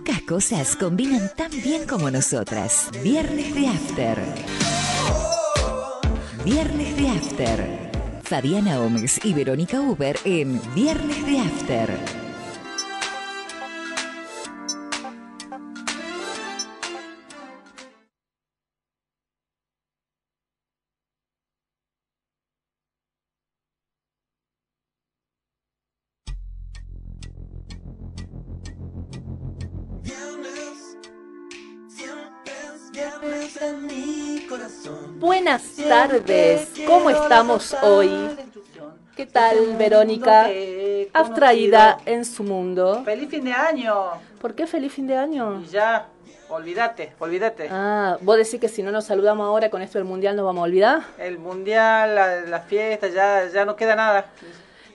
Pocas cosas combinan tan bien como nosotras. Viernes de After. Viernes de After. Fabiana Gómez y Verónica Uber en Viernes de After. Tardes, ¿cómo estamos hoy? ¿Qué tal, Verónica? Abstraída en su mundo. Feliz fin de año. ¿Por qué feliz fin de año? Y ya, olvídate, olvídate. Ah, vos decís que si no nos saludamos ahora con esto del mundial nos vamos a olvidar. El mundial, la, la fiesta, ya, ya no queda nada.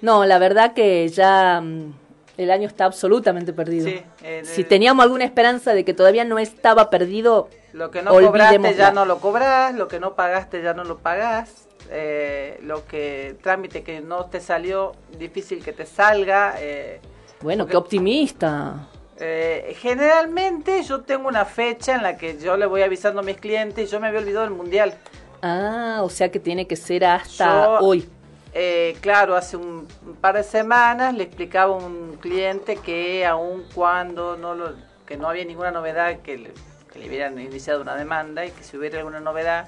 No, la verdad que ya mm, el año está absolutamente perdido. Sí, eh, si teníamos alguna esperanza de que todavía no estaba perdido, Lo que no cobraste ya no lo cobras, lo que no pagaste ya no lo pagás, eh, lo que trámite que no te salió, difícil que te salga. eh, Bueno, porque- qué optimista. eh, generalmente yo tengo una fecha en la que yo le voy avisando a mis clientes y yo me había olvidado del mundial. Ah, o sea que tiene que ser hasta Yo- hoy. Eh, claro, hace un, un par de semanas le explicaba a un cliente que aun cuando no lo, que no había ninguna novedad, que le, que le hubieran iniciado una demanda y que si hubiera alguna novedad,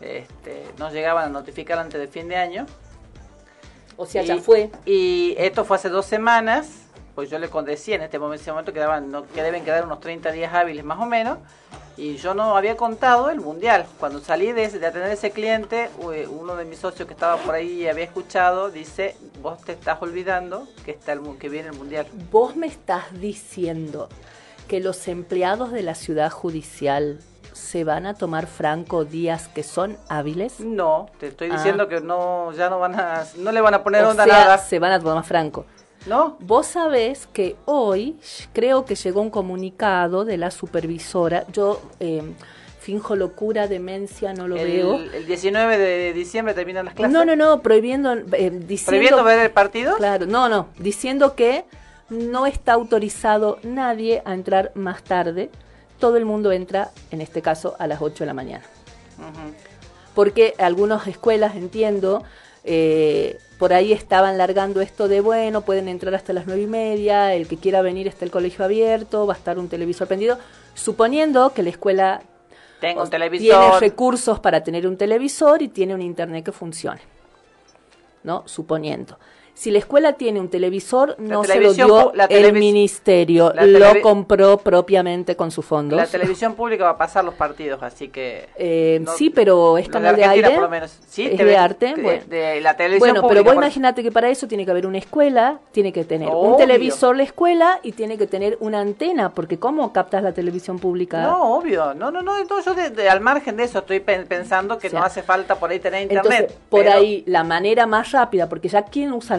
este, nos llegaban a notificar antes del fin de año. O sea, Y- ya fue. Y esto fue hace dos semanas, pues yo le decía en este momento, en ese momento no, que deben quedar unos 30 días hábiles más o menos, y yo no había contado el mundial. Cuando salí de, de atender a ese cliente, uno de mis socios que estaba por ahí y había escuchado, dice, vos te estás olvidando que, está el, que viene el mundial. Vos me estás diciendo que los empleados de la ciudad judicial se van a tomar franco días que son hábiles. No, te estoy Ah. diciendo que no, ya no van a, no le van a poner O onda sea, nada, se van a tomar franco. ¿no? Vos sabés que hoy creo que llegó un comunicado de la supervisora. Yo eh, finjo locura, demencia, no lo veo. El, el 19 de diciembre terminan las clases. No, no, no, prohibiendo, eh, diciendo, ¿Prohibiendo ver el partido? Claro, no, no, diciendo que no está autorizado nadie a entrar más tarde. Todo el mundo entra, en este caso, a las 8 de la mañana. Porque algunas escuelas, entiendo, eh, por ahí estaban largando esto de, bueno, pueden entrar hasta las nueve y media, el que quiera venir está el colegio abierto, va a estar un televisor prendido, suponiendo que la escuela Tengo un tiene recursos para tener un televisor y tiene un internet que funcione. ¿No? Suponiendo. Si la escuela tiene un televisor, La no se lo dio la el ministerio, la lo compró propiamente con sus fondos. La televisión pública va a pasar los partidos, así que... Eh, no- sí, pero es canal de aire. por lo menos. Sí, es de arte. de- bueno. de la televisión Bueno, pero vos por- imagínate que para eso tiene que haber una escuela, tiene que tener un televisor la escuela y tiene que tener una antena, porque ¿cómo captas la televisión pública? No, obvio. No, no, no. Entonces yo de- de- al margen de eso estoy pen- pensando que O sea, no hace falta por ahí tener internet. Entonces, por pero- ahí, la manera más rápida, porque ya ¿quién usa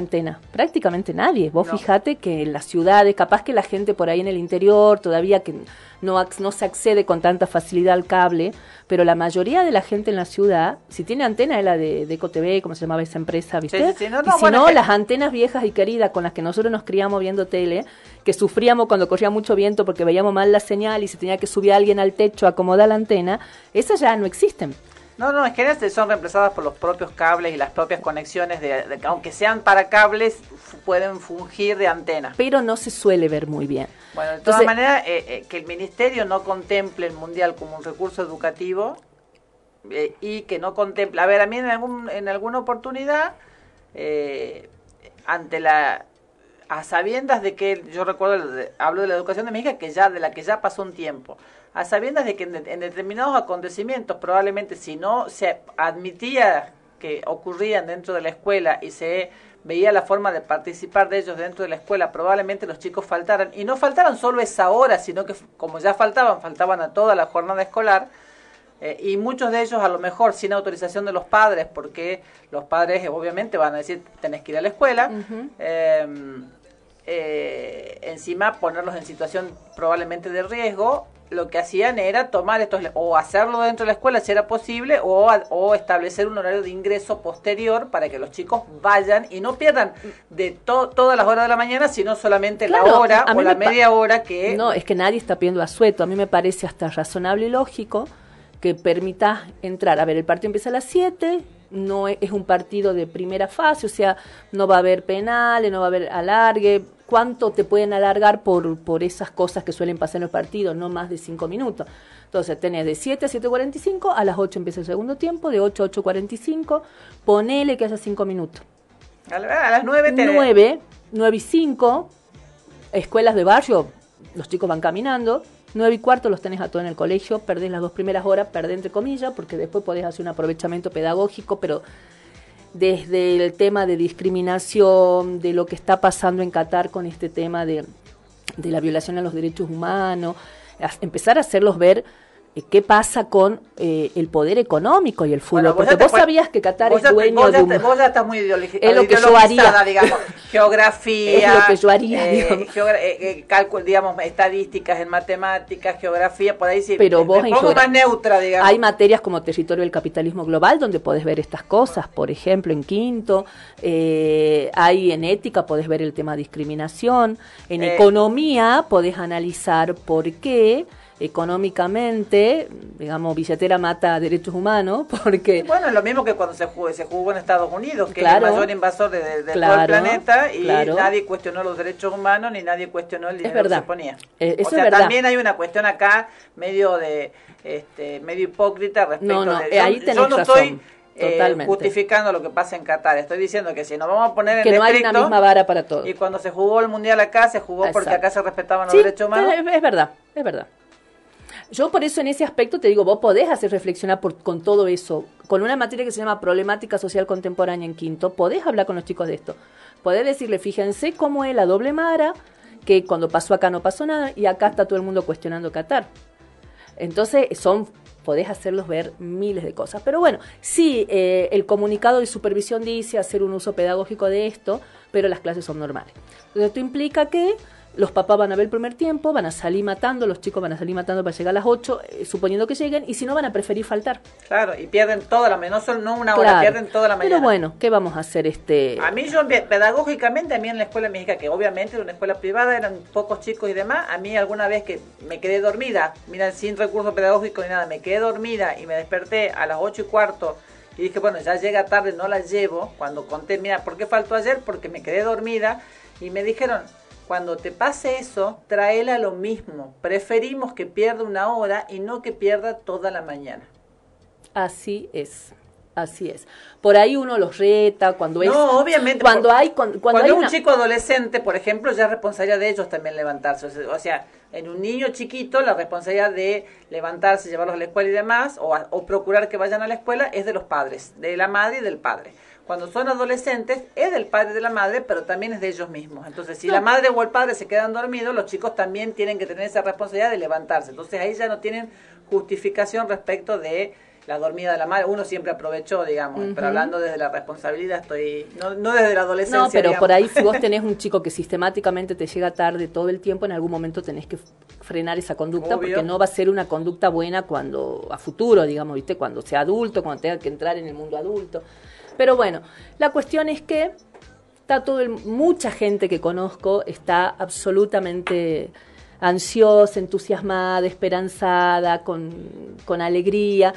Prácticamente nadie. Vos No. fijate que en las ciudades, capaz que la gente por ahí en el interior, todavía que no, no se accede con tanta facilidad al cable, pero la mayoría de la gente en la ciudad, si tiene antena es la de, de EcoTV, como se llamaba esa empresa, ¿viste? Sí, sí, sí. No, y si bueno, no, que- las antenas viejas y queridas con las que nosotros nos criamos viendo tele, que sufríamos cuando corría mucho viento porque veíamos mal la señal y se tenía que subir alguien al techo a acomodar la antena, esas ya no existen. No, no, es que esas son reemplazadas por los propios cables y las propias conexiones, de, de- aunque sean para cables, pueden fungir de antena. Pero no se suele ver muy bien. Bueno, de todas maneras, eh, eh, que el ministerio no contemple el mundial como un recurso educativo eh, y que no contemple. A ver, a mí en, algún, en alguna oportunidad, eh, ante la. a sabiendas de que. yo recuerdo, hablo de la educación de mi hija, que ya, de la que ya pasó un tiempo. A sabiendas de que en, de- en determinados acontecimientos, probablemente si no se admitía que ocurrían dentro de la escuela y se veía la forma de participar de ellos dentro de la escuela, probablemente los chicos faltaran, y no faltaran solo esa hora, sino que como ya faltaban, faltaban a toda la jornada escolar, eh, y muchos de ellos a lo mejor sin autorización de los padres, porque los padres obviamente van a decir, tenés que ir a la escuela, eh, eh, encima ponerlos en situación probablemente de riesgo, lo que hacían era tomar estos, o hacerlo dentro de la escuela si era posible, o, o establecer un horario de ingreso posterior para que los chicos vayan y no pierdan de todas las horas de la mañana, sino solamente la hora o la media hora que... No, es que nadie está pidiendo asueto. A mí me parece hasta razonable y lógico que permita entrar. A ver, el partido empieza a las 7, no es un partido de primera fase, o sea, no va a haber penales, no va a haber alargue. ¿Cuánto te pueden alargar por, por esas cosas que suelen pasar en los partidos? No más de 5 minutos. Entonces tenés de 7 a 7.45, a las 8 empieza el segundo tiempo, de 8 a 8.45, ponele que haya 5 minutos. A, las 9 tenés... 9, 9 y 5, escuelas de barrio, los chicos van caminando, 9 y cuarto los tenés a todos en el colegio, perdés las dos primeras horas, perdés entre comillas, porque después podés hacer un aprovechamiento pedagógico, pero desde el tema de discriminación, de lo que está pasando en Qatar con este tema de, de la violación a los derechos humanos, empezar a hacerlos ver qué pasa con eh, el poder económico y el fútbol. Porque vos sabías que Qatar es dueño de un... Vos ya estás muy es lo que yo haría. digamos, geografía, es lo que yo haría, eh, eh cálculo, digamos, estadísticas en matemáticas, geografía, por ahí sí, Pero vos poco más neutra, digamos. Hay materias como territorio del capitalismo global donde podés ver estas cosas, por ejemplo, en quinto, hay en ética podés ver el tema de discriminación, en economía podés analizar por qué económicamente, digamos, billetera mata derechos humanos, porque... Bueno, es lo mismo que cuando se jugó, se jugó en Estados Unidos, que es el mayor invasor de, todo el planeta, y nadie cuestionó los derechos humanos, ni nadie cuestionó el dinero que se ponía. Eh, eso o sea, es también hay una cuestión acá medio de este medio hipócrita respecto no, de... Yo, ahí yo no estoy eh, justificando lo que pasa en Qatar. Estoy diciendo que si nos vamos a poner en que no hay una misma vara para todos. Y cuando se jugó el mundial acá, se jugó porque acá se respetaban los derechos humanos. Es verdad, es verdad. Yo por eso en ese aspecto te digo, vos podés hacer reflexionar por, con todo eso. Con una materia que se llama problemática social contemporánea en quinto, podés hablar con los chicos de esto. Podés decirle, fíjense cómo es la doble mara, que cuando pasó acá no pasó nada y acá está todo el mundo cuestionando Qatar. Entonces son podés hacerlos ver miles de cosas. Pero bueno, sí, eh, el comunicado de supervisión dice hacer un uso pedagógico de esto, pero las clases son normales. Entonces esto implica que los papás van a ver el primer tiempo, van a salir matando, los chicos van a salir matando para llegar a las 8, eh, suponiendo que lleguen, y si no van a preferir faltar. Claro, y pierden toda la mañana, no solo no una hora, pierden toda la mañana. Pero bueno, ¿qué vamos a hacer? este A mí yo, pedagógicamente, a mí en la escuela mexicana, que obviamente era una escuela privada, eran pocos chicos y demás, a mí alguna vez que me quedé dormida, mira, sin recurso pedagógico ni nada, me quedé dormida y me desperté a las 8 y cuarto, y dije, bueno, ya llega tarde, no la llevo. Cuando conté, mira, ¿por qué faltó ayer? Porque me quedé dormida. Y me dijeron, cuando te pase eso, tráela lo mismo. Preferimos que pierda una hora y no que pierda toda la mañana. Así es. Así es. Por ahí uno los reta cuando es. No, obviamente. Cuando hay. Cuando, hay un chico adolescente, por ejemplo, ya es responsabilidad de ellos también levantarse. O sea, en un niño chiquito, la responsabilidad de levantarse, llevarlos a la escuela y demás, o, o procurar que vayan a la escuela, es de los padres, de la madre y del padre cuando son adolescentes es del padre y de la madre, pero también es de ellos mismos. Entonces, si la madre o el padre se quedan dormidos, los chicos también tienen que tener esa responsabilidad de levantarse. Entonces, ahí ya no tienen justificación respecto de la dormida de la madre. Uno siempre aprovechó, digamos, pero hablando desde la responsabilidad, estoy no, no desde la adolescencia. No, pero por ahí si vos tenés un chico que sistemáticamente te llega tarde todo el tiempo, en algún momento tenés que frenar esa conducta porque no va a ser una conducta buena cuando a futuro, digamos, ¿viste? Cuando sea adulto, cuando tenga que entrar en el mundo adulto. Pero bueno, la cuestión es que está todo mucha gente que conozco está absolutamente ansiosa, entusiasmada, esperanzada, con, con alegría.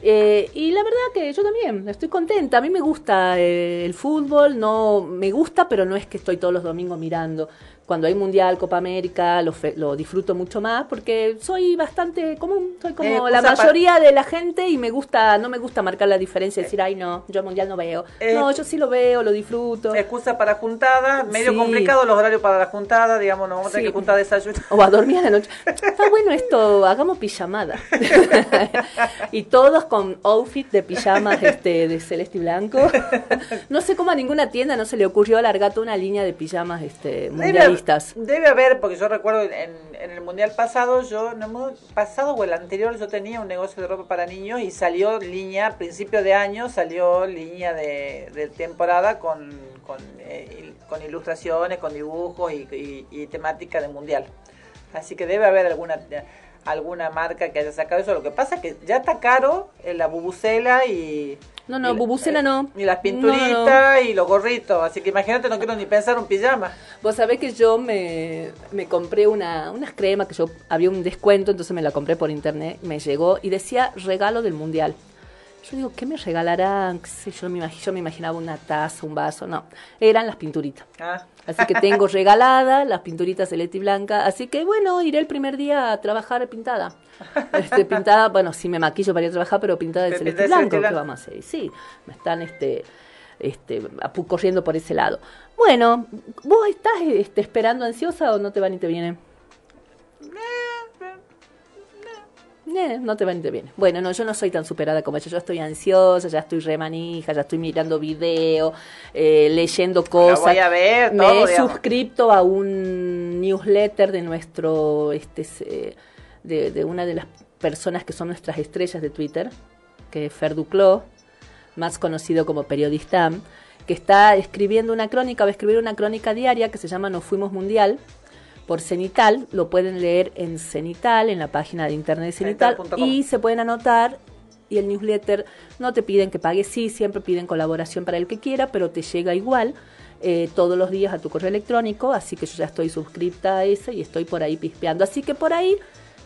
Eh, y la verdad que yo también estoy contenta. A mí me gusta eh, el fútbol, no me gusta, pero no es que estoy todos los domingos mirando cuando hay Mundial, Copa América, lo, lo disfruto mucho más porque soy bastante común, soy como eh, la mayoría de la gente y me gusta, no me gusta marcar la diferencia, decir, ay no, yo Mundial no veo. Eh, no, yo sí lo veo, lo disfruto. Excusa para juntada, medio complicado los horarios para la juntada, digamos, no vamos a tener que juntar desayuno. O a dormir a la noche. Está bueno esto, hagamos pijamada. y todos con outfit de pijamas este, de celeste y blanco. no sé cómo a ninguna tienda no se le ocurrió alargar toda una línea de pijamas este, mundialistas. Debe haber, porque yo recuerdo en, el mundial pasado, yo, no, pasado o el anterior, yo tenía un negocio de ropa para niños y salió línea, principio de año, salió línea de, temporada con, eh, con, ilustraciones, con dibujos y, temática de mundial. Así que debe haber alguna. Alguna marca que haya sacado eso. Lo que pasa es que ya está caro eh, la bubucela y... No, no, bubucela no. Y las pinturitas y los gorritos. Así que imagínate, no quiero ni pensar un pijama. Vos sabés que yo me, me compré una, unas cremas que yo había un descuento, entonces me la compré por internet, me llegó y decía regalo del mundial. Yo digo, ¿qué me regalarán? yo, me yo me imaginaba una taza, un vaso. No, eran las pinturitas. Ah. Así que tengo regaladas las pinturitas celeste y blanca. Así que bueno, iré el primer día a trabajar pintada. Este, pintada, bueno, sí me maquillo para ir a trabajar, pero pintada de celeste y blanco. ¿Qué vamos a hacer? Sí, me están este, este, corriendo por ese lado. Bueno, ¿vos estás este, esperando ansiosa o no te van y te vienen? Eh, no te va ni te viene. Bueno, no, yo no soy tan superada como ella. Yo estoy ansiosa, ya estoy remanija, ya estoy mirando video, eh, leyendo cosas. voy a ver, Me he suscrito a un newsletter de nuestro, este, de, de, una de las personas que son nuestras estrellas de Twitter, que es Fer Duclos, más conocido como periodista, que está escribiendo una crónica, va a escribir una crónica diaria que se llama Nos Fuimos Mundial por Cenital, lo pueden leer en Cenital, en la página de internet de Cenital, y se pueden anotar y el newsletter no te piden que pagues, sí, siempre piden colaboración para el que quiera, pero te llega igual eh, todos los días a tu correo electrónico, así que yo ya estoy suscripta a ese y estoy por ahí pispeando. Así que por ahí,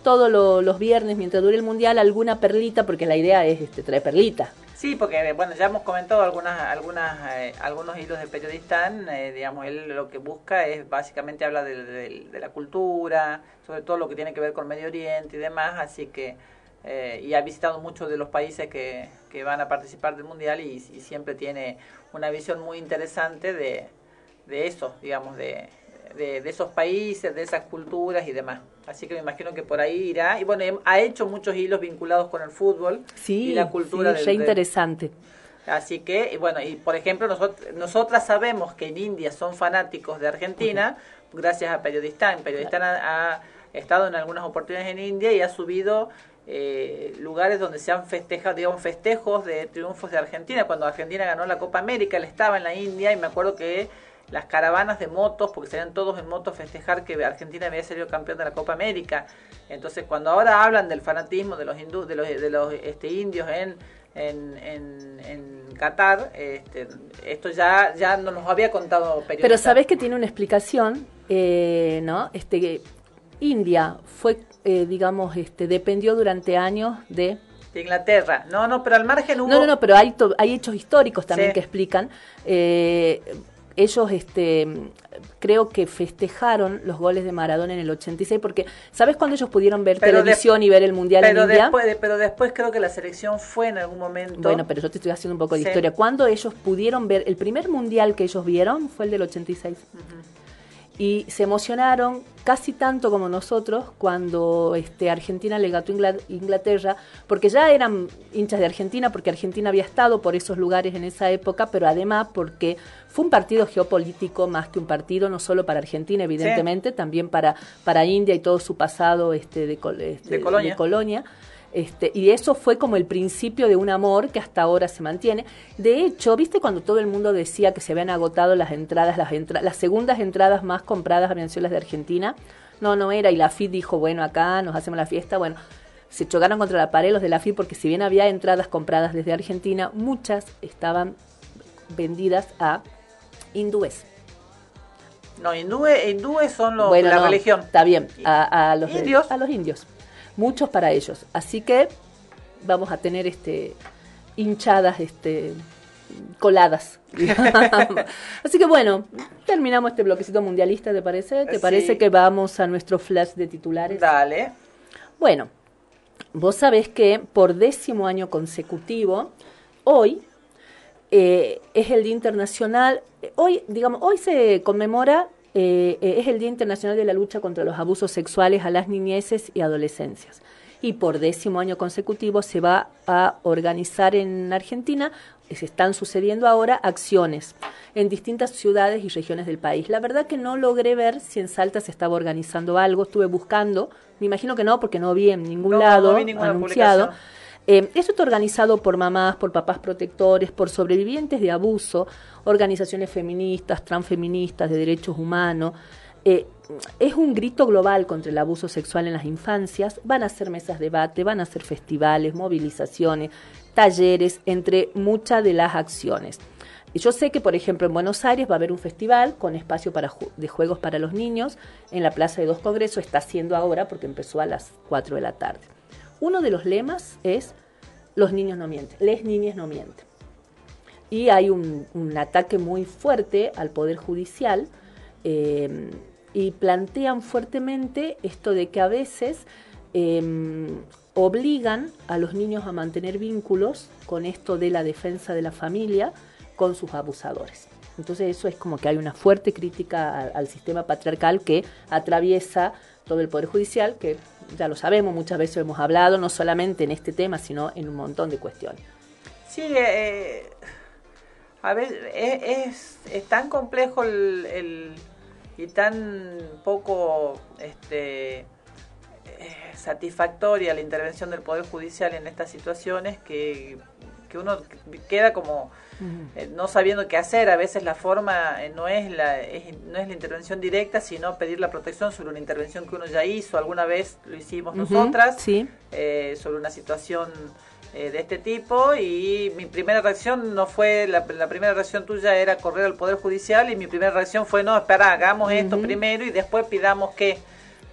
todos los viernes, mientras dure el mundial, alguna perlita, porque la idea es este, traer perlita. Sí, porque bueno, ya hemos comentado algunas, algunas, eh, algunos hilos de periodistán, eh, digamos, él lo que busca es básicamente habla de, la cultura, sobre todo lo que tiene que ver con Medio Oriente y demás, así que, eh, y ha visitado muchos de los países que, que van a participar del Mundial y, siempre tiene una visión muy interesante de, de eso, digamos, de, de, esos países, de esas culturas y demás. Así que me imagino que por ahí irá. Y bueno, ha hecho muchos hilos vinculados con el fútbol y la cultura. Sí, interesante. Así que, y bueno, y por ejemplo, nosotros, nosotras sabemos que en India son fanáticos de Argentina, gracias a Periodistán. Periodistán ha, estado en algunas oportunidades en India y ha subido eh, lugares donde se han festejado, digamos, festejos de triunfos de Argentina. Cuando Argentina ganó la Copa América, él estaba en la India y me acuerdo que las caravanas de motos, porque serían todos en motos festejar que Argentina había salido campeón de la Copa América. Entonces, cuando ahora hablan del fanatismo de los hindú, de los, de los este, indios en, en, en, Qatar, este, esto ya, ya no nos había contado. Pero sabes que tiene una explicación, eh, ¿no? Este, India fue, eh, digamos, este, dependió durante años de de Inglaterra. No, no, pero al margen hubo... No, no, no, pero hay, hay hechos históricos también que explican. Eh, ellos este creo que festejaron los goles de Maradona en el 86 porque sabes cuándo ellos pudieron ver televisión y ver el mundial pero en India después pero después creo que la selección fue en algún momento. Bueno pero yo te estoy haciendo un poco de historia. Cuando ellos pudieron ver el primer mundial que ellos vieron fue el del 86 y se emocionaron casi tanto como nosotros cuando este, Argentina le gató Inglaterra, porque ya eran hinchas de Argentina, porque Argentina había estado por esos lugares en esa época, pero además porque fue un partido geopolítico más que un partido, no solo para Argentina, evidentemente, también para, para India y todo su pasado este, de, este, De colonia este, y eso fue como el principio de un amor que hasta ahora se mantiene. De hecho, ¿viste cuando todo el mundo decía que se habían agotado las entradas, las, las segundas entradas más compradas habían sido las de Argentina? No, no era. Y la FID dijo, bueno, acá nos hacemos la fiesta. Bueno, se chocaron contra la pared los de la FID porque si bien había entradas compradas desde Argentina, muchas estaban vendidas a hindúes. No, hindúes, son los, de la religión. Está bien, a, los indios. a los indios muchos para ellos. Así que vamos a tener este hinchadas, este coladas. Así que bueno, terminamos este bloquecito mundialista, ¿te parece? ¿Te parece que vamos a nuestro flash de titulares? Dale. Bueno, vos sabés que por décimo año consecutivo, hoy eh, es el Día Internacional, hoy, digamos, hoy se conmemora eh, eh, es el Día Internacional de la Lucha contra los Abusos Sexuales a las Niñeces y Adolescencias. Y por décimo año consecutivo se va a organizar en Argentina, se están sucediendo ahora acciones en distintas ciudades y regiones del país. La verdad que no logré ver si en Salta se estaba organizando algo, estuve buscando, me imagino que no, porque no vi en ningún lado anunciado. Eh, esto está organizado por mamás, por papás protectores, por sobrevivientes de abuso, organizaciones feministas, transfeministas, de derechos humanos. eh, es un grito global contra el abuso sexual en las infancias. Van a ser mesas de debate, van a ser festivales, movilizaciones, talleres, entre muchas de las acciones. Yo sé que, por ejemplo, en Buenos Aires va a haber un festival con espacio para de juegos para los niños en la Plaza de Dos Congresos. Está haciendo ahora porque empezó a las 4 de la tarde. Uno de los lemas es los niños no mienten, les niñas no mienten. Y hay un, ataque muy fuerte al Poder Judicial eh, y plantean fuertemente esto de que a veces em, obligan a los niños a mantener vínculos con esto de la defensa de la familia con sus abusadores. Entonces eso es como que hay una fuerte crítica al, sistema patriarcal que atraviesa todo el Poder Judicial, que ya lo sabemos, muchas veces hemos hablado, no solamente en este tema, sino en un montón de cuestiones. Sí, eh, a ver, es, es, tan complejo el, y tan poco este, eh, satisfactoria la intervención del Poder Judicial en estas situaciones que, que uno queda como eh, no sabiendo qué hacer. A veces la forma eh, no, es la, no es la intervención directa, sino pedir la protección sobre una intervención que uno ya hizo. Alguna vez lo hicimos nosotras eh, sobre una situación de este tipo y mi primera reacción no fue, la, primera reacción tuya era correr al Poder Judicial y mi primera reacción fue, no, espera, hagamos esto primero y después pidamos que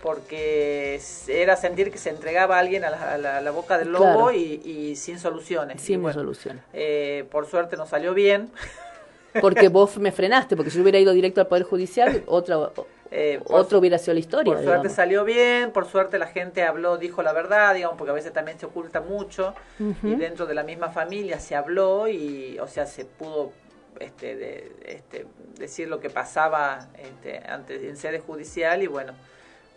porque era sentir que se entregaba a alguien a la, boca del lobo y, sin soluciones. Sin soluciones. Eh, por suerte nos salió bien. Porque vos me frenaste, porque si yo hubiera ido directo al Poder Judicial, otra, eh, otro hubiera sido la historia. Por suerte salió bien, por suerte la gente habló, dijo la verdad, digamos, porque a veces también se oculta mucho y dentro de la misma familia se habló y, o sea, se pudo este, de, este, decir lo que pasaba este, antes en sede judicial y bueno,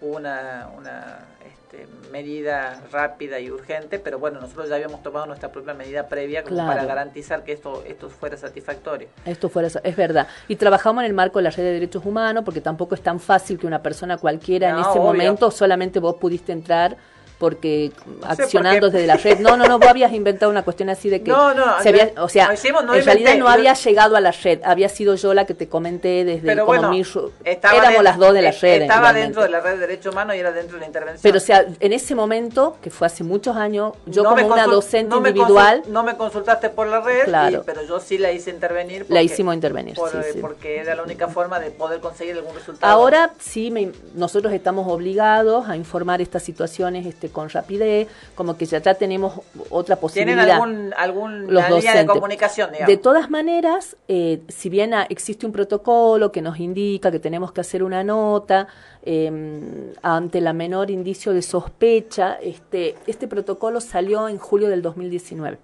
una, una este, medida rápida y urgente, pero bueno, nosotros ya habíamos tomado nuestra propia medida previa como para garantizar que esto, esto fuera satisfactorio. Esto fuera, es verdad. Y trabajamos en el marco de la red de derechos humanos, porque tampoco es tan fácil que una persona cualquiera en ese momento solamente vos pudiste entrar porque accionando desde la red. No, no, no, vos habías inventado una cuestión así de que no, no, se había, o sea, en realidad no había llegado a la red, había sido yo la que te comenté desde Pero como bueno, éramos las dos de la red. Estaba dentro de la red de derechos humanos y era dentro de la intervención. Pero o sea, en ese momento, que fue hace muchos años, yo como una docente individual, no me consultaste por la red, claro. pero yo sí la hice intervenir. Porque, la hicimos intervenir, sí, porque era la única forma de poder conseguir algún resultado. Ahora sí, nosotros estamos obligados a informar estas situaciones este, con rapidez como que ya, tenemos otra posibilidad. ¿Tienen algún, línea de comunicación? De todas maneras, eh, si bien existe un protocolo que nos indica que tenemos que hacer una nota em, ante la menor indicio de sospecha, este, este protocolo salió en julio del 2019.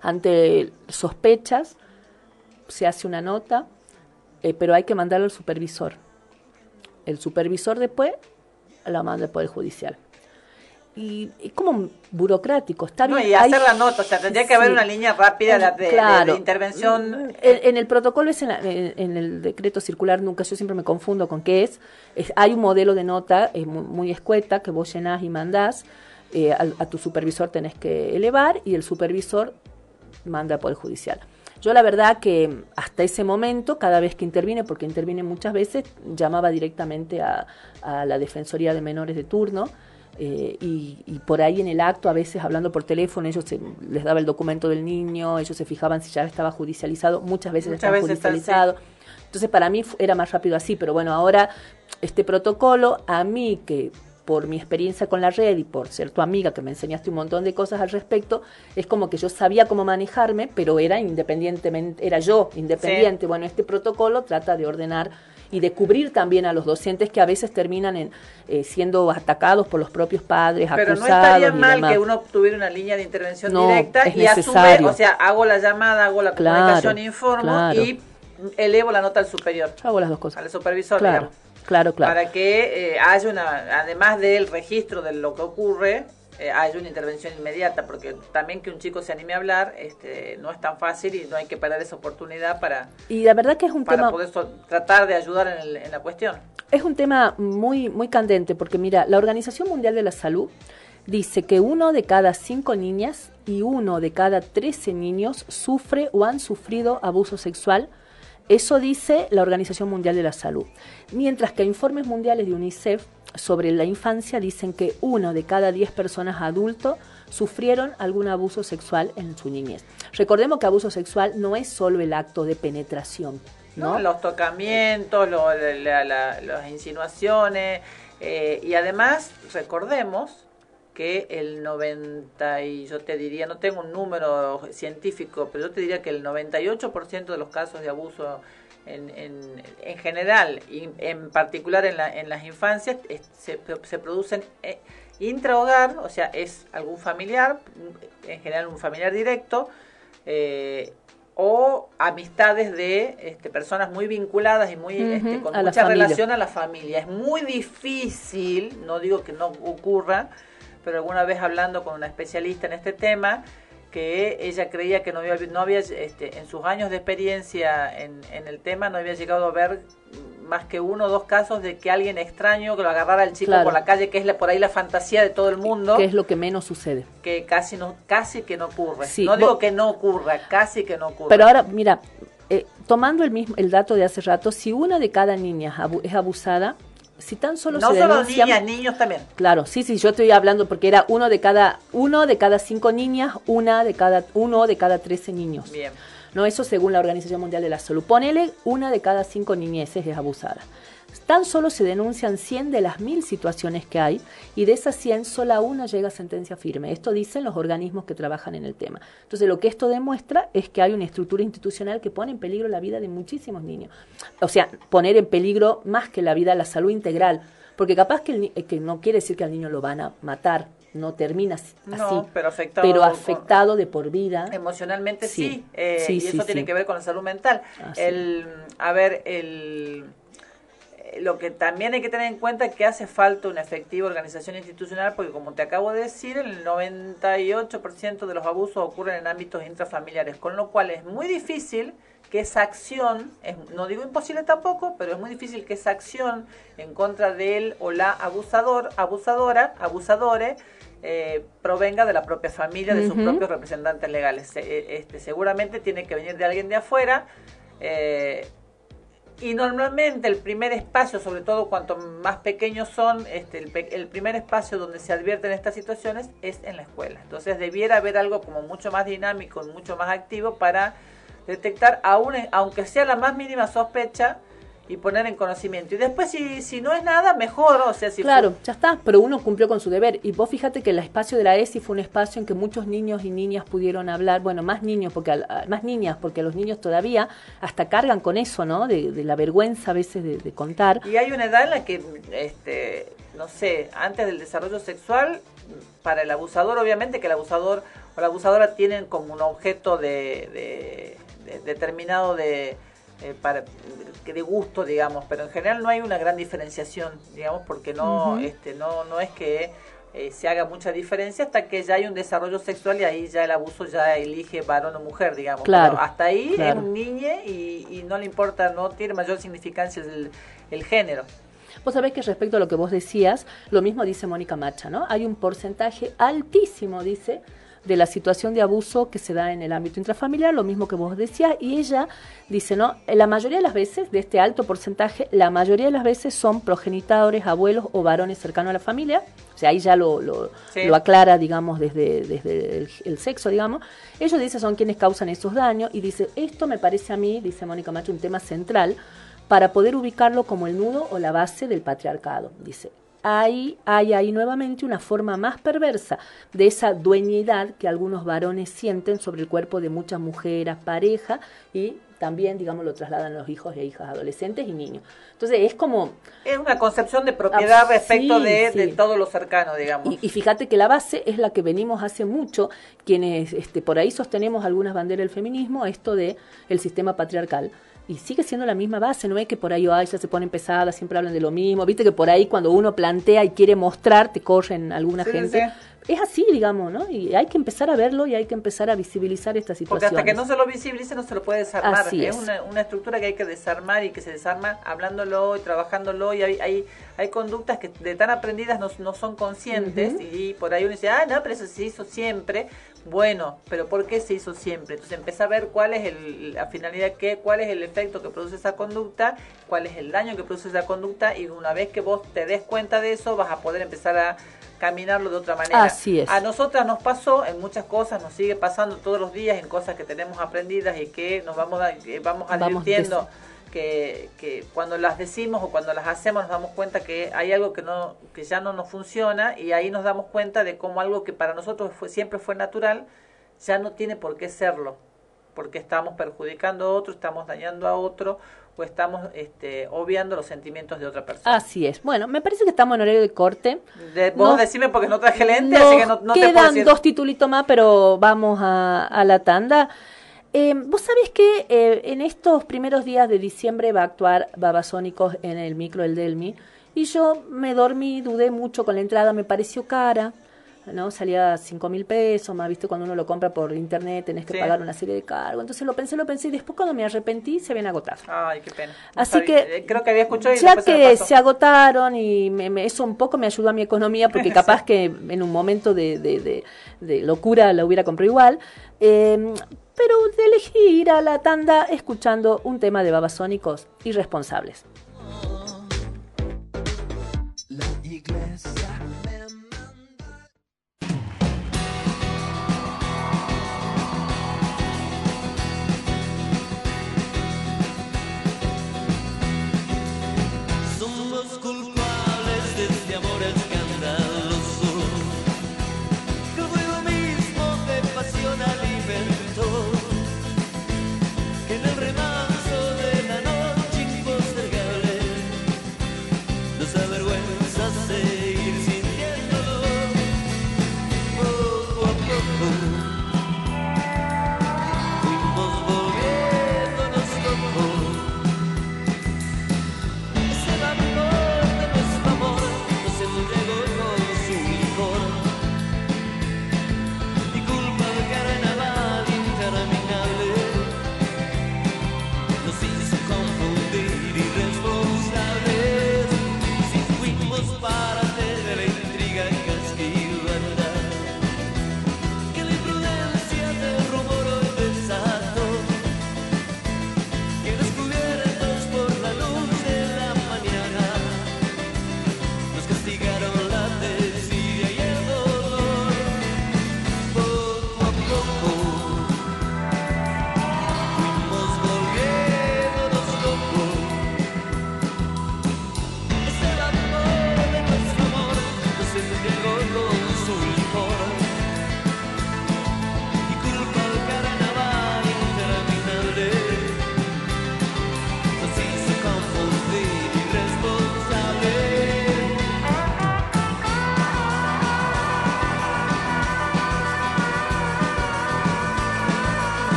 Ante sospechas se hace una nota, eh, pero hay que mandarlo al supervisor. El supervisor después la manda al Poder Judicial y, como burocrático, está bien. y hacer la nota, o sea, tendría que haber una línea rápida de, intervención. En, el protocolo es en, el decreto circular, nunca, yo siempre me confundo con qué es. hay un modelo de nota es muy, escueta que vos llenás y mandás, eh, a, tu supervisor tenés que elevar y el supervisor manda por el judicial. Yo la verdad que hasta ese momento, cada vez que interviene, porque interviene muchas veces, llamaba directamente a, a la Defensoría de Menores de turno, eh, y, por ahí en el acto, a veces hablando por teléfono, ellos les daba el documento del niño, ellos se fijaban si ya estaba judicializado, muchas veces estaba judicializado. Entonces para mí era más rápido así, pero bueno, ahora este protocolo, a mí que por mi experiencia con la red y por ser tu amiga que me enseñaste un montón de cosas al respecto, es como que yo sabía cómo manejarme, pero era independientemente, era yo independiente. Bueno, este protocolo trata de ordenar y de cubrir también a los docentes que a veces terminan en, eh, siendo atacados por los propios padres, Pero no estaría mal que uno tuviera una línea de intervención directa y asume, o sea, hago la llamada, hago la comunicación, informo y elevo la nota al superior. hago las dos cosas. Al supervisor, claro. Claro, claro. Para que eh, haya una, además del registro de lo que ocurre, eh, hay una intervención inmediata, porque también que un chico se anime a hablar este, no es tan fácil y no hay que perder esa oportunidad para, y la verdad que es un para poder tratar de ayudar en, la cuestión. Es un tema muy, muy candente, porque mira, la Organización Mundial de la Salud dice que uno de cada cinco niñas y uno de cada trece niños sufre o han sufrido abuso sexual Eso dice la Organización Mundial de la Salud. Mientras que informes mundiales de UNICEF sobre la infancia dicen que uno de cada diez personas adultos sufrieron algún abuso sexual en su niñez. Recordemos que abuso sexual no es solo el acto de penetración. ¿no? Los tocamientos, las insinuaciones, eh, y además recordemos que el 90, y yo te diría, no tengo un número científico, pero yo te diría que el 98% de los casos de abuso en, en, en general y en particular en, la, en las infancias se, se, producen eh, intrahogar, o sea, es algún familiar, en general un familiar directo, eh, o amistades de este, personas muy vinculadas y muy este, con mucha relación a la familia. Es muy difícil, no digo que no ocurra, pero alguna vez hablando con una especialista en este tema, que ella creía que no había, no había este, en sus años de experiencia en, en, el tema, no había llegado a ver más que uno o dos casos de que alguien extraño que lo agarrara al chico por la calle, que es la, por ahí la fantasía de todo el mundo. Que es lo que menos sucede. Que casi no, casi que no ocurre. no digo que no ocurra, casi que no ocurre. Pero ahora, mira, eh, tomando el mismo el dato de hace rato, si una de cada niña es abusada, si tan solo no solo niñas, niños también. Claro, sí, sí, yo estoy hablando porque era uno de cada uno de cada cinco niñas, una de cada uno de cada trece niños. Bien. No, eso según la Organización Mundial de la Salud. Ponele una de cada cinco niñeces es abusada. Tan solo se denuncian 100 de las mil situaciones que hay y de esas 100 sola una llega a sentencia firme. Esto dicen los organismos que trabajan en el tema. Entonces lo que esto demuestra es que hay una estructura institucional que pone en peligro la vida de muchísimos niños. O sea, poner en peligro más que la vida, la salud integral. Porque capaz que, el, que no quiere decir que al niño lo van a matar, no termina así, pero afectado, pero afectado de por vida. Emocionalmente sí, eh, y eso tiene que ver con la salud mental. el, a ver, el lo que también hay que tener en cuenta es que hace falta una efectiva organización institucional porque como te acabo de decir, el 98% de los abusos ocurren en ámbitos intrafamiliares, con lo cual es muy difícil que esa acción, es, no digo imposible tampoco, pero es muy difícil que esa acción en contra de él o la abusador, abusadora, abusadores, eh, provenga de la propia familia, de sus propios representantes legales. Eh, este, seguramente tiene que venir de alguien de afuera. Eh, y normalmente el primer espacio, sobre todo cuanto más pequeños son, este, el, primer espacio donde se advierten estas situaciones es en la escuela. Entonces debiera haber algo como mucho más dinámico, mucho más activo para detectar, aún, aunque sea la más mínima sospecha, y poner en conocimiento. Y después, si, si no es nada, mejor, o sea, si Claro, ya está, pero uno cumplió con su deber. Y vos fíjate que el espacio de la ESI fue un espacio en que muchos niños y niñas pudieron hablar, bueno, más niños, porque más niñas, porque los niños todavía hasta cargan con eso, ¿no? De, la vergüenza a veces de, contar. Y hay una edad en la que, este, no sé, antes del desarrollo sexual, para el abusador, obviamente que el abusador o la abusadora tienen como un objeto de determinado de eh, para, de gusto, digamos, pero en general no hay una gran diferenciación, digamos, porque no, este, no, no es que eh, se haga mucha diferencia hasta que ya hay un desarrollo sexual y ahí ya el abuso ya elige varón o mujer, digamos. Claro, hasta ahí es un niño y, no le importa, no tiene mayor significancia el, el género. Vos sabés que respecto a lo que vos decías, lo mismo dice Mónica Macha, ¿no? Hay un porcentaje altísimo, dice, de la situación de abuso que se da en el ámbito intrafamiliar, lo mismo que vos decías, y ella dice, ¿no? La mayoría de las veces, de este alto porcentaje, la mayoría de las veces son progenitadores, abuelos o varones cercanos a la familia, o sea, ahí ya lo, lo, aclara, digamos, desde, desde el, sexo, digamos. Ellos dicen son quienes causan esos daños, y dice, esto me parece a mí, dice Mónica Macho, un tema central para poder ubicarlo como el nudo o la base del patriarcado, dice hay, hay ahí nuevamente una forma más perversa de esa dueñidad que algunos varones sienten sobre el cuerpo de muchas mujeres, pareja y también, digamos, lo trasladan los hijos e hijas adolescentes y niños. Entonces es como... Es una concepción de propiedad ah, respecto de, de, todo lo cercano, digamos. Y, fíjate que la base es la que venimos hace mucho, quienes este, por ahí sostenemos algunas banderas del feminismo, esto de el sistema patriarcal y sigue siendo la misma base, no es que por ahí ay, ya se ponen pesadas, siempre hablan de lo mismo, viste que por ahí cuando uno plantea y quiere mostrar, te corren alguna gente. Es así, digamos, ¿no? Y hay que empezar a verlo y hay que empezar a visibilizar esta situación. Porque hasta que no se lo visibilice no se lo puede desarmar. es, Una, estructura que hay que desarmar y que se desarma hablándolo y trabajándolo y hay, hay, hay conductas que de tan aprendidas no, no son conscientes y por ahí uno dice, ah, no, pero eso se hizo siempre. Bueno, pero ¿por qué se hizo siempre? Entonces empieza a ver cuál es el, la finalidad que, cuál es el efecto que produce esa conducta, cuál es el daño que produce esa conducta y una vez que vos te des cuenta de eso vas a poder empezar a caminarlo de otra manera. Así es. A nosotras nos pasó en muchas cosas, nos sigue pasando todos los días en cosas que tenemos aprendidas y que nos vamos, a, vamos advirtiendo que, que, cuando las decimos o cuando las hacemos nos damos cuenta que hay algo que no que ya no nos funciona y ahí nos damos cuenta de cómo algo que para nosotros fue, siempre fue natural ya no tiene por qué serlo porque estamos perjudicando a otro, estamos dañando a otro o estamos este, obviando los sentimientos de otra persona. Así es. Bueno, me parece que estamos en horario de corte. De, vos decime porque no traje lente, así que no, no quedan te puedo decir. dos titulitos más, pero vamos a, a la tanda. Eh, Vos sabés que eh, en estos primeros días de diciembre va a actuar Babasónicos en el micro El Delmi y yo me dormí, dudé mucho con la entrada, me pareció cara, ¿no? Salía cinco mil pesos, más visto cuando uno lo compra por internet tenés que Sí. pagar una serie de cargos. Entonces lo pensé, lo pensé y después cuando me arrepentí se habían agotado. Ay, qué pena. Así Sabía- que eh, creo que había escuchado y ya se que se agotaron y me- me- eso un poco me ayudó a mi economía porque capaz que en un momento de, de- de- de locura la hubiera comprado igual. Eh, pero elegí ir a la tanda escuchando un tema de babasónicos irresponsables. La iglesia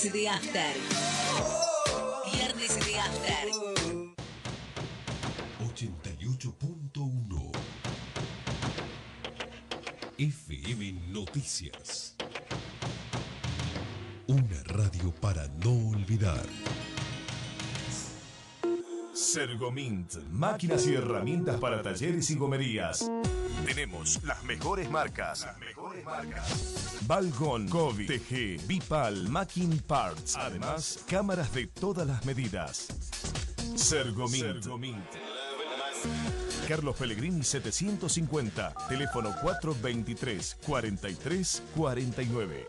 Viernes de After. Viernes de After. 88.1 FM Noticias. Una radio para no olvidar. Sergomint, máquinas y herramientas para talleres y gomerías. Tenemos las mejores marcas. Las mejores marcas. Balgon, Kobe, TG, Bipal, Macking Parts. Además, cámaras de todas las medidas. Sergomint. Carlos Pellegrini 750, teléfono 423 43 49.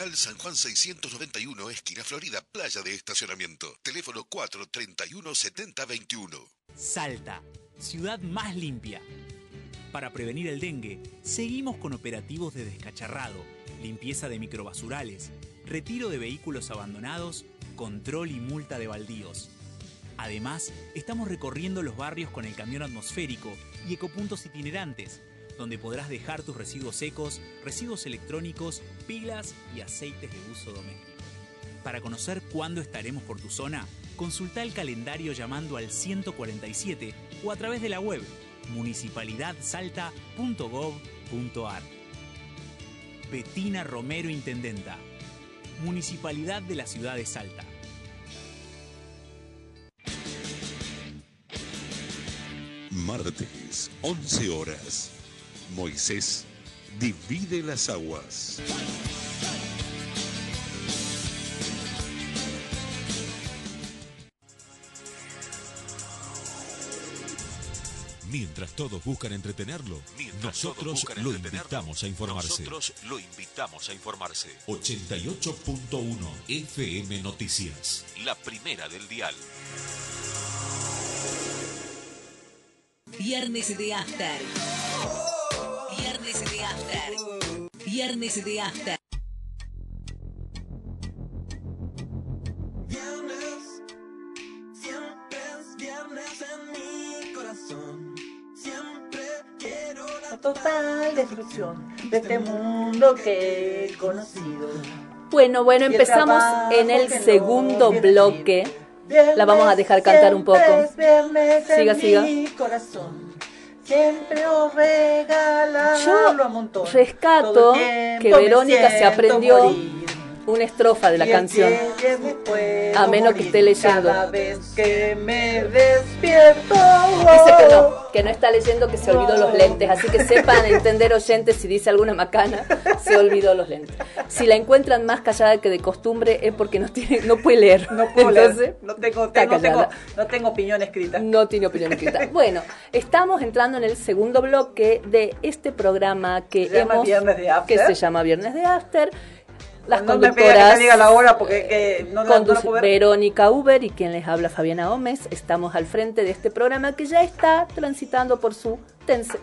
Local San Juan 691, esquina Florida, playa de estacionamiento. Teléfono 431 7021. Salta, ciudad más limpia. Para prevenir el dengue, seguimos con operativos de descacharrado, limpieza de microbasurales, retiro de vehículos abandonados, control y multa de baldíos. Además, estamos recorriendo los barrios con el camión atmosférico y ecopuntos itinerantes, donde podrás dejar tus residuos secos, residuos electrónicos, pilas y aceites de uso doméstico. Para conocer cuándo estaremos por tu zona, consulta el calendario llamando al 147 o a través de la web municipalidadsalta.gov.ar. Betina Romero Intendenta, Municipalidad de la Ciudad de Salta. Martes, 11 horas. Moisés divide las aguas. Mientras todos buscan entretenerlo, nosotros lo invitamos a informarse. Nosotros lo invitamos a informarse. 88.1 FM Noticias. La primera del dial. Viernes de After. Viernes de After. Viernes siempre es viernes en mi corazón. Siempre quiero la total destrucción de este mundo que he conocido. Bueno, bueno, empezamos en el segundo bloque. Viernes, La vamos a dejar cantar un poco. siempre es viernes Siga, siga. Siempre os regalarlo Yo a montón. rescato que Verónica se aprendió morir. Una estrofa de la canción. A menos que esté leyendo. Cada vez que me despierto. Dice que no, que no está leyendo, que se olvidó los lentes. Así que sepan entender oyentes si dice alguna macana, se olvidó los lentes. Si la encuentran más callada que de costumbre es porque no tiene, no puede leer. No puedo Entonces, leer. No tengo, tengo, callada. no tengo opinión escrita. No tiene opinión escrita. Bueno, estamos entrando en el segundo bloque de este programa que Se llama hemos Viernes de After. que se llama Viernes de After. Las no me pida que conductoras diga la hora porque que no, no conduce ver. Verónica Uber y quien les habla Fabiana Gómez. Estamos al frente de este programa que ya está transitando por su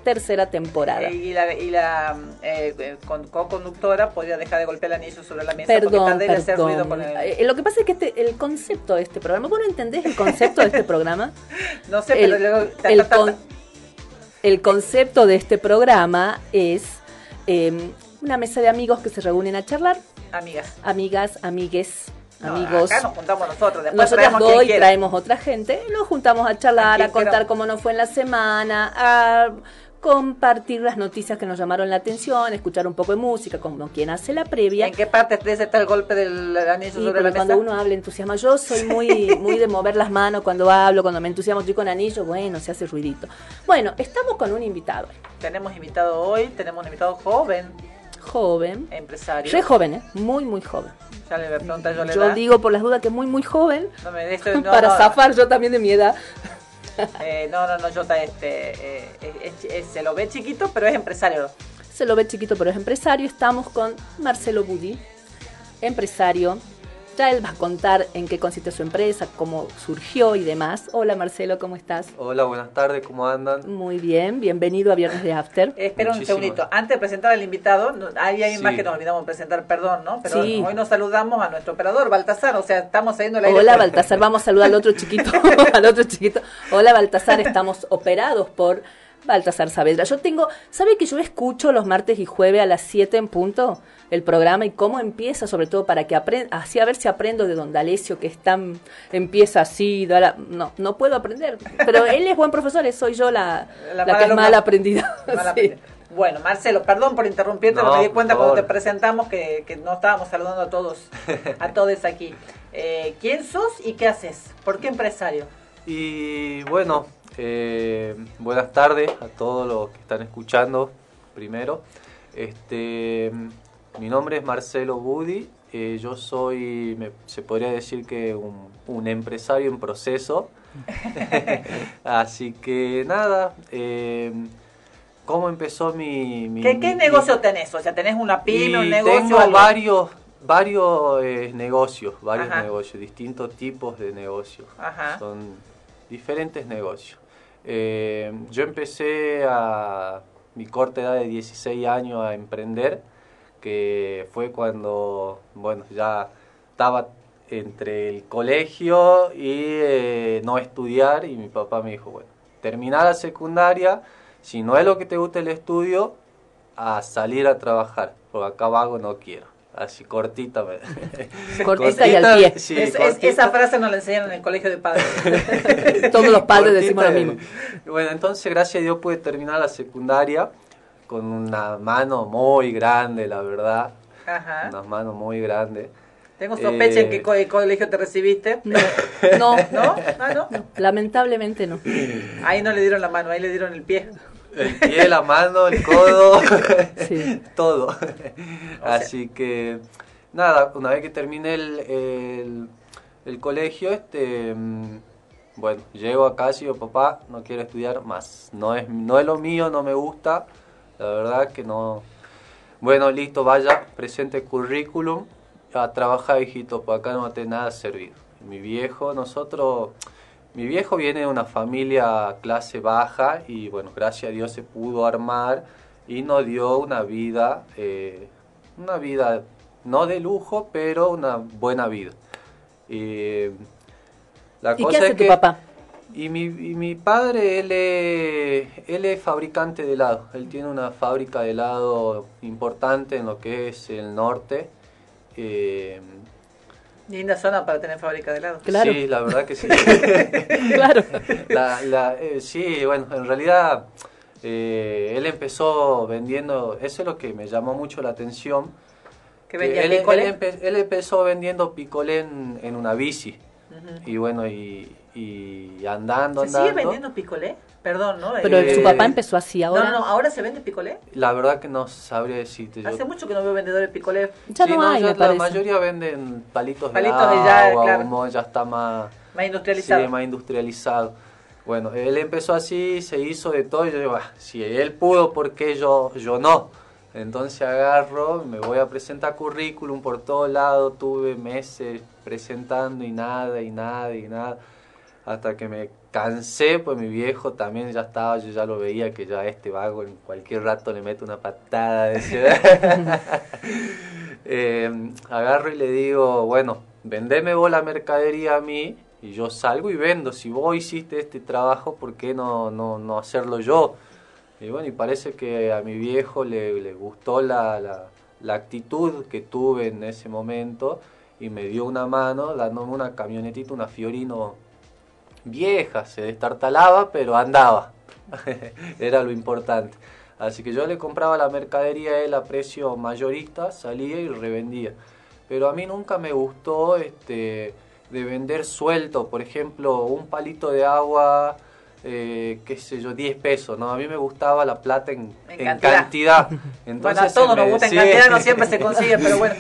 tercera temporada. Eh, Y la, y la eh, eh, con- co-conductora podría dejar de golpear el anillo sobre la mesa porque Perdón, tarde de hacer ruido perdón. con el... Eh, lo que pasa es que este, el concepto de este programa, ¿vos no entendés el concepto de este programa? No sé, el, pero luego... el con- el concepto de este programa es eh, una mesa de amigos que se reúnen a charlar, Amigas. amigas, amigues, No, amigos. Acá nos juntamos nosotros. Después Nosotras traemos hoy traemos otra gente, nos juntamos a charlar, A contar cómo nos fue en la semana, a compartir las noticias que nos llamaron la atención, escuchar un poco de música, como quien hace la previa. ¿En qué parte está el golpe del anillo sobre la mesa? cuando uno habla entusiasma, yo soy muy, muy de mover las manos cuando hablo, cuando me entusiasmo, estoy con anillo, bueno, se hace ruidito. Bueno, estamos con un invitado, Tenemos invitado hoy, tenemos un invitado joven, joven, empresario. re joven, ¿eh? muy, muy joven. Ya le pregunto yo la Yo digo por las dudas que muy, muy joven, No me dejo- no, para no, zafar yo también de mi edad. eh, no, no, no, yo ta- este, eh, es- es- se lo ve chiquito, pero es empresario. Se lo ve chiquito, pero es empresario. Estamos con Marcelo Budi, empresario. Ya él va a contar en qué consiste su empresa, cómo surgió y demás. Hola Marcelo, ¿cómo estás? Hola, buenas tardes, ¿cómo andan? Muy bien, bienvenido a Viernes de After. Eh, espera un segundito. Antes de presentar al invitado, hay alguien Sí. más que nos olvidamos presentar, perdón, ¿no? Pero Sí. hoy nos saludamos a nuestro operador, Baltasar, o sea, estamos saliendo la Hola Baltasar, vamos a saludar al otro chiquito, al otro chiquito. Hola Baltasar, estamos operados por Baltasar Saavedra. Yo tengo, ¿sabe que yo escucho los martes y jueves a las 7 en punto el programa y cómo empieza, sobre todo para que aprenda, así a ver si aprendo de Don D'Alessio, que es tan, empieza así, da la- no, no puedo aprender, pero él es buen profesor, soy yo la, La que es mal aprendida. Sí. Bueno, Marcelo, perdón por interrumpirte, No, pero me di cuenta cuando te presentamos que, que no estábamos saludando a todos, a todos aquí. Eh, ¿Quién sos y qué haces? ¿Por qué empresario? Y bueno, eh, buenas tardes a todos los que están escuchando primero. Este, mi nombre es Marcelo Budi, eh, yo soy, me- se podría decir que un, un empresario en proceso. Así que nada, eh, ¿cómo empezó mi... mi- ¿Qué, qué mi- negocio tenés? O sea, ¿tenés una pyme, un negocio? tengo algo? varios, varios eh, negocios, varios Ajá. negocios, distintos tipos de negocios. Ajá. Son diferentes negocios. Eh, yo empecé a mi corta edad de 16 años a emprender, que fue cuando, bueno, ya estaba entre el colegio y eh, no estudiar y mi papá me dijo, bueno, termina la secundaria, si no es lo que te gusta el estudio, a salir a trabajar, porque acá vago no quiero. Así cortita. Cortita y al pie. sí, Es- es- cortita. esa frase nos la enseñan en el colegio de padres. Todos los padres decimos lo mismo. Bueno, entonces gracias a Dios pude terminar la secundaria con una mano muy grande, la verdad. Ajá. Una mano muy grande. Tengo sospecha en Eh, qué co- colegio te recibiste. No, no, ¿No? Ah, no. lamentablemente no. Ahí no le dieron la mano, ahí le dieron el pie. El pie, la mano, el codo, Sí. todo. Así que, nada, una vez que terminé el, el, el colegio, este, mm, bueno, llego a casa y digo, papá, no quiero estudiar más. No es, no es lo mío, no me gusta. La verdad que no. Bueno, listo, vaya, presente currículum. A trabajar, hijito, por acá no va a tener nada servido. Mi viejo, nosotros. Mi viejo viene de una familia clase baja y bueno, gracias a Dios se pudo armar y nos dio una vida, eh, una vida no de lujo, pero una buena vida. Y la ¿Y cosa qué hace es tu que- papá? Y mi, y mi padre, él es, él es fabricante de helado. Él tiene una fábrica de helado importante en lo que es el norte. Eh, Linda zona para tener fábrica de helado. Claro. Sí, la verdad que sí. Claro. La- la- eh, sí, bueno, en realidad eh, él empezó vendiendo, eso es lo que me llamó mucho la atención. Que que vendía él, picolé. él empe- él empezó vendiendo picolé en, en una bici. Ujú. Y bueno, y, y andando, ¿Se andando. sigue vendiendo picolé? Perdón, ¿no? Pero Eh, su papá empezó así No, ahora. no, no, ahora se vende picolé. La verdad que no sabría decirte. yo- Hace mucho que no veo vendedores de picolé. Ya Sí, no, hay, ya me la parece. mayoría venden palitos, Palitos de de ya, agua, claro. ya está más, Más industrializado. sí, más industrializado. Bueno, él empezó así, se hizo de todo, y yo digo, "Ah, si él pudo, ¿por qué yo, yo no? Entonces agarro, me voy a presentar currículum por todos lados, tuve meses presentando y nada, y nada, y nada, hasta que me cansé, pues mi viejo también ya estaba, yo ya lo veía que ya este vago en cualquier rato le mete una patada, decía. Eh, agarro y le digo, bueno, vendeme vos la mercadería a mí y yo salgo y vendo. Si vos hiciste este trabajo, ¿por qué no, no, no hacerlo yo? Y bueno, y parece que a mi viejo le, le gustó la, la, la actitud que tuve en ese momento y me dio una mano dándome una camionetita, una Fiorino vieja, se destartalaba, pero andaba. Era lo importante. Así que yo le compraba la mercadería a él a precio mayorista, salía y revendía. Pero a mí nunca me gustó este de vender suelto, por ejemplo, un palito de agua, eh, qué sé yo, 10 pesos, ¿no? A mí me gustaba la plata en, En en cantidad. cantidad. bueno, Entonces a todos nos gusta en cantidad, no siempre se consigue, pero bueno.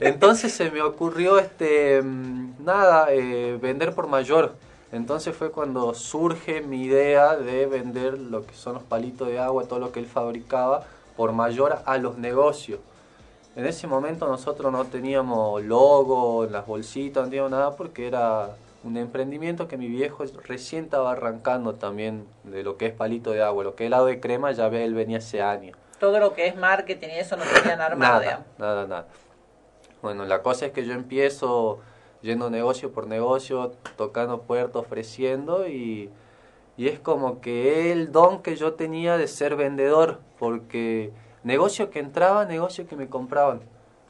Entonces se me ocurrió, este, mm, nada, eh, vender por mayor. Entonces fue cuando surge mi idea de vender lo que son los palitos de agua, todo lo que él fabricaba, por mayor a los negocios. En ese momento nosotros no teníamos logo en las bolsitas, no teníamos nada porque era un emprendimiento que mi viejo recién estaba arrancando también de lo que es palito de agua. Lo que es helado de crema ya ve, él venía hace años. Todo lo que es marketing y eso no tenían armado, Nada, nada, nada. Bueno, la cosa es que yo empiezo yendo negocio por negocio, tocando puertas, ofreciendo y, y es como que el don que yo tenía de ser vendedor, porque negocio que entraba, negocio que me compraban,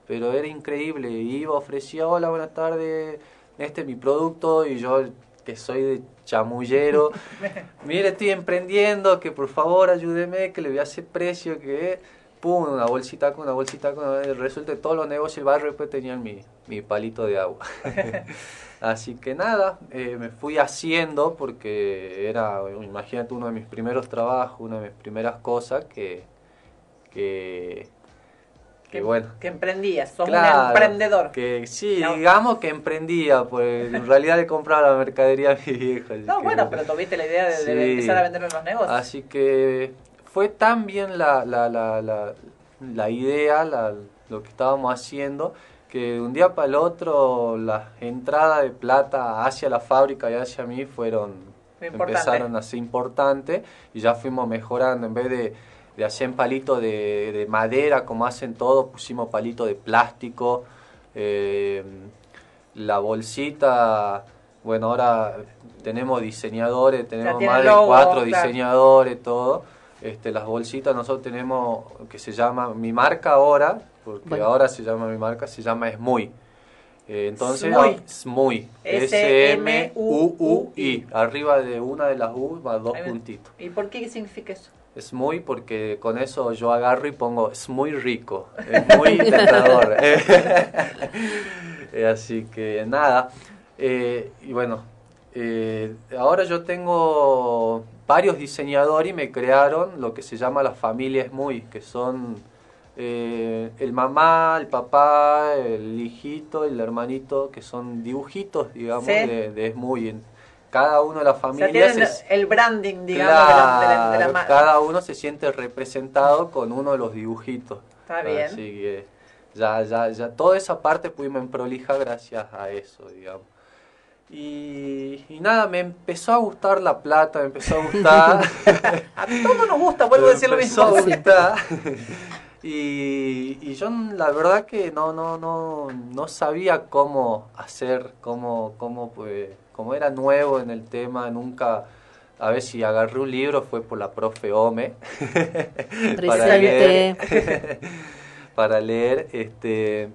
pero era increíble, iba, ofrecía, hola, buenas tardes, este es mi producto y yo que soy de chamullero. Mire, estoy emprendiendo, que por favor ayúdeme, que le voy a hacer precio, que pum, una bolsita con una bolsita con una, resulta que todos los negocios del barrio después tenían mi, mi palito de agua. Así que nada, eh, me fui haciendo porque era, imagínate, uno de mis primeros trabajos, una de mis primeras cosas que, que, que bueno. Que emprendías, sos un Claro, emprendedor. Que sí, No. digamos que emprendía, pues en realidad le compraba la mercadería a mi vieja. así No, que bueno, pero tuviste la idea de, empezar a vender en los negocios. Así que fue tan bien la, la, la, la, la idea, la- lo que estábamos haciendo, que de un día para el otro las entradas de plata hacia la fábrica y hacia mí fueron importante. empezaron a ser importantes y ya fuimos mejorando en vez de, de hacer palitos de, de madera como hacen todos pusimos palitos de plástico eh, la bolsita bueno ahora tenemos diseñadores tenemos más de cuatro claro. diseñadores todo este las bolsitas nosotros tenemos que se llama mi marca ahora porque Bueno. ahora se llama mi marca se llama Smuy Eh, entonces Smuy. S-M-U-U-I arriba de una de las U va dos puntitos ¿Y por qué significa eso? es muy porque con eso yo agarro y pongo es muy rico, es muy tentador. Así que nada. Eh, y bueno, eh, ahora yo tengo varios diseñadores y me crearon lo que se llama la familia muy que son eh, el mamá, el papá, el hijito, el hermanito, que son dibujitos, digamos, Sí. de, de Smuy. En Cada uno de las O sea, familias tienen es- el branding, digamos, de la, de la- de la Claro, cada uno se siente representado con uno de los dibujitos. Está bien. Así que ya, ya, ya, toda esa parte pudimos en prolija gracias a eso, digamos. Y, y nada, me empezó a gustar la plata, me empezó a gustar. A todos nos gusta, vuelvo a decir lo empezó mismo. a gustar. Y, y yo la verdad que no, no, no, no sabía cómo hacer, cómo, cómo, pues, como era nuevo en el tema, nunca, a ver si agarré un libro fue por la profe Ome. para leer, para leer, este,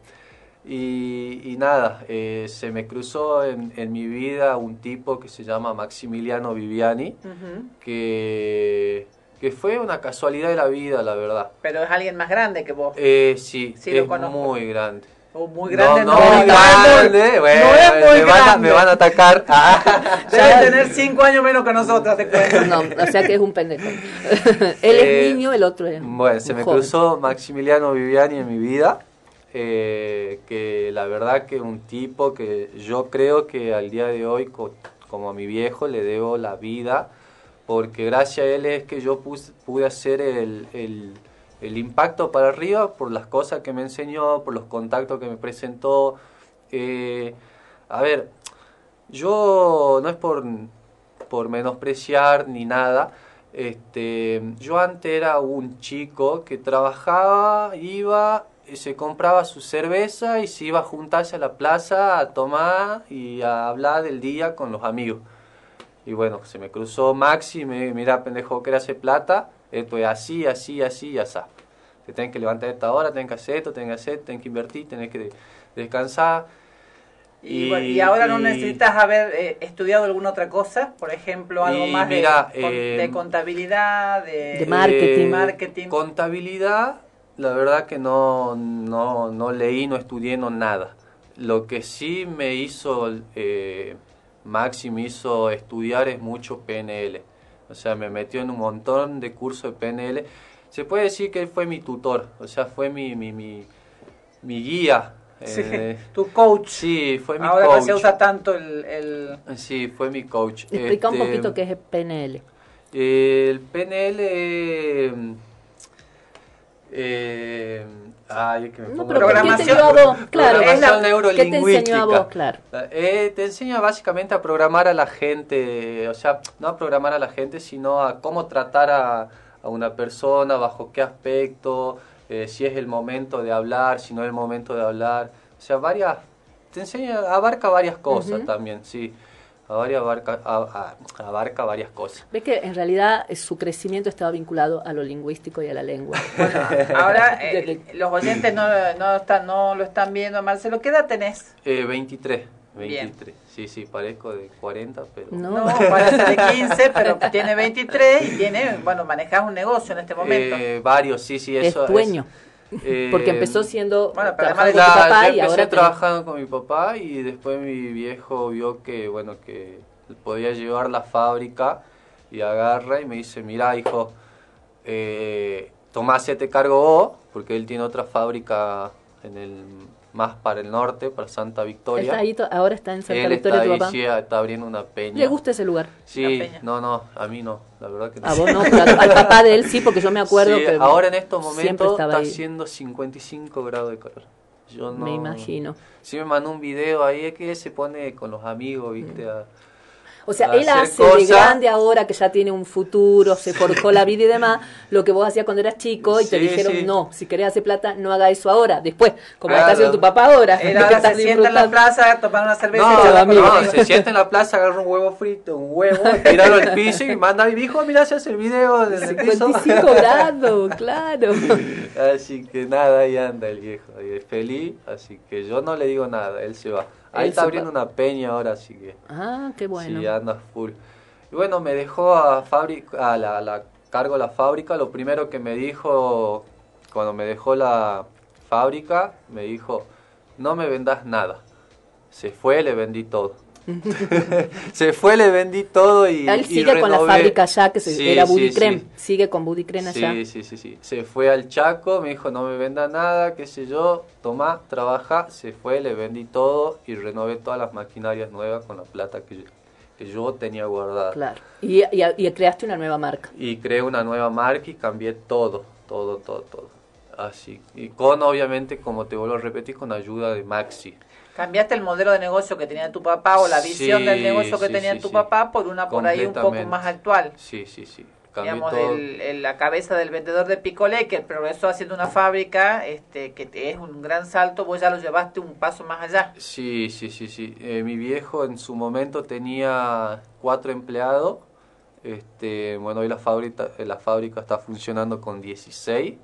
y, y nada, eh, se me cruzó en, en mi vida un tipo que se llama Maximiliano Viviani, Ujú. que, que fue una casualidad de la vida, la verdad. Pero es alguien más grande que vos. Eh, sí, Sí, es muy grande. O muy grande, no, no, no, es muy grande. grande, bueno, no es muy me, van a, grande. me van a atacar. Ah. Debe tener cinco años menos que nosotros, te cuento. No, o sea que es un pendejo. Él Eh, es niño, el otro es. Bueno, se me joven. cruzó Maximiliano Viviani en mi vida, eh, que la verdad que un tipo que yo creo que al día de hoy, co- como a mi viejo, le debo la vida, porque gracias a él es que yo pude hacer el, el- impacto para arriba por las cosas que me enseñó, por los contactos que me presentó. Eh, a ver, yo no es por, por menospreciar ni nada. Este, yo antes era un chico que trabajaba, iba, se compraba su cerveza y se iba a juntarse a la plaza a tomar y a hablar del día con los amigos. Y bueno, se me cruzó Maxi y me dijo, mira, pendejo, que hace plata, esto es así, así, así y así. Te tenés que levantar a esta hora, tenés que hacer esto, tenés que hacer, tenés que invertir, tenés que descansar. Y, bueno, y ahora no y- necesitas haber eh, estudiado alguna otra cosa, por ejemplo, algo Y más de- mira, con- eh, de, contabilidad, de, De marketing. Eh, marketing. Contabilidad, la verdad que no, no, no leí, no estudié, no nada. Lo que sí me hizo, eh, Maxi me hizo estudiar es mucho PNL. O sea, me metió en un montón de cursos de PNL. Se puede decir que él fue mi tutor, o sea, fue mi, mi, mi, mi guía. Sí, eh, tu coach. sí, fue mi ahora coach. que se usa tanto el, el- Sí, fue mi coach. Explica un Este, poquito qué es el PNL. El PNL. Eh, ay, que me No, pero Programación- ¿qué te a vos? Claro, Programación es la- ¿qué te neurolingüística. a vos? Claro. Eh, te enseña básicamente a programar a la gente, o sea, no a programar a la gente, sino a cómo tratar a, a una persona, bajo qué aspecto, eh, si es el momento de hablar, si no es el momento de hablar. O sea, varias, te enseña, abarca varias cosas también, sí. Varias abarca, a- a- abarca varias cosas. Ves que en realidad eh, su crecimiento estaba vinculado a lo lingüístico y a la lengua. Bueno, ahora eh, los oyentes no, no, están, no lo están viendo, Marcelo. ¿Qué edad tenés? Eh, 23. 23. Sí, sí, parezco de 40, pero... No, parece de 15, pero tiene 23 y tiene, bueno, manejas un negocio en este momento. Eh, varios, sí, sí, Es eso dueño. Eh, Porque empezó siendo Bueno, pero trabajando además con tu Claro, papá yo y empecé ahora trabajando con mi papá y después mi viejo vio que, bueno, que podía llevar la fábrica y agarra y me dice, mira, hijo, eh, tomá, hacete cargo vos, porque él tiene otra fábrica en el más para el norte, para Santa Victoria. Está ahí to- ahora está en Santa él Victoria está tu ahí, papá. sí, está abriendo una peña. ¿Le gusta ese lugar? Sí, no, no, a mí no, la verdad que no. A vos no, pero al, papá de él sí, porque yo me acuerdo Sí, que ahora en estos momentos está ahí. haciendo 55 grados de calor. Yo no, Me imagino. Sí me mandó un video ahí es que se pone con los amigos, viste, a, O sea, él hace de grande ahora que ya tiene un futuro, se forjó la vida y demás, lo que vos hacías cuando eras chico y te dijeron, sí. no, si querés hacer plata, no haga eso ahora, después, como Claro. está haciendo tu papá ahora. Él se sienta en la plaza tomar una cerveza y No, con no, amigos. se sienta en la plaza, agarra un huevo frito, un huevo, tirarlo al piso y manda a mi hijo, mira, se hace el video desde el piso. 55 grados, claro. Así que nada, ahí anda el viejo, ahí es feliz, así que yo no le digo nada, él se va. Ahí está abriendo una peña ahora, así que Ah, qué bueno. sí, anda full. Y bueno, me dejó a, fábrica, a la, la cargo la fábrica, lo primero que me dijo, cuando me dejó la fábrica, me dijo, no me vendas nada. Se fue, le vendí todo. Se fue, le vendí todo y Él y sigue con la fábrica allá, que se- Sí, era sí, Budicrem, sí. sigue con Budicrem allá. Sí, sí, sí, sí. Se fue al Chaco, me dijo no me venda nada, qué sé yo, toma, trabaja, se fue, le vendí todo y renové todas las maquinarias nuevas con la plata que yo, que yo tenía guardada. Claro. Y, y, y creaste una nueva marca. Y creé una nueva marca y cambié todo, todo, todo, todo. Así. Y con, obviamente, como te vuelvo a repetir, con ayuda de Maxi. Cambiaste el modelo de negocio que tenía tu papá o la visión Sí, del negocio que sí, tenía sí, tu papá por una por ahí un poco más actual. Sí, sí, sí. Cambié Digamos, el- el- la cabeza del vendedor de picolé que progresó haciendo una fábrica, este, que te- es un gran salto, vos ya lo llevaste un paso más allá. Sí, sí, sí, sí. Eh, mi viejo en su momento tenía cuatro empleados. Este, bueno, hoy la fábrica, la fábrica está funcionando con 16.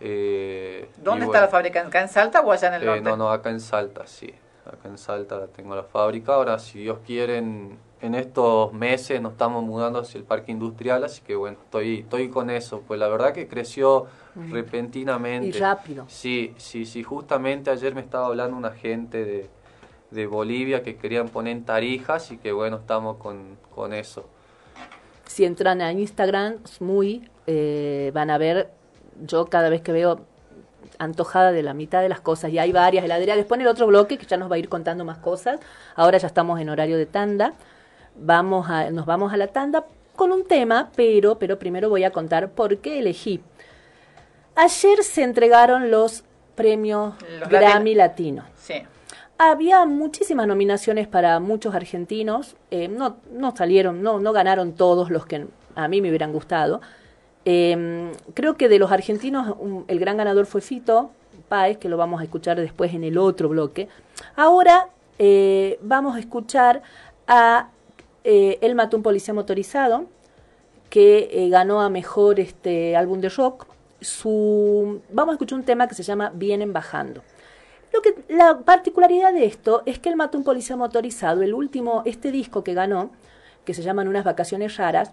Eh, ¿Dónde está la fábrica? ¿Acá en Salta o allá en el eh, norte? no, no, acá en Salta, sí. Acá en Salta la tengo la fábrica. Ahora, si Dios quiere, en, en estos meses nos estamos mudando hacia el parque industrial, así que bueno, estoy, estoy con eso. Pues la verdad que creció Mm. repentinamente. Y rápido. Sí, sí, sí. Justamente ayer me estaba hablando una gente de, de Bolivia que querían poner en Tarijas y que bueno, estamos con, con eso. Si entran a Instagram, muy eh, van a ver, yo cada vez que veo antojada de la mitad de las cosas, y hay varias heladerías. Después en el otro bloque, que ya nos va a ir contando más cosas, ahora ya estamos en horario de tanda, vamos a, nos vamos a la tanda con un tema, pero, pero primero voy a contar por qué elegí. Ayer se entregaron los premios Los Grammy Latino. Sí. Había muchísimas nominaciones para muchos argentinos. eh, no, no salieron, no, no ganaron todos los que a mí me hubieran gustado. Eh, creo que de los argentinos el gran ganador fue Fito Páez, que lo vamos a escuchar después en el otro bloque. Ahora eh, vamos a escuchar a Él mató un policía motorizado, que eh, ganó a mejor este álbum de rock. Vamos a escuchar un tema que se llama Vienen bajando. Lo que, la particularidad de esto es que él mató un policía motorizado, el último, este disco que ganó, que se llaman Unas vacaciones raras,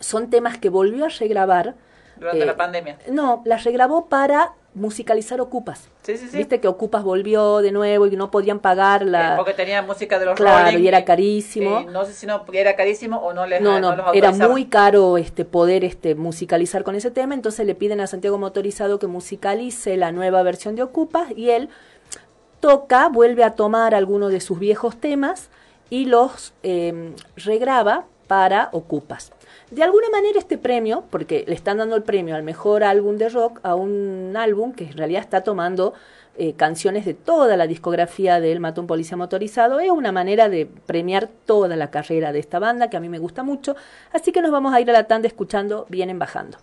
son temas que volvió a regrabar. Durante eh, la pandemia. No, las regrabó para musicalizar Ocupas. Sí, sí, sí. Viste que Ocupas volvió de nuevo y no podían pagar la... Eh, Porque tenía música de los Claro, Rolling y era carísimo. eh, no sé si no era carísimo o no les No, no no, los era muy caro este poder este musicalizar con ese tema, entonces le piden a Santiago Motorizado que musicalice la nueva versión de Ocupas y él toca, vuelve a tomar algunos de sus viejos temas y los eh, regraba para Ocupas. De alguna manera este premio, porque le están dando el premio al mejor álbum de rock a un álbum que en realidad está tomando eh, canciones de toda la discografía de El Mató un Policía Motorizado, es una manera de premiar toda la carrera de esta banda que a mí me gusta mucho, así que nos vamos a ir a la tanda escuchando Vienen Bajando.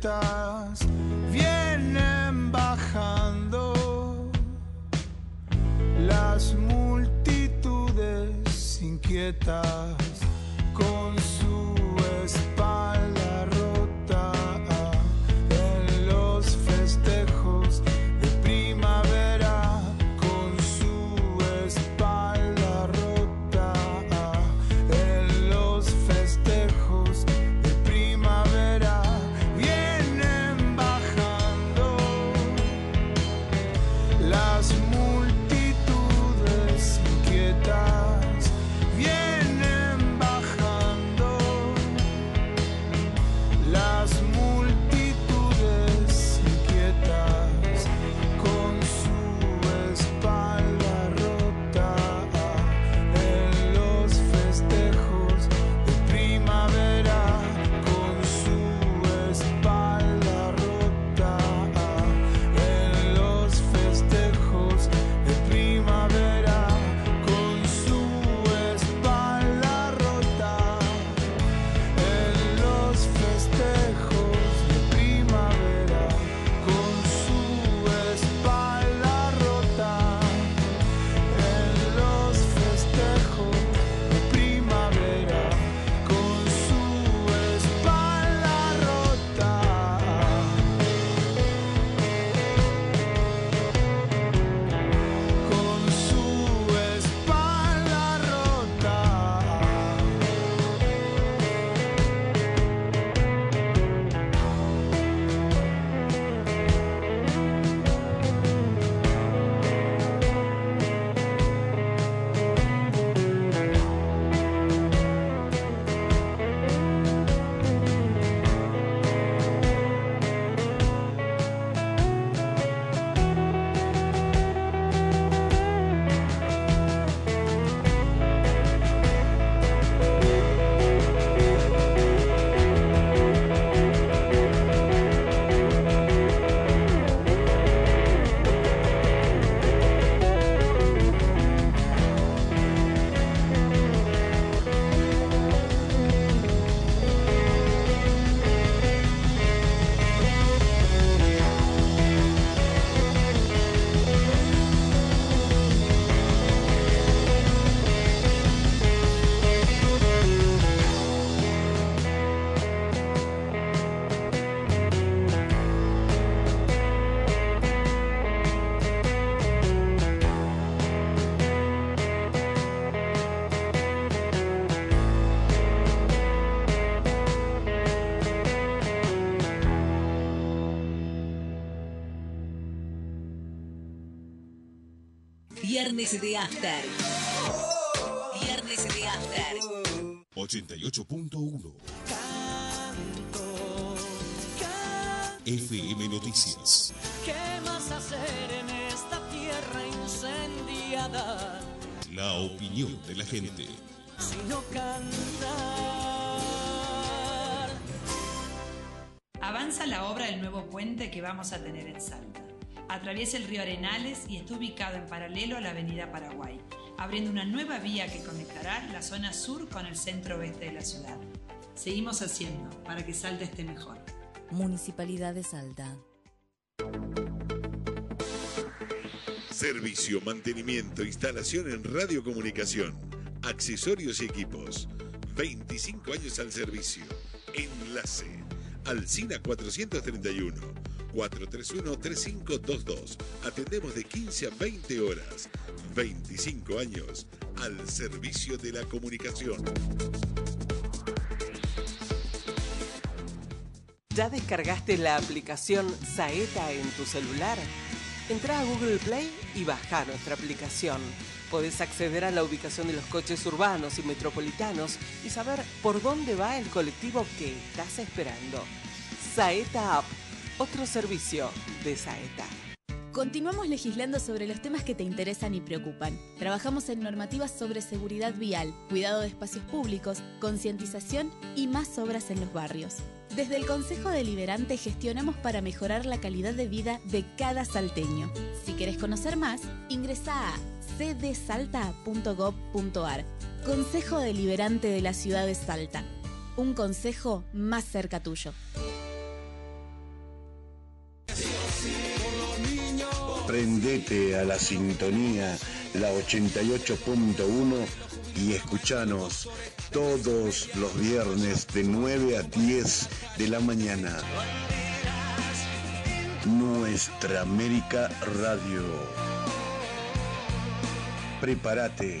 estás Viernes de After. Viernes de After. 88.1 FM Noticias. ¿Qué más hacer en esta tierra incendiada? La opinión de la gente. Sino cantar. Avanza la obra del nuevo puente que vamos a tener en Salta. Atraviesa el río Arenales y está ubicado en paralelo a la avenida Paraguay, abriendo una nueva vía que conectará la zona sur con el centro oeste de la ciudad. Seguimos haciendo para que Salta esté mejor. Municipalidad de Salta. Servicio, mantenimiento, instalación en radiocomunicación, accesorios y equipos. 25 años al servicio. Enlace. Alcina 431. 431-3522. Atendemos de 15 a 20 horas. 25 años al servicio de la comunicación. ¿Ya descargaste la aplicación Saeta en tu celular? Entra a Google Play y baja nuestra aplicación. Podés acceder a la ubicación de los coches urbanos y metropolitanos y saber por dónde va el colectivo que estás esperando. Saeta App, otro servicio de Saeta. Continuamos legislando sobre los temas que te interesan y preocupan. Trabajamos en normativas sobre seguridad vial, cuidado de espacios públicos, concientización y más obras en los barrios. Desde el Consejo Deliberante gestionamos para mejorar la calidad de vida de cada salteño. Si querés conocer más, ingresa a cdsalta.gov.ar. Consejo Deliberante de la Ciudad de Salta. Un consejo más cerca tuyo. Prendete a la sintonía, la 88.1 y escuchanos todos los viernes de 9 a 10 de la mañana. Nuestra América Radio. Prepárate.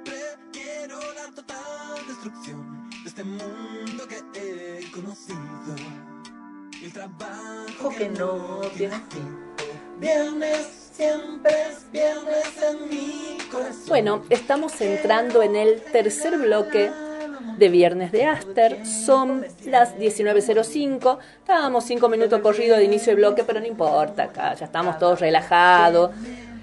quiero la total destrucción de este mundo que he conocido. El trabajo que no tiene fin. Viernes, siempre es viernes en mi corazón. Bueno, estamos entrando en el tercer bloque de Viernes de Aster. Son las 19.05. Estábamos cinco minutos corrido de inicio de bloque, pero no importa acá. Ya estamos todos relajados.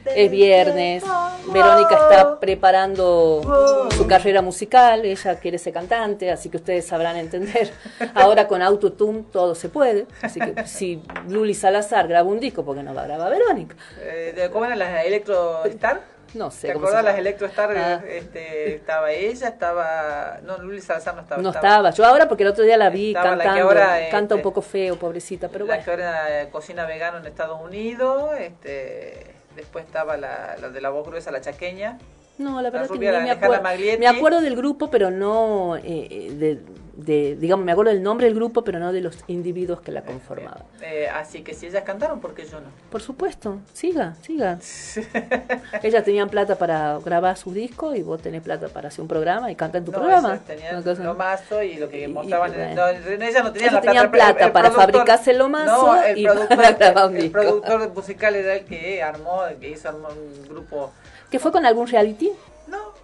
Es viernes. Verónica está preparando su carrera musical. Ella quiere ser cantante, así que ustedes sabrán entender. Ahora con Autotune todo se puede. Así que si Luli Salazar graba un disco, porque no va a grabar Verónica? Eh, de- ¿Cómo eran las Electro Star? No sé. ¿Te acordás las llama. Electro Star? Ah. Este, estaba ella, estaba. No, Luli Salazar no estaba. No estaba. Yo ahora, porque el otro día la vi Estaba la que cantando. ahora, Canta un este, poco feo, pobrecita, pero la bueno. que ahora cocina vegano en Estados Unidos. Este, después estaba la, la de la voz gruesa, la chaqueña. No, la verdad que rubia, ni la me acuerdo. Me acuerdo del grupo, pero no eh, eh, de, de- digamos, me acuerdo del nombre del grupo, pero no de los individuos que la conformaban. Eh, así que si ellas cantaron, ¿por qué yo no? Por supuesto, siga, siga. Ellas tenían plata para grabar su disco y vos tenés plata para hacer un programa y canta en tu No, programa. tenían lo mazo y lo que mostraban. en- bueno. no, ellas no tenían Ellas la tenían plata, plata para fabricarse lo mazo no, el y para grabar un el disco. productor musical era el que armó, el que hizo armó un grupo. ¿Que fue con algún reality?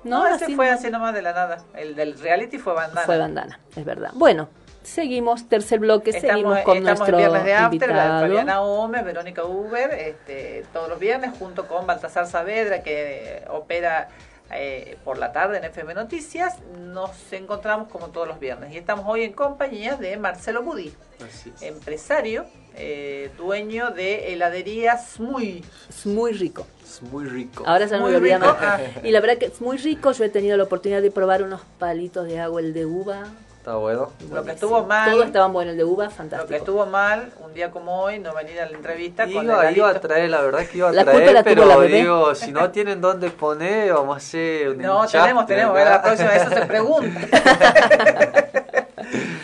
No, No, ese fue así nomás de la nada. El del reality fue bandana. Fue bandana, es verdad. Bueno, seguimos, tercer bloque, seguimos con estamos nuestro Viernes de After, invitado. Fabiana Gómez, Verónica Uber, este, todos los viernes junto con Baltasar Saavedra que eh, opera eh, por la tarde en FM Noticias. Nos encontramos como todos los viernes y estamos hoy en compañía de Marcelo es. empresario, eh, dueño de heladería Smuy. Es muy rico. Es muy rico. Ahora no Muy rico. más. Y la verdad que es muy rico. Yo he tenido la oportunidad de probar unos palitos de agua, el de uva. Está bueno. Lo que estuvo mal, Todos estaban buenos, el de uva, lo que fantástico. estuvo mal, un día como hoy, no venir a la entrevista con Iba, el iba a traer, la verdad que iba a La culpa traer, la tuvo pero la bebé. digo, si no tienen dónde poner, vamos a hacer un No, tenemos, tenemos. La próxima eso se pregunta.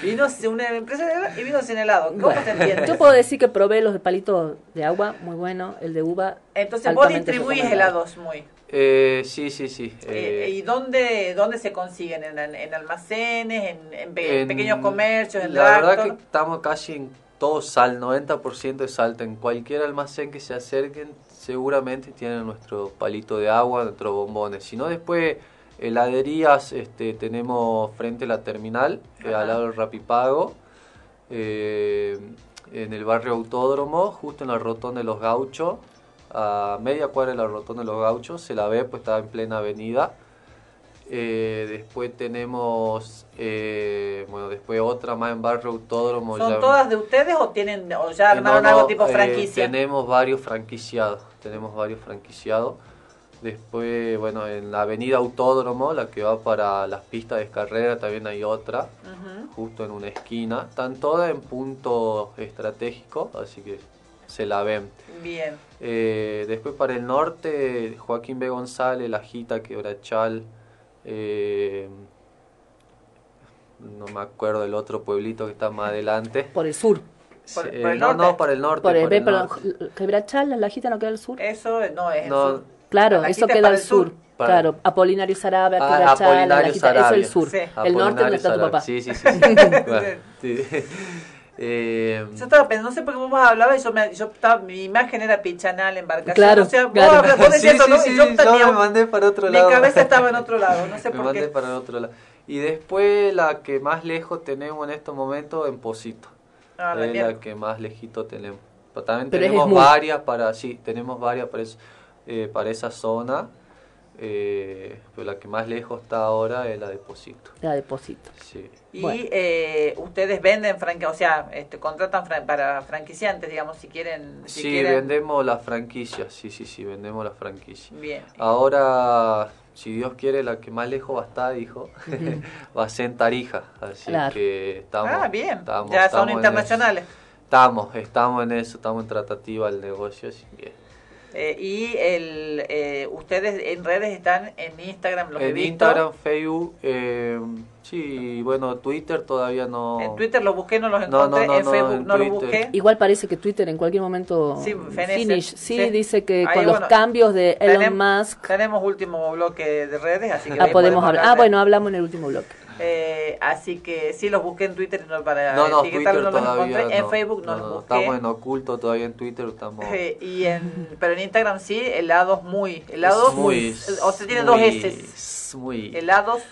vino sin- una empresa de helado y vino sin helado. ¿Cómo Bueno, te entiendes? yo puedo decir que probé los de palitos de agua, muy bueno. El de uva. Entonces vos distribuís helados muy. Eh, sí, sí, sí. Eh, eh, ¿Y dónde, dónde se consiguen? ¿En, en almacenes? ¿En, en pe- en- pequeños comercios? ¿En La verdad que estamos casi en todo Sal, 90% de Salta. En cualquier almacén que se acerquen, seguramente tienen nuestro palito de agua, nuestros bombones. Si no, después heladerías este, tenemos frente a la terminal, eh, al lado del Rapipago, eh, en el barrio Autódromo, justo en la rotonda de los Gauchos, a media cuadra de la rotonda de los Gauchos, se la ve, pues está en plena avenida. Eh, después tenemos, eh, bueno, después otra más en barrio Autódromo. ¿Son ya- todas de ustedes o tienen o ya armaron no, algo no, tipo eh, franquicia? tenemos varios franquiciados, tenemos varios franquiciados. Después, bueno, en la avenida Autódromo, la que va para las pistas de carrera, también hay otra, justo en una esquina. Están todas en punto estratégico, así que se la ven. Bien. Eh, después para el norte, Joaquín B. González, La Jita, Quebrachal, eh, no me acuerdo del otro pueblito que está más adelante. Por el sur. Por- Eh, por el no, norte. no, para el norte. Por el, el norte. Quebrachal, la lajita no queda al sur. Eso no es el sur. Claro, La eso queda al el sur. Para- Claro, Apolinario Sarabia, Ah, la Apolinario Lajita, eso es el Sarabia. sur. Sí. El norte donde está tu Sarabia. papá. Sí, sí, sí. sí. Bueno, sí. Eh, Yo estaba pensando, no sé por qué vos hablabas y yo, me, yo estaba, mi imagen era Pichanal, embarcación. Claro, o sea, vos claro. hablas- vos decías Sí, eso, ¿no? y yo, tenía- yo me mandé para otro mi lado. cabeza estaba en otro lado, no sé me por mandé qué. para el otro lado. Y después la que más lejos tenemos en estos momentos en Posito. Ah, la es mierda. la que más lejito tenemos. Pero también Pero tenemos varias para, sí, tenemos varias para, eso- eh, para esa zona. eh, pero la que más lejos está ahora es la de Posito. La deposito. Sí. Y Bueno. eh, ustedes venden, franqui- o sea, este, contratan fran- para franquiciantes, digamos, si quieren. Si sí, quieren. vendemos las franquicias, sí, sí, sí, vendemos las franquicias. Bien. Ahora, si Dios quiere, la que más lejos va a estar, dijo, va a ser en Tarija. Así Claro. que estamos. Ah, bien. estamos- ya estamos son internacionales. Estamos, estamos en eso, estamos en tratativa del negocio, así que. Eh, y el, eh, ustedes en redes están en Instagram, los he En visto. Instagram, Facebook, eh, sí, bueno, Twitter todavía no. En Twitter los busqué, no los encontré. no, no, en no, Facebook en no los busqué. Igual parece que Twitter en cualquier momento Sí, finish. Sí, Sí. dice que Ahí, con los bueno, cambios de Elon tenem- Musk Tenemos último bloque de redes, así que ah, ahí podemos hablar. Ah, bueno, hablamos en el último bloque. Eh, así que sí los busqué en Twitter no, para No, no, Twitter no los encontré. En. Facebook no, No, los busqué. Estamos en oculto todavía en Twitter, estamos. Eh, y en, pero en Instagram sí, helados muy. Helados Es muy. O sea, tiene muy- dos S. es Muy. Helados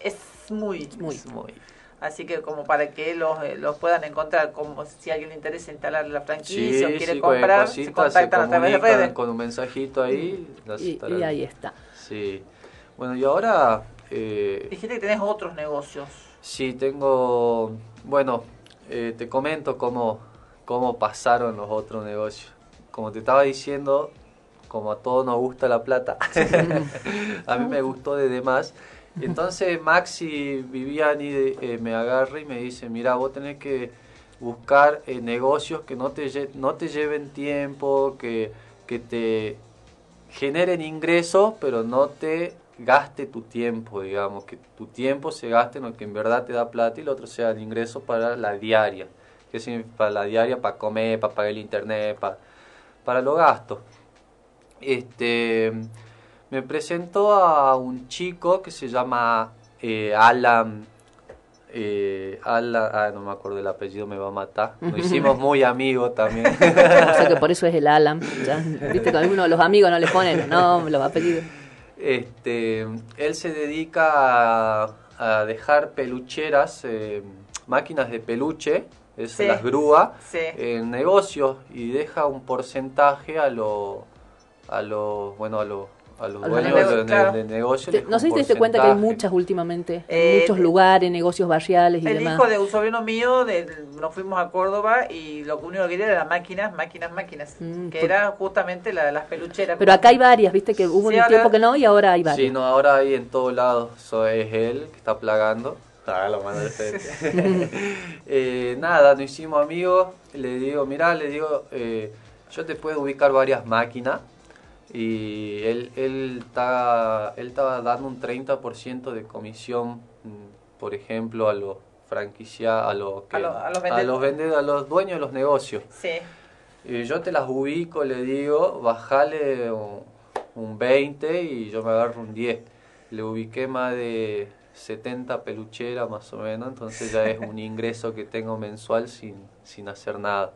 es muy. Muy. muy. Así que como para que los, eh, los puedan encontrar, como si a alguien le interesa instalar la franquicia o quiere sí, comprar, se cosita, contactan a través de redes. Con un mensajito ahí. las Y, y ahí está. Sí. Bueno, y ahora. Eh, Dijiste que tenés otros negocios. sí, tengo. Bueno, eh, te comento cómo, cómo pasaron los otros negocios. Como te estaba diciendo, como a todos nos gusta la plata, a mí me gustó de demás. Entonces Maxi Viviani eh, me agarra y me dice, mira, vos tenés que buscar eh, negocios que no te, no te lleven tiempo, que, que te generen ingresos, pero no te gaste tu tiempo, digamos, que tu tiempo se gaste en lo que en verdad te da plata y lo otro sea el ingreso para la diaria. ¿Qué significa para la diaria? Para comer, para pagar el internet, para, para los gastos. Este, me presentó a un chico que se llama eh, Alan. Eh, Alan, ah, no me acuerdo el apellido, me va a matar. Nos hicimos muy amigos también. O sea que por eso es el Alan. ya. Viste que algunos los amigos no le ponen no los apellidos. Este, él se dedica a, a dejar pelucheras, eh, máquinas de peluche, es Sí. las grúas, Sí. en negocios y deja un porcentaje a los, a los, bueno, a los, a los A los dueños de, de- claro. de negocios. Te- No sé si te diste cuenta que hay muchas últimamente, en Eh, muchos lugares, negocios barriales y El demás. hijo de un sobrino mío, de, nos fuimos a Córdoba y lo único que quería era máquinas, máquinas, máquinas. Mm, que por- era justamente la, las pelucheras. Pero acá hay varias, viste que hubo Sí, un ahora- tiempo que no y ahora hay Sí, varias. no, ahora hay en todos lados. So, es él que está plagando. Ah, lo mando. Eh, nada, nos hicimos amigos. Le digo, mirá, le digo, eh, yo te puedo ubicar varias máquinas. Y él, él, está, él estaba dando un 30% de comisión, mm, por ejemplo, a los franquiciados, a los, que- A lo- a los a vende- los vende- a los dueños de los negocios. Sí. Y yo te las ubico, le digo, bajale un, un 20 y yo me agarro un 10. Le ubiqué más de 70 pelucheras más o menos, entonces ya es un ingreso que tengo mensual sin, sin hacer nada.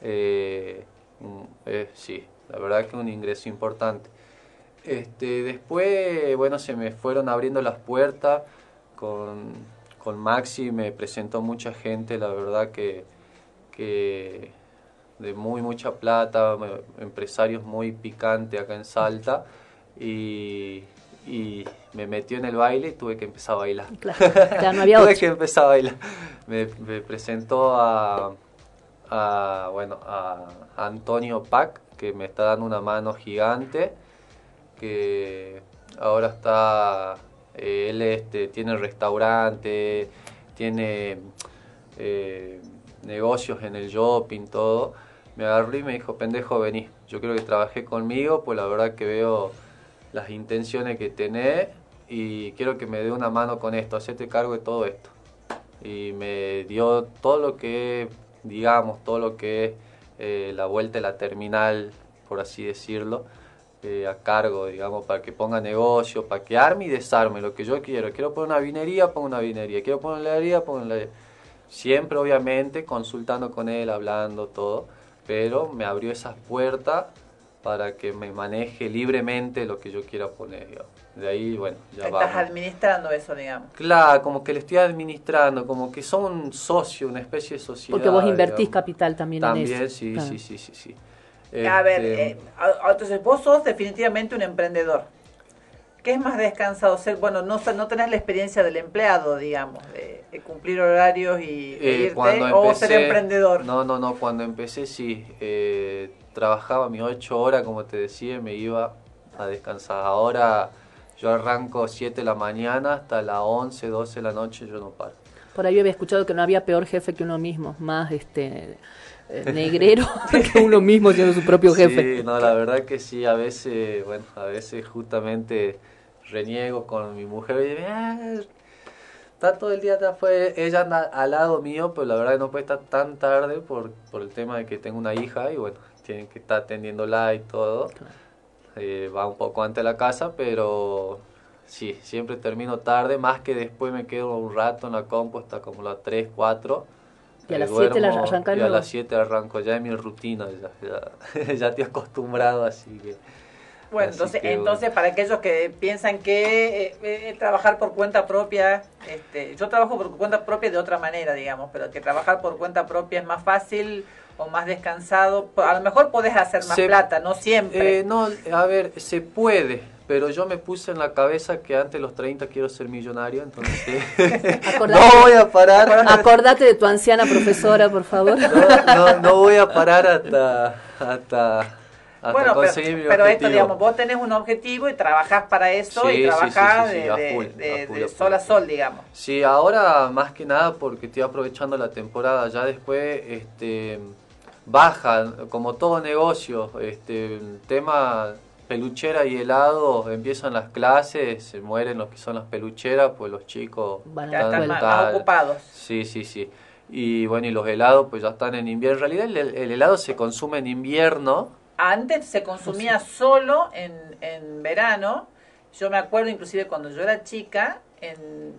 Eh, mm, eh, sí, la verdad que un ingreso importante. Este, después, bueno, se me fueron abriendo las puertas con, con Maxi, me presentó mucha gente, la verdad que, que de muy mucha plata, empresarios muy picantes acá en Salta y, y me metió en el baile y tuve que empezar a bailar. Claro, claro, no había tuve otro. que empezar a bailar. Me, me presentó a, a, bueno, a Antonio Pac, que me está dando una mano gigante, que ahora está, eh, él este, tiene restaurante, tiene eh, negocios en el shopping, todo. Me agarró y me dijo, pendejo, vení, yo quiero que trabajé conmigo, pues la verdad que veo las intenciones que tenés y quiero que me dé una mano con esto, hacete cargo de todo esto. Y me dio todo lo que, digamos, todo lo que es eh, la vuelta de la terminal, por así decirlo, eh, a cargo, digamos, para que ponga negocio, para que arme y desarme lo que yo quiero. Quiero poner una vinería, pongo una vinería. Quiero poner una heladería, pongo una heladería. Siempre, obviamente, consultando con él, hablando, todo, pero me abrió esas puertas para que me maneje libremente lo que yo quiera poner. digamos. De ahí, bueno, ya Estás vamos. administrando eso, digamos. Claro, como que le estoy administrando, como que son un socio, una especie de sociedad. Porque vos invertís digamos. capital también, en También, eso. sí, Claro. sí, sí, sí, sí. A ver, Este, eh, entonces vos sos definitivamente un emprendedor. ¿Qué es más descansado ser? Bueno, no, no tenés la experiencia del empleado, digamos, de, de cumplir horarios y Eh, irte, cuando o empecé, ser emprendedor. No, no, no, cuando empecé sí, eh, trabajaba mis ocho horas, como te decía, y me iba a descansar. Ahora yo arranco 7 de la mañana hasta las 11, 12 de la noche, yo no paro. Por ahí había escuchado que no había peor jefe que uno mismo, más este eh, negrero que uno mismo siendo su propio jefe. Sí, no, la verdad que sí, a veces, bueno, a veces justamente reniego con mi mujer y "Ah, está todo el día afuera, ella anda al lado mío, pero la verdad que no puede estar tan tarde por, por el tema de que tengo una hija y bueno, tienen que estar atendiéndola y todo. Eh, va un poco antes de la casa, pero sí, siempre termino tarde, más que después me quedo un rato en la compu hasta como las 3, 4. Y a las siete la duermo, arranca de Y a las 7 arranco, ya es mi rutina, ya, ya, ya estoy acostumbrado, así que... Bueno, Así entonces, que, entonces para aquellos que piensan que eh, eh, trabajar por cuenta propia, este, yo trabajo por cuenta propia de otra manera, digamos, pero que trabajar por cuenta propia es más fácil o más descansado, a lo mejor podés hacer más Se- plata, no siempre. Eh, no, a ver, se puede, pero yo me puse en la cabeza que antes de los 30 quiero ser millonario, entonces Acordate- no voy a parar. Acordate de tu anciana profesora, por favor. No, no voy a parar hasta, hasta, hasta bueno, pero, conseguir mi pero esto, digamos, vos tenés un objetivo y trabajás para eso Sí, y sí, trabajás sí, sí, sí, de, a de- full, de- a full, de a full, sol a sol, digamos. Sí, ahora más que nada porque estoy aprovechando la temporada. Ya después, este, baja, como todo negocio, este, el tema peluchera y helado, empiezan las clases, se mueren los que son las pelucheras, pues los chicos Van Ya están más- más ocupados. Sí, sí, sí. Y bueno, y los helados pues ya están en invierno. En realidad el, el helado se consume en invierno. Antes se consumía solo en, en verano. Yo me acuerdo inclusive cuando yo era chica, en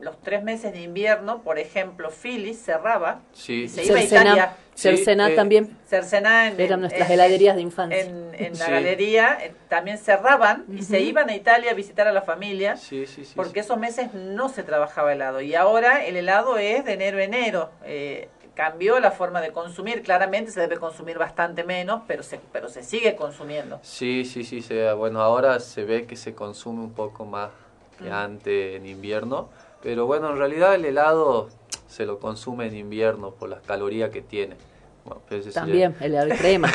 los tres meses de invierno, por ejemplo, Phillies cerraba Sí. y se iba a Italia. Cercena Sí, eh, también. Cercena en, Eran nuestras en- heladerías de infancia. En, en la Sí. galería eh, también cerraban y se iban a Italia a visitar a la familia Sí, sí, sí. porque esos meses no se trabajaba helado y ahora el helado es de enero a enero. Eh, cambió la forma de consumir, claramente se debe consumir bastante menos, pero se, pero se sigue consumiendo. Sí, sí, sí, se- bueno, ahora se ve que se consume un poco más que Mm. antes en invierno, pero bueno, en realidad el helado se lo consume en invierno por las calorías que tiene. Bueno, pues También, el helado crema.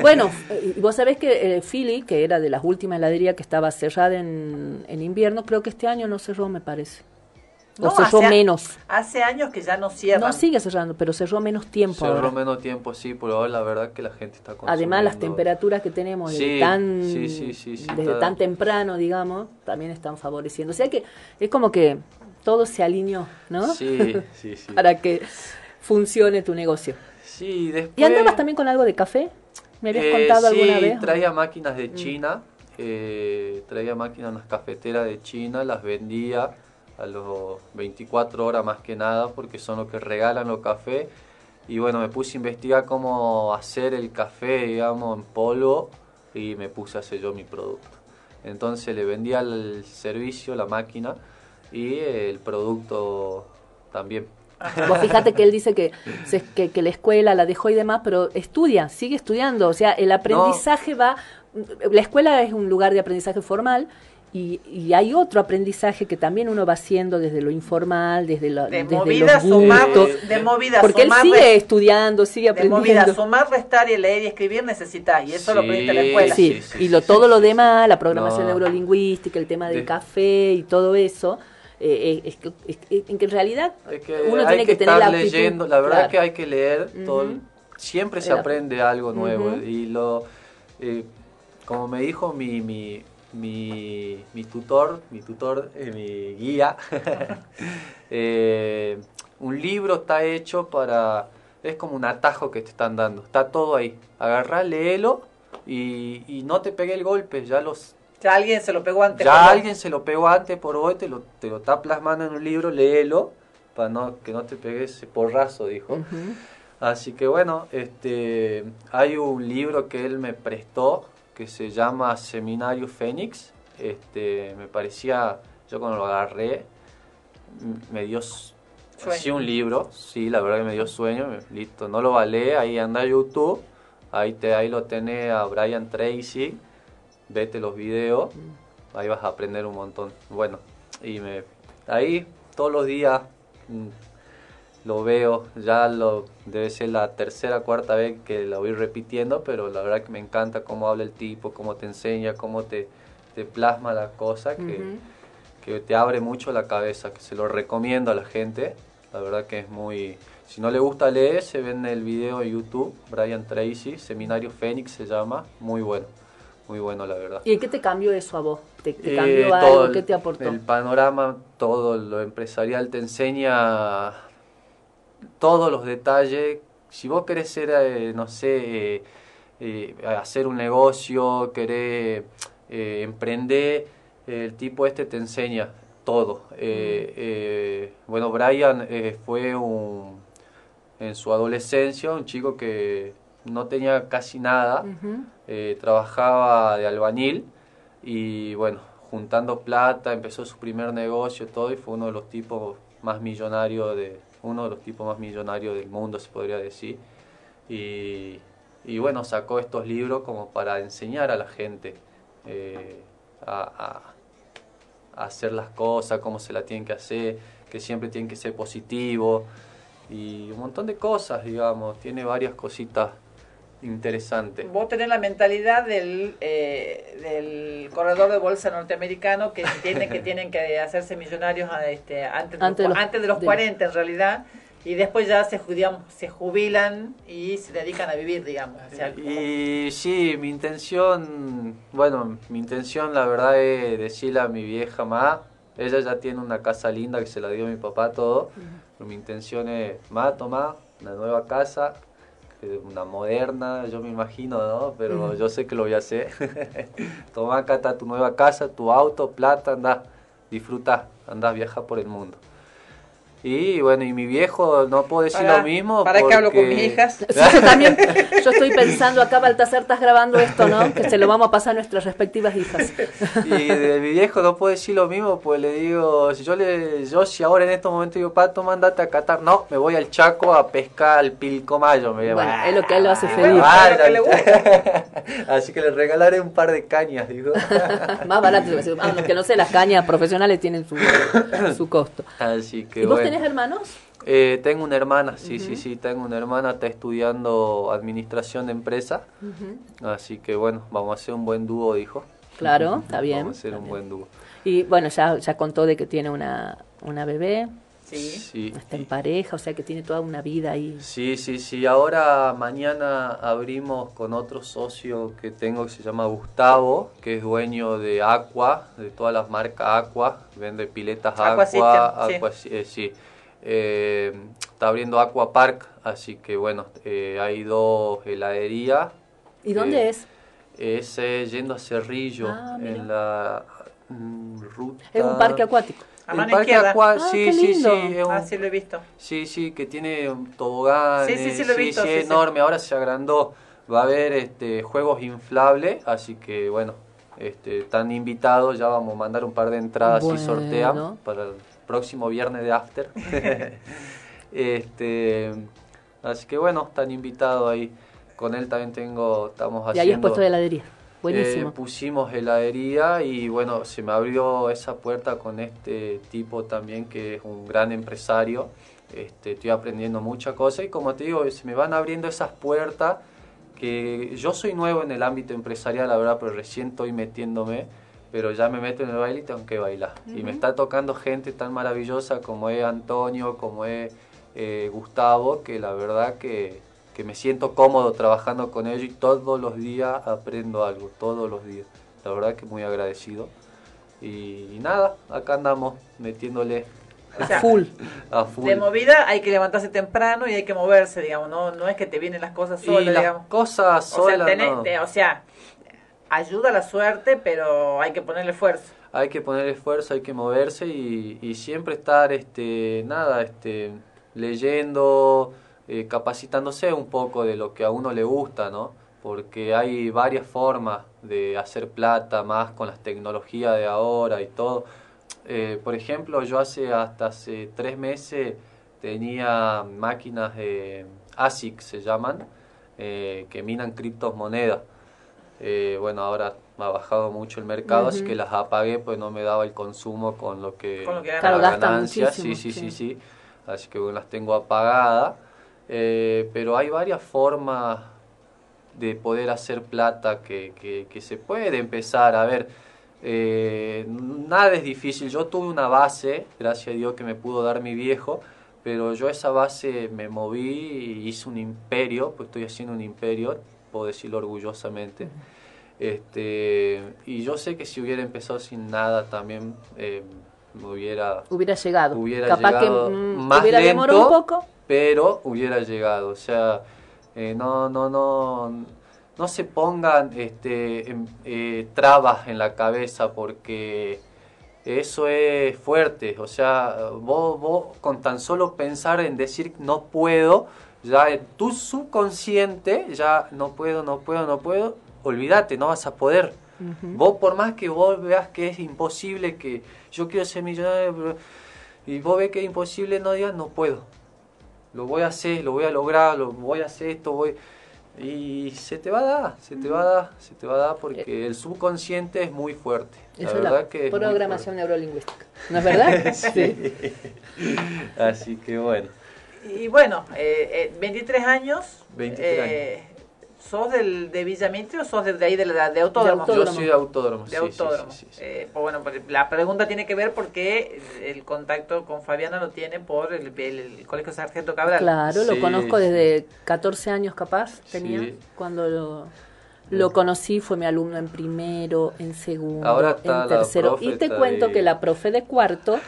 Bueno, eh, vos sabés que eh, Philly, que era de las últimas heladerías que estaba cerrada en, en invierno, creo que este año no cerró, me parece. O No, cerró hace menos. Hace años que ya no cierran. No sigue cerrando, pero cerró menos tiempo Cerró ahora. menos tiempo, sí, pero ahora la verdad que la gente está consumiendo. Además, las temperaturas que tenemos desde, Sí, tan, sí, sí, sí, sí, desde está- tan temprano, digamos, también están favoreciendo. O sea que es como que todo se alineó, ¿no? Sí, sí, sí. Para que funcione tu negocio. Sí, después... ¿Y andabas también con algo de café? ¿Me habías Eh, contado sí, alguna vez? traía máquinas de Mm. China, eh, traía máquinas las cafeteras de China, las vendía a los 24 horas más que nada, porque son los que regalan los cafés. Y bueno, me puse a investigar cómo hacer el café, digamos, en polvo, y me puse a hacer yo mi producto. Entonces le vendía el servicio, la máquina, y el producto también. Vos fíjate que él dice que, se- que, que la escuela la dejó y demás, pero estudia, sigue estudiando. O sea, el aprendizaje va... La escuela es un lugar de aprendizaje formal y, y hay otro aprendizaje que también uno va haciendo desde lo informal, desde, lo, De desde movida, los sumar, gustos. de movida, Porque él sigue estudiando, sigue de movida, aprendiendo. sumar, restar y leer y escribir necesitas, y eso lo aprendiste en la escuela. Sí, y lo, todo lo demás, la programación No. neurolingüística, el tema del De- café y todo eso, eh, es, que, es en que en realidad Es que uno hay tiene que, tener estar la actitud. leyendo, la verdad claro. que hay que leer, todo, siempre se aprende algo nuevo y lo eh, como me dijo mi mi, mi, mi tutor, mi tutor, eh, mi guía, eh, un libro está hecho para es como un atajo que te están dando, está todo ahí, agarrá, léelo y, y no te pegue el golpe, ya los Ya alguien se lo pegó antes. ya por alguien se lo pegó antes por hoy, te lo, te lo está plasmando en un libro, léelo para no, que no te pegues ese porrazo, dijo. Así que bueno, este, hay un libro que él me prestó que se llama Seminario Fénix. Este, me parecía, yo cuando lo agarré, me dio s- Sueño. sí un libro, sí, la verdad que me dio sueño, listo, no lo valé, ahí anda YouTube, ahí te ahí lo tenés a Brian Tracy, vete los videos, ahí vas a aprender un montón. Bueno, y me ahí todos los días mm, lo veo, ya lo debe ser la tercera cuarta vez que lo voy repitiendo, pero la verdad que me encanta cómo habla el tipo, cómo te enseña, cómo te, te plasma la cosa, que, que te abre mucho la cabeza, que se lo recomiendo a la gente, la verdad que es muy... Si no le gusta leer, se ve en el video de YouTube, Brian Tracy, Seminario Fénix se llama, muy bueno, muy bueno la verdad. ¿Y en qué te cambió eso a vos? ¿Te, te Eh, cambió algo? el- ¿Qué te aportó? El panorama, todo lo empresarial te enseña todos los detalles. Si vos querés ser, eh, no sé, eh, eh, hacer un negocio, querés eh, emprender, el tipo este te enseña todo. Eh, bueno, Brian eh, fue un, en su adolescencia un chico que no tenía casi nada, eh, trabajaba de albañil y bueno, juntando plata, empezó su primer negocio, todo, y fue uno de los tipos más millonarios de, uno de los tipos más millonarios del mundo, se podría decir. Y, y bueno, sacó estos libros como para enseñar a la gente eh, a, a- a hacer las cosas, cómo se la tienen que hacer, que siempre tienen que ser positivo y un montón de cosas, digamos. Tiene varias cositas interesantes. Vos tenés la mentalidad del, eh, del corredor de bolsa norteamericano que tiene que tienen que hacerse millonarios a, este, antes, de Antes de los, los- antes de los de- 40 en realidad y después ya se, judiam- se jubilan y se dedican a vivir, digamos. O sea, como- Y sí, mi intención, bueno, mi intención la verdad es decirle a mi vieja más, ella ya tiene una casa linda que se la dio mi papá todo, pero mi intención es, más, toma, una nueva casa, una moderna, yo me imagino, ¿no? Pero yo sé que lo voy a hacer. toma, acá está tu nueva casa, tu auto, plata, anda, disfruta, anda, viaja por el mundo. Y bueno, y mi viejo, no puedo decir Para- lo mismo. para que hablo con porque- mis hijas. Sí, yo también, yo estoy pensando acá, Baltasar, estás grabando esto, ¿no? Que se lo vamos a pasar a nuestras respectivas hijas. Y de mi viejo no puedo decir lo mismo, pues le digo, si yo le, yo si ahora en estos momentos digo, pato, mandate a Qatar, no, me voy al Chaco a pescar al Pilcomayo, me Bueno, es lo que él lo hace feliz. vaya, Es lo que le gusta. Así que le regalaré un par de cañas, digo. Más barato, aunque que no sé, las cañas profesionales tienen su, su costo. Así que ¿Y vos bueno. Tenés hermanos? Eh, tengo una hermana, sí, sí, sí, tengo una hermana, está estudiando administración de empresa, así que bueno, vamos a hacer un buen dúo, dijo. Claro, está bien. Vamos a hacer un buen dúo. Y bueno, ya, ya contó de que tiene una, una bebé, Sí. está en pareja, o sea que tiene toda una vida ahí. Sí, sí, sí. Ahora mañana abrimos con otro socio que tengo que se llama Gustavo, que es dueño de Aqua, de todas las marcas Aqua, vende piletas Aqua Aqua, System, sí. Aqua, sí. eh, sí. Eh, está abriendo Aqua Park, así que bueno, eh, hay dos heladerías. ¿Y dónde Eh, es? Es eh, yendo a Cerrillo, Ah, en la mm, ruta... Es un parque acuático. A El mano parque izquierda. Ah, sí, qué sí, lindo. sí. es un- Ah, sí lo he visto. Sí, sí, que tiene toboganes. Sí, sí, sí lo he visto, sí, es sí. enorme. Ahora se agrandó. Va a haber este, juegos inflables, así que bueno, este, están invitados. Ya vamos a mandar un par de entradas y sorteamos para el próximo viernes de After. este, así que bueno, están invitados ahí. Con él también tengo, estamos Y haciendo... ahí has puesto la heladería. Eh, Buenísimo. pusimos heladería y bueno, se me abrió esa puerta con este tipo también que es un gran empresario. Este, estoy aprendiendo muchas cosas y como te digo, se me van abriendo esas puertas que yo soy nuevo en el ámbito empresarial, la verdad, pero recién estoy metiéndome, pero ya me meto en el baile y tengo que bailar. Y me está tocando gente tan maravillosa como es Antonio, como es eh, Gustavo, que la verdad que, que me siento cómodo trabajando con ellos y todos los días aprendo algo, todos los días. La verdad que muy agradecido. Y, y nada, acá andamos metiéndole O sea, a full. De movida hay que levantarse temprano y hay que moverse, digamos, no, no es que te vienen las cosas Y solas, las digamos. cosas o sea, solas tenés- no. te- o sea, ayuda la suerte, pero hay que ponerle esfuerzo. hay que poner esfuerzo, hay que moverse y, y siempre estar, este, nada, este, leyendo, eh, capacitándose un poco de lo que a uno le gusta, ¿no? Porque hay varias formas de hacer plata, más con las tecnologías de ahora y todo. Eh, por ejemplo, yo hace hasta hace tres meses tenía máquinas de ASIC, se llaman, eh, que minan criptomonedas. Eh, bueno, ahora ha bajado mucho el mercado, así que las apagué, pues no me daba el consumo con lo que, Con lo que la ganancia. Sí, sí, sí. sí. Así que bueno, las tengo apagadas. Eh, pero hay varias formas de poder hacer plata que, que, que se puede empezar. A ver, eh, nada es difícil. Yo tuve una base, gracias a Dios que me pudo dar mi viejo, pero yo esa base me moví y hice un imperio, pues estoy haciendo un imperio, puedo decirlo orgullosamente. Este, y yo sé que si hubiera empezado sin nada también eh, me hubiera, Hubiera llegado. hubiera Capaz llegado que mm, más hubiera lento, demorado un poco. Pero hubiera llegado. O sea, eh, no, no, no, no se pongan este, eh, trabas en la cabeza porque eso es fuerte. O sea, vos, vos con tan solo pensar en decir no puedo, ya en tu subconsciente, ya no puedo, no puedo, no puedo, olvídate, no vas a poder. Vos por más que vos veas que es imposible, que yo quiero ser millonario, y vos ves que es imposible, no digas no puedo. Lo voy a hacer, lo voy a lograr, lo voy a hacer esto, voy... Y se te va a dar, se te va a dar, se te va a dar porque el subconsciente es muy fuerte. La Eso es verdad la que es programación neurolingüística. ¿No es verdad? Sí. Así que bueno. Y bueno, eh, eh, 23 años. 23 eh, ¿Sos del, de Villa Mitre o sos de, de ahí de, la, de autódromo? Yo soy de autódromo, De sí, sí, autódromo. sí, sí, Eh, pues bueno, pues la pregunta tiene que ver porque el contacto con Fabiana lo tiene por el, el- el Colegio Sargento Cabral. Claro, lo conozco sí. desde 14 años capaz, tenía, Sí. cuando lo, lo conocí, fue mi alumno en primero, en segundo, Ahora está en la tercero. profe, Y te está cuento ahí. que la profe de cuarto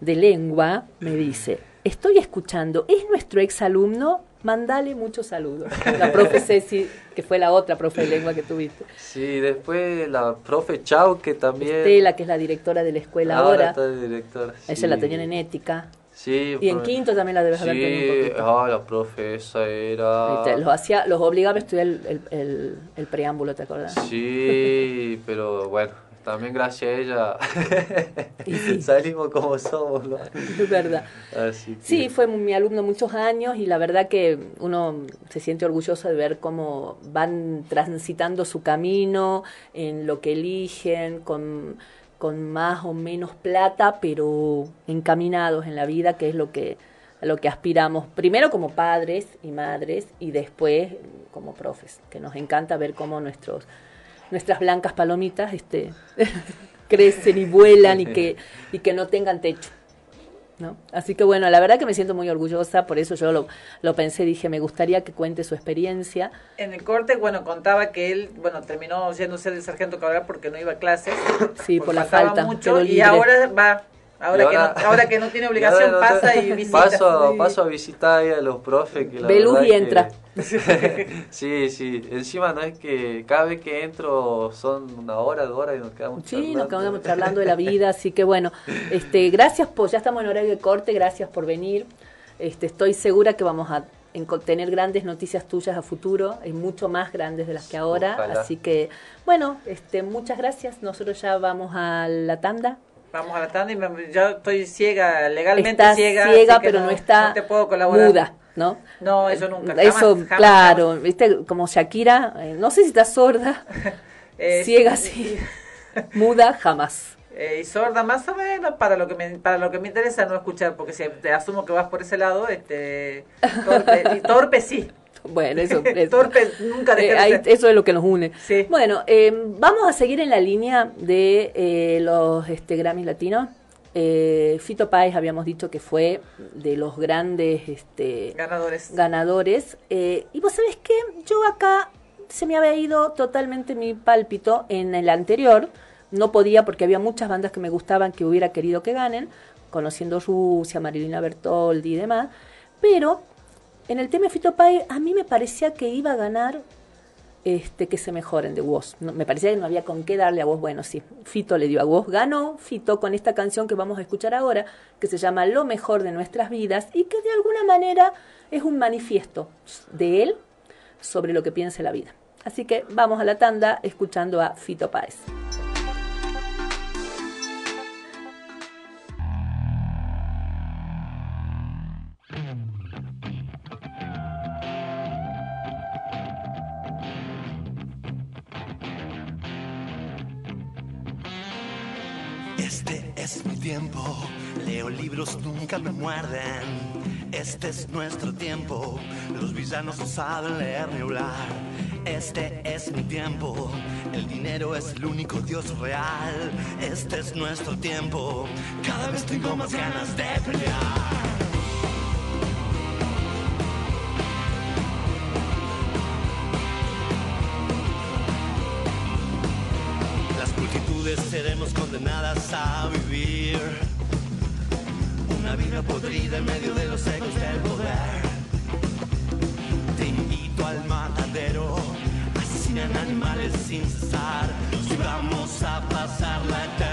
de lengua me dice, estoy escuchando, ¿es nuestro ex alumno? Mandale muchos saludos. La profe Ceci, que fue la otra profe de lengua que tuviste. Sí, después la profe Chau, que también... Estela, que es la directora de la escuela ahora. de directora. Sí. la tenían en ética. Sí, Y en quinto también la debes haber tenido un poquito. ah, la profe esa era... Los, hacía, los obligaba a estudiar el, el, el- el preámbulo, ¿te acordás? Sí, pero bueno, también gracias a ella salimos como somos, ¿no? Es verdad. Así que- Sí, fue mi alumno muchos años y la verdad que uno se siente orgulloso de ver cómo van transitando su camino, en lo que eligen, con, con más o menos plata, pero encaminados en la vida, que es lo que, a lo que aspiramos, primero como padres y madres y después como profes, que nos encanta ver cómo nuestros, nuestras blancas palomitas este, crecen y vuelan y que, y que no tengan techo. ¿no? Así que bueno, la verdad que me siento muy orgullosa, por eso yo lo, lo pensé, dije, me gustaría que cuente su experiencia. En el corte, bueno, contaba que él, bueno, terminó yéndose del Sargento Cabral porque no iba a clases. Sí, porque por la falta, mucho y ahora va. Ahora, que, ahora- no, ahora que no tiene obligación, no pasa te- y visita. Paso, Sí. paso a visitar ahí a los profes que la Ve luz verdad y que- entra. sí, sí. Encima no es que cada vez que entro son una hora, dos horas y nos quedamos Sí, charlando. nos quedamos charlando de la vida, así que bueno, este, gracias por, ya estamos en horario de corte, gracias por venir. Este, estoy segura que vamos a tener grandes noticias tuyas a futuro, y mucho más grandes de las que ahora, Ojalá. así que bueno, este, muchas gracias. Nosotros ya vamos a la tanda. Vamos a la tanda y me- yo estoy ciega, legalmente Está ciega. ciega, pero no, está no te puedo colaborar. muda, ¿no? No, eso nunca. Eso, jamás, jamás, claro, viste, como Shakira, eh, no sé si está sorda, Eh, ciega sí, muda jamás. Eh, y sorda más o menos para lo que me para lo que me interesa no escuchar porque si te asumo que vas por ese lado este torpe, y torpe sí Bueno, eso, eso. torpe nunca Eh, de eso es lo que nos une. Bueno, eh, vamos a seguir en la línea de eh, los este, Grammys latinos. Eh, Fito Páez habíamos dicho que fue de los grandes este, ganadores ganadores. Y vos sabés que yo acá se me había ido totalmente mi pálpito en el anterior. No podía porque había muchas bandas que me gustaban que hubiera querido que ganen, conociendo Rusia, Marilina Bertoldi y demás. Pero en el tema Fito Páez a mí me parecía que iba a ganar este, que se mejoren de Woz. No- me parecía que no había con qué darle a Woz. Bueno, sí, Fito le dio a Woz. Ganó Fito con esta canción que vamos a escuchar ahora, que se llama Lo mejor de nuestras vidas y que de alguna manera es un manifiesto de él sobre lo que piensa la vida. Así que vamos a la tanda escuchando a Fito Páez. Leo libros, nunca me muerden. Este es nuestro tiempo, los villanos no saben leer ni hablar. Este es mi tiempo, el dinero es el único Dios real. Este es nuestro tiempo, cada vez tengo más ganas de pelear. Seremos condenadas a vivir podrida en medio de los ecos del poder. Te invito al matadero, asesinan animales sin cesar. Si vamos a pasar la eternidad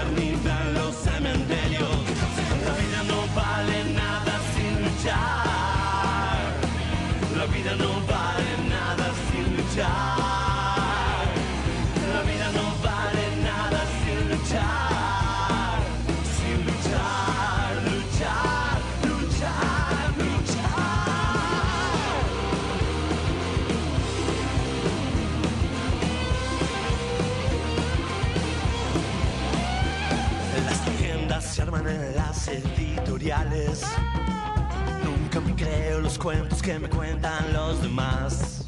Nunca me creo los cuentos que me cuentan los demás.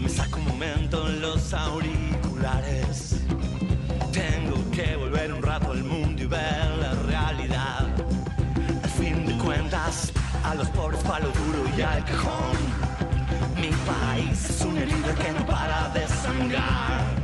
Me saco un momento los auriculares. Tengo que volver un rato al mundo y ver la realidad. Al fin de cuentas, a los pobres palo duro y al cajón. Mi país es una herida que no para de sangrar.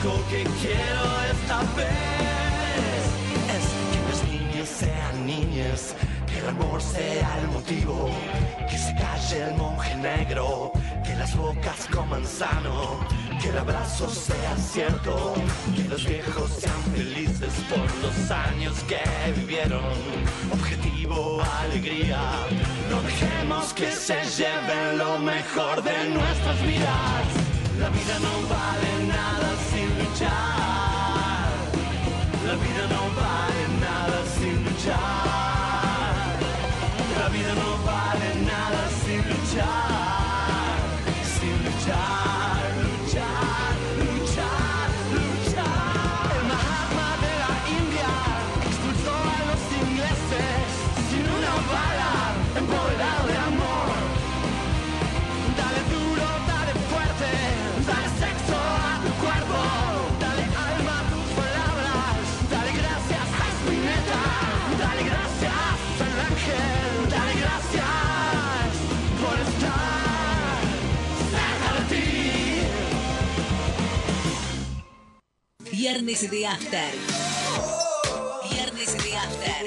Único que quiero esta vez es que las niñas sean niñas, que el amor sea el motivo, que se calle el monje negro, que las bocas coman sano, que el abrazo sea cierto, que los viejos sean felices por los años que vivieron. Objetivo, alegría, no dejemos que se lleven lo mejor de nuestras vidas. La vida no vale nada sin Viernes de After. Viernes de After.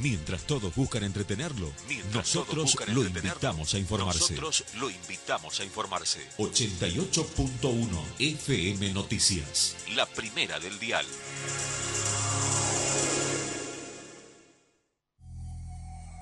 Mientras todos buscan entretenerlo, nosotros buscan lo entretenerlo, invitamos a informarse. Nosotros lo invitamos a informarse. 88.1 FM Noticias. La primera del dial.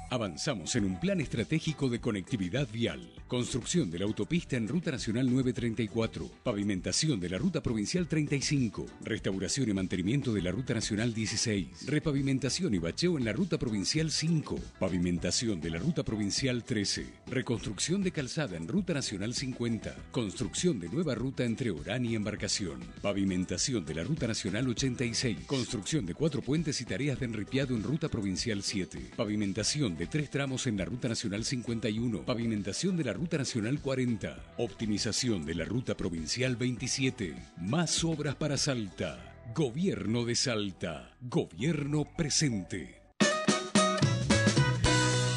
Avanzamos en un plan estratégico de conectividad vial Construcción de la autopista en Ruta Nacional 934. Pavimentación de la Ruta Provincial 35. Restauración y mantenimiento de la Ruta Nacional 16. Repavimentación y bacheo en la Ruta Provincial 5. Pavimentación de la Ruta Provincial 13. Reconstrucción de calzada en Ruta Nacional 50. Construcción de nueva ruta entre Orán y Embarcación. Pavimentación de la Ruta Nacional 86. Construcción de cuatro puentes y tareas de enripiado en Ruta Provincial 7. Pavimentación de tres tramos en la Ruta Nacional 51. Pavimentación de la Ruta Nacional 40. Optimización de la Ruta Provincial 27. Más obras para Salta. Gobierno de Salta. Gobierno presente.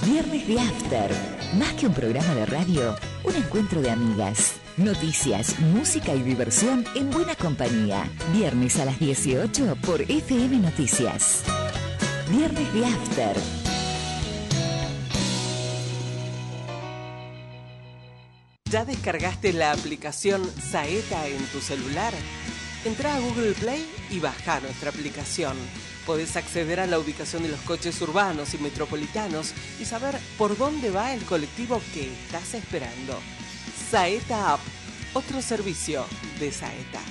Viernes de After. Más que un programa de radio, un encuentro de amigas. Noticias, música y diversión en buena compañía. Viernes a las 18 por FM Noticias. Viernes de After. ¿Ya descargaste la aplicación Saeta en tu celular? Entra a Google Play y baja nuestra aplicación. Podés acceder a la ubicación de los coches urbanos y metropolitanos y saber por dónde va el colectivo que estás esperando. Saeta App, otro servicio de Saeta.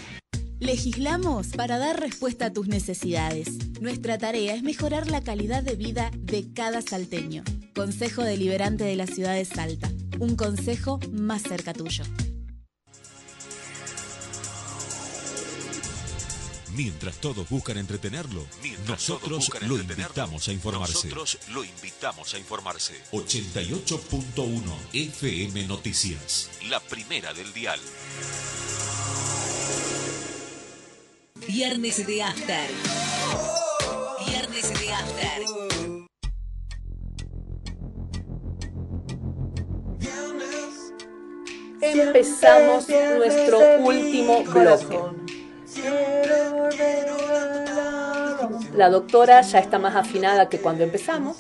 Legislamos para dar respuesta a tus necesidades. Nuestra tarea es mejorar la calidad de vida de cada salteño. Consejo Deliberante de la Ciudad de Salta. Un consejo más cerca tuyo. Mientras todos buscan entretenerlo, nosotros lo invitamos a informarse. Nosotros lo invitamos a informarse. 88.1 FM Noticias. La primera del dial. Viernes de After. Viernes de After. Empezamos nuestro último bloque. La doctora ya está más afinada que cuando empezamos,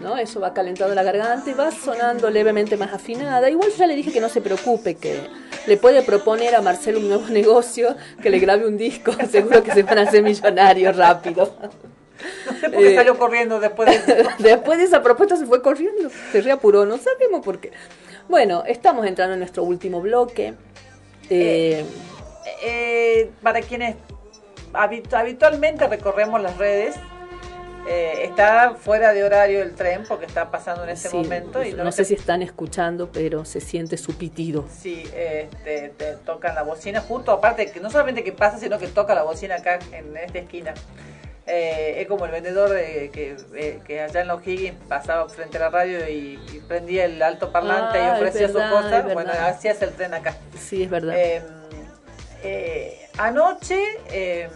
¿no? Eso va calentando la garganta y va sonando levemente más afinada. Igual ya le dije que no se preocupe, que le puede proponer a Marcelo un nuevo negocio, que le grabe un disco, seguro que se van a hacer millonarios rápido. No sé por qué Eh, salió corriendo después de... Después de esa propuesta se fue corriendo, se reapuró, no sabemos por qué. Bueno, estamos entrando en nuestro último bloque. Eh, Eh, para quienes habit- habitualmente recorremos las redes, eh, está fuera de horario el tren porque está pasando en ese sí, momento y no, no, sé si están escuchando, pero se siente su pitido. Sí, este, te tocan la bocina justo, aparte que no solamente que pasa, sino que toca la bocina acá en esta esquina. Eh, es como el vendedor de- que, eh, que allá en los Higgins pasaba frente a la radio y, y prendía el alto parlante Ah, y ofrecía es su verdad, cosa. es Bueno, así es el tren acá. Sí, es verdad. Eh, eh, anoche eh,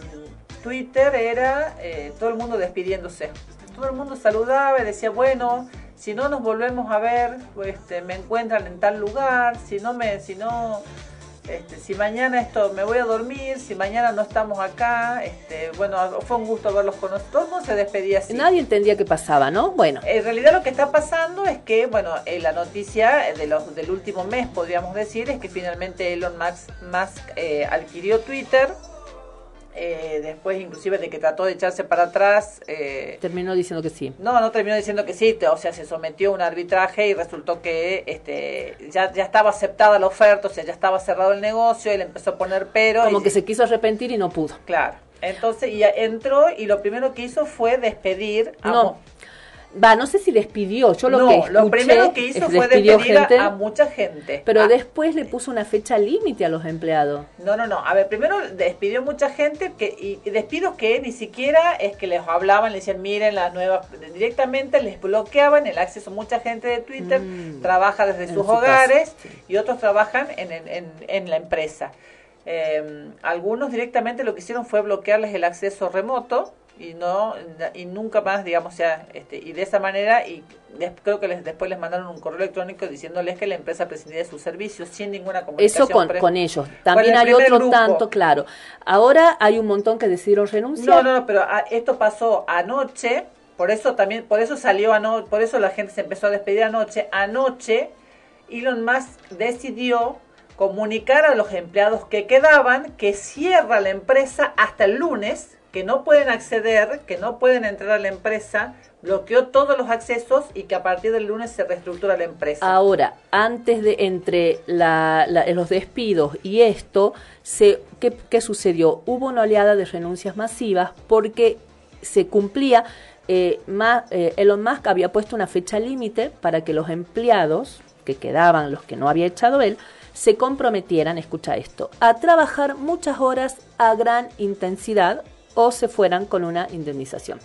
Twitter era eh, todo el mundo despidiéndose. Todo el mundo saludaba y decía, bueno, si no nos volvemos a ver, pues, este, me encuentran en tal lugar, si no me, si no, este, si mañana esto me voy a dormir, si mañana no estamos acá, este, bueno, fue un gusto verlos con nosotros. Se despedía así. Nadie entendía qué pasaba, ¿no? Bueno, En realidad lo que está pasando es que, bueno, eh, la noticia de los, del último mes, podríamos decir, es que finalmente Elon Musk, Musk, eh, adquirió Twitter. Eh, después inclusive de que trató de echarse para atrás. eh, terminó diciendo que sí. no, no terminó diciendo que sí, o sea, se sometió a un arbitraje y resultó que este ya, ya estaba aceptada la oferta, o sea, ya estaba cerrado el negocio, él empezó a poner pero. Como y- que se quiso arrepentir y no pudo. Claro. Entonces, y entró y lo primero que hizo fue despedir a No, va, no sé si despidió. Yo lo no, que escuché lo primero que hizo fue despedir a- gente, a mucha gente. pero Ah, después le puso una fecha límite a los empleados. No, no, no. A ver, primero despidió mucha gente que y, despidos que ni siquiera es que les hablaban, le decían, miren las nuevas, directamente les bloqueaban el acceso. Mucha gente de Twitter trabaja desde Mm. en sus su hogares y otros trabajan en, en, en- en la empresa. Eh, algunos directamente lo que hicieron fue bloquearles el acceso remoto y no y nunca más digamos ya este y de esa manera y creo que les, después les mandaron un correo electrónico diciéndoles que la empresa prescindía de sus servicios sin ninguna comunicación Eso con, con ellos. Con También el hay otro grupo. tanto, claro. Ahora hay un montón que decidieron renunciar. No, no, no, pero ah, esto pasó anoche, por eso también, por eso salió anoche, por eso la gente se empezó a despedir anoche. Anoche, Elon Musk decidió comunicar a los empleados que quedaban que cierra la empresa hasta el lunes, que no pueden acceder, que no pueden entrar a la empresa, bloqueó todos los accesos y que a partir del lunes se reestructura la empresa. Ahora, antes de entre la- la- los despidos y esto, se, ¿qué, qué sucedió? Hubo una oleada de renuncias masivas porque se cumplía, eh, eh, Elon Musk había puesto una fecha límite para que los empleados, que quedaban los que no había echado él, se comprometieran, escucha esto, a trabajar muchas horas a gran intensidad o se fueran con una indemnización.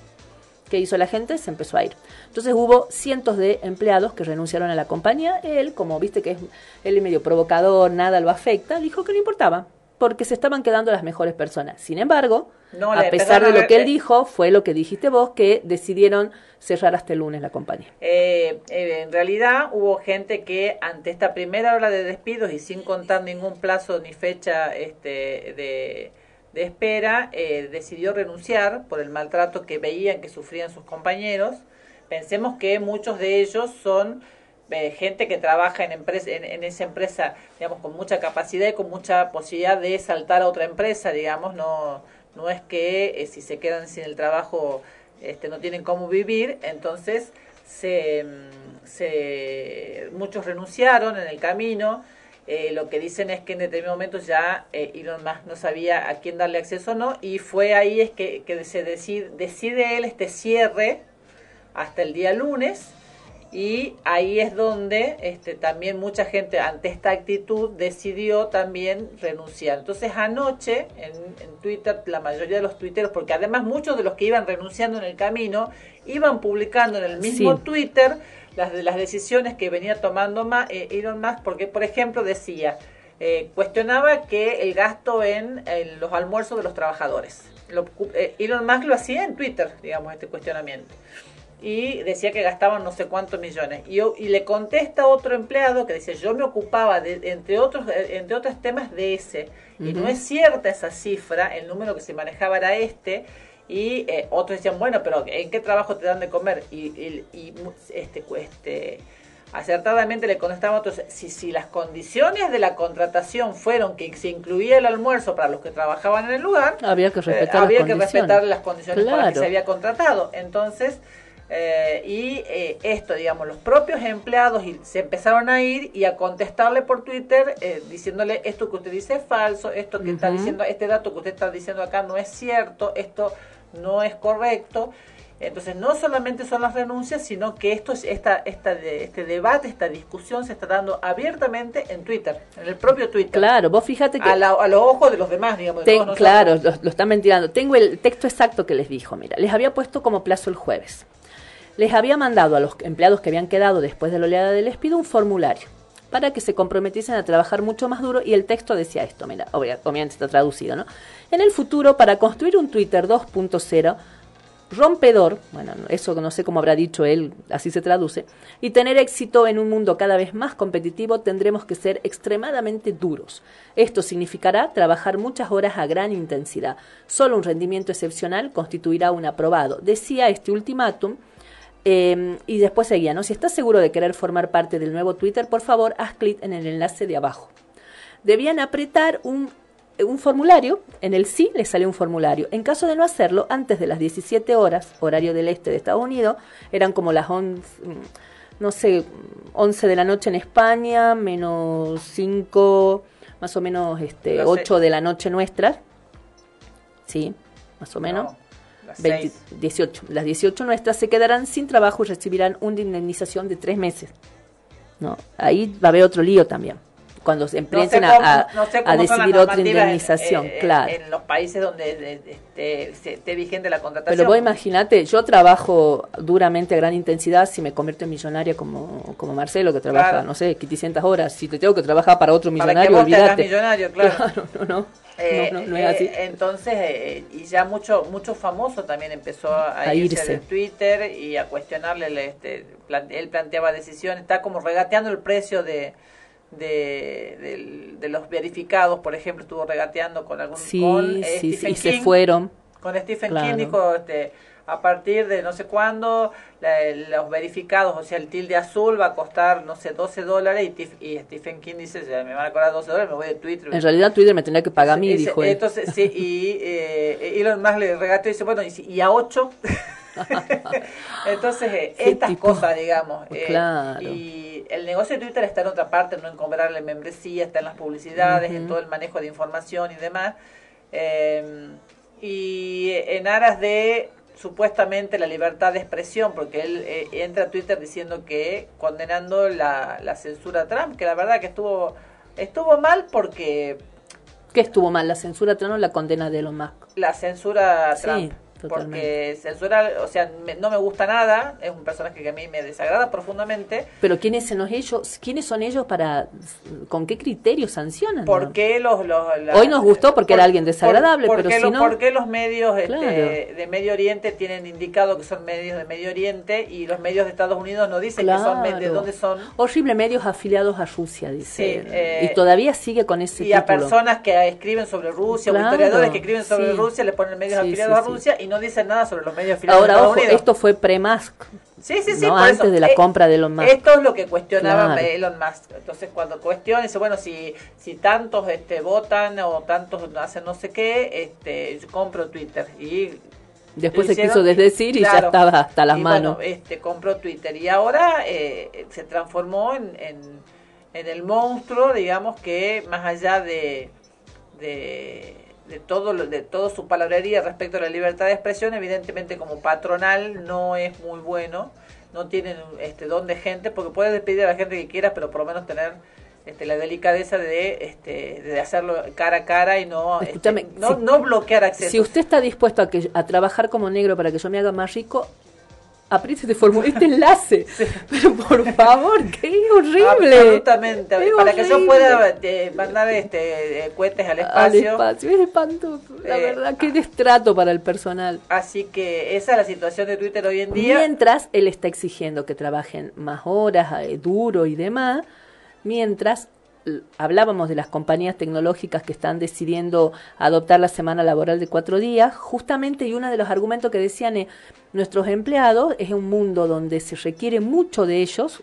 ¿Qué hizo la gente? Se empezó a ir. Entonces hubo cientos de empleados que renunciaron a la compañía. Él, como viste que es, él es medio provocador, nada lo afecta, dijo que no importaba, porque se estaban quedando las mejores personas. Sin embargo, No, a pesar de lo que él ver- dijo, fue lo que dijiste vos, que decidieron cerrar hasta el lunes la compañía. Eh, eh, en realidad hubo gente que ante esta primera ola de despidos y sin contar ningún plazo ni fecha este, de, de espera, eh, decidió renunciar por el maltrato que veían que sufrían sus compañeros. Pensemos que muchos de ellos son eh, gente que trabaja en, empresa, en, en esa empresa, digamos, con mucha capacidad y con mucha posibilidad de saltar a otra empresa, digamos, no, no es que eh, si se quedan sin el trabajo este, no tienen cómo vivir, entonces se, mm, se muchos renunciaron en el camino. Eh, lo que dicen es que en determinado momento ya eh, Elon Musk no sabía a quién darle acceso o no, y fue ahí es que, que se decide, decide él este cierre hasta el día lunes, y ahí es donde este, también mucha gente ante esta actitud decidió también renunciar. Entonces anoche en, en Twitter, la mayoría de los tuiteros, porque además muchos de los que iban renunciando en el camino, iban publicando en el mismo Sí. Twitter las las decisiones que venía tomando Ma- eh, Elon Musk, porque por ejemplo decía, eh, cuestionaba que el gasto en, en los almuerzos de los trabajadores. Lo- eh, Elon Musk lo hacía en Twitter, digamos, este cuestionamiento y decía que gastaban no sé cuántos millones. Y, y le contesta otro empleado que dice, yo me ocupaba, de, entre, otros, eh, entre otros temas, de ese. Y no es cierta esa cifra, el número que se manejaba era este. Y eh, otros decían, bueno, pero ¿en qué trabajo te dan de comer? Y, y- y este, este, acertadamente le contestaban otros, si, si las condiciones de la contratación fueron que se incluía el almuerzo para los que trabajaban en el lugar, Había que eh, respetar las que condiciones. respetar las condiciones para que Claro. se había contratado. Entonces, eh, y eh, esto, digamos, los propios empleados y se empezaron a ir y a contestarle por Twitter eh, diciéndole esto que usted dice es falso, esto que está diciendo, este dato que usted está diciendo acá no es cierto, esto no es correcto. Entonces, no solamente son las renuncias, sino que esto es esta, esta de- este debate, esta discusión se está dando abiertamente en Twitter, en el propio Twitter. Claro, vos fíjate que... A, la- a los ojos de los demás, digamos. Ten- claro, lo, lo están ventilando. Tengo el texto exacto que les dijo. Mira, les había puesto como plazo el jueves. Les había mandado a los empleados que habían quedado después de la oleada del despido un formulario para que se comprometiesen a trabajar mucho más duro y el texto decía esto, mira, obvia- obviamente está traducido, ¿no? En el futuro, para construir un Twitter 2.0 rompedor, bueno, eso no sé cómo habrá dicho él, así se traduce, y tener éxito en un mundo cada vez más competitivo tendremos que ser extremadamente duros. Esto significará trabajar muchas horas a gran intensidad. Solo un rendimiento excepcional constituirá un aprobado. Decía este ultimátum eh, y después seguía, ¿no? Si estás seguro de querer formar parte del nuevo Twitter, por favor, haz clic en el enlace de abajo. Debían apretar un, un formulario, en el sí les salió un formulario. En caso de no hacerlo, antes de las 17 horas, horario del este de Estados Unidos, eran como las 11, mm, no sé, 11 de la noche en España, menos 5, más o menos este, Las 8 de la noche nuestras. Sí, más o menos. Las 20 18. Las 18 nuestras se quedarán sin trabajo y recibirán una indemnización de tres meses. ¿no? Ahí va a haber otro lío también. Cuando se No sé empiecen cómo- a, a- no sé decidir otra normativas en- indemnización, eh, claro. En los países donde de- de- esté, vigente la contratación. Pero vos imagínate, yo trabajo duramente a gran intensidad si me convierto en millonaria como, como Marcelo, que trabaja, Claro. no sé, 500 horas. Si te tengo que trabajar para otro Para que millonario, te olvídate. millonario, claro. no, no. Eh, no, no, no es eh, así. entonces, eh, y ya mucho mucho famoso también empezó a, A irse, de Twitter y a cuestionarle, el, este, plan- él planteaba decisiones, está como regateando el precio de, de, del- de los verificados, por ejemplo, estuvo regateando con algún Sí, con, eh, sí, sí, Stephen y se King. fueron. Con Stephen Claro. King dijo, este, a partir de no sé cuándo, la- los verificados, o sea, el tilde azul va a costar, no sé, 12 dólares y, Tif- y Stephen King dice, "Ya me van a cobrar 12 dólares, me voy de Twitter. En realidad Twitter me tendría que pagar a mí, dijo él. Entonces, sí, y eh, Elon Musk le regateó y dice, bueno, y, y a 8. entonces, eh, estas tipo- cosas, digamos. eh, Claro. Y el negocio de Twitter está en otra parte, no en cobrarle membresía, está en las publicidades, en todo el manejo de información y demás. Eh, y en aras de supuestamente la libertad de expresión, porque él eh, entra a Twitter diciendo que condenando la, la censura a Trump, que la verdad que estuvo estuvo mal porque ¿Qué estuvo mal? ¿La censura o no la condena de Elon Musk? la censura a Sí, Trump. Totalmente. Porque censura, o sea, me- no me gusta nada, es un personaje que a mí me desagrada profundamente. Pero ¿quiénes son ellos? ¿Quiénes son ellos para con qué criterios sancionan? ¿Por qué los, los la- Hoy nos gustó porque era alguien desagradable, por pero qué si los- no- ¿Por qué los medios este, Claro. de Medio Oriente tienen indicado que son medios de Medio Oriente y los medios de Estados Unidos no dicen que son medios de dónde son? Horrible medios afiliados a Rusia, dice. Sí, eh, y todavía sigue con ese y a personas que escriben sobre Rusia Claro, o historiadores que escriben sobre sí. Rusia le ponen medios Sí, afiliados a. Rusia y no dicen nada sobre los medios afiliados Ahora, ojo, Unidos. esto fue pre-Musk. Sí, sí, sí, no por antes eso. de la Eh, compra de Elon Musk. Esto es lo que cuestionaba Claro. Elon Musk. Entonces, cuando cuestiona, dice, bueno, si, si tantos este, votan o tantos hacen no sé qué, este, yo compro Twitter. Y Después se quiso desdecir y ya claro. estaba hasta las Y manos. Bueno, este, compró Twitter y ahora eh, se transformó en, en, en el monstruo, digamos, que más allá de, de, de todo lo- de todo su palabrería respecto a la libertad de expresión, evidentemente como patronal no es muy bueno, no tienen este don de gente, porque puedes despedir a la gente que quieras, pero por lo menos tener este, la delicadeza de, este, de hacerlo cara a cara y no, este, no, si- no bloquear acceso. Si usted está dispuesto a, que, a trabajar como negro para que yo me haga más rico, apriete este, formu- este enlace. Pero por favor, qué horrible. Absolutamente. Para que yo pueda eh, mandar este eh, cohetes al Al espacio. espacio, es espantoso. La Eh, verdad, qué destrato para el personal. Así que esa es la situación de Twitter hoy en día. Mientras él está exigiendo que trabajen más horas, eh, duro y demás, mientras hablábamos de las compañías tecnológicas que están decidiendo adoptar la semana laboral de cuatro días, justamente y uno de los argumentos que decían es, nuestros empleados es un mundo donde se requiere mucho de ellos,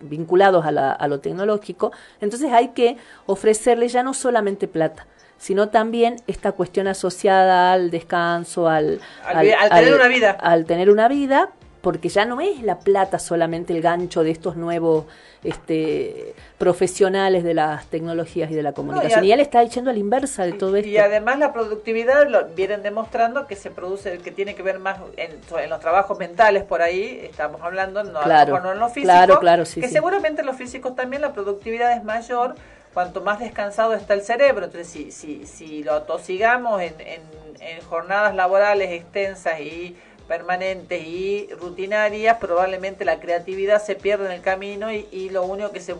vinculados a, la- a lo tecnológico, entonces hay que ofrecerles ya no solamente plata, sino también esta cuestión asociada al descanso, al, Al al tener una vida. al tener una vida, porque ya no es la plata solamente el gancho de estos nuevos este, profesionales de las tecnologías y de la comunicación. al- y, él está yendo a la inversa de todo esto. Y además la productividad lo vienen demostrando que se produce, que tiene que ver más en, en los trabajos mentales por ahí, estamos hablando, no, a lo Claro, mejor no en los físicos, claro, claro, sí, que sí. seguramente en los físicos también la productividad es mayor cuanto más descansado está el cerebro. Entonces, si, si, si lo atosigamos en, en, en jornadas laborales extensas y permanentes y rutinarias, probablemente la creatividad se pierde en el camino y, y lo único que se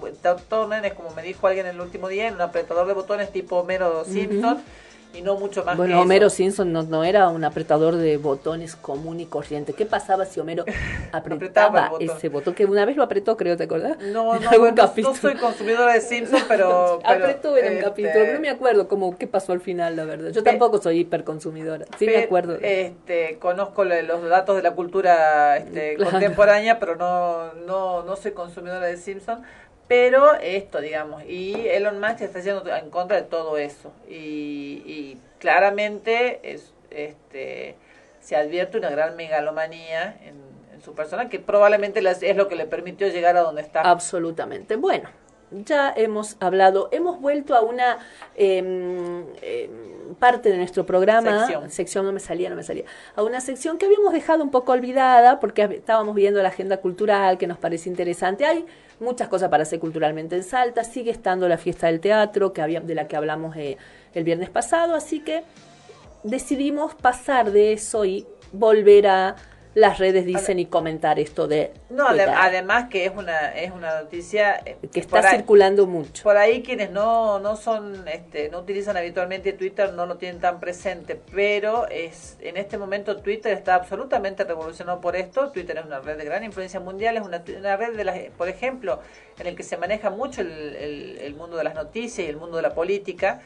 tornan es, como me dijo alguien el último día, en un apretador de botones tipo Homero Simpson y no mucho más que Bueno, eso. Homero Simpson no, no era un apretador de botones común y corriente. ¿Qué pasaba si Homero apretaba botón. ese botón? Que una vez lo apretó, creo, ¿te acordás? No, no, no capítulo. soy consumidora de Simpson, pero... pero, apretó en un este, capítulo, pero no me acuerdo cómo, qué pasó al final, la verdad. Yo Pe- tampoco soy hiperconsumidora. Sí me acuerdo. Este, conozco lo- los datos de la cultura este, Claro. contemporánea, pero no, no, no soy consumidora de Simpson. Pero esto, digamos, y Elon Musk está yendo en contra de todo eso. Y, y claramente es, este, se advierte una gran megalomanía en, en su persona, que probablemente es lo que le permitió llegar a donde está. Absolutamente. Bueno, ya hemos hablado, hemos vuelto a una em, em, parte de nuestro programa, Sección. no me salía, no me salía, a una sección que habíamos dejado un poco olvidada porque estábamos viendo la agenda cultural que nos parece interesante. Hay muchas cosas para hacer culturalmente en Salta, sigue estando la fiesta del teatro que había, de la que hablamos eh, el viernes pasado, así que decidimos pasar de eso y volver a las redes dicen y comentar esto de No, además que es una, es una noticia eh, que está ahí- circulando mucho. Por ahí quienes no, no son, este, no utilizan habitualmente Twitter no lo tienen tan presente, pero es en este momento Twitter está absolutamente revolucionado por esto. Twitter es una red de gran influencia mundial, es una, una red de las, por ejemplo, en el que se maneja mucho el, el- el mundo de las noticias y el mundo de la política.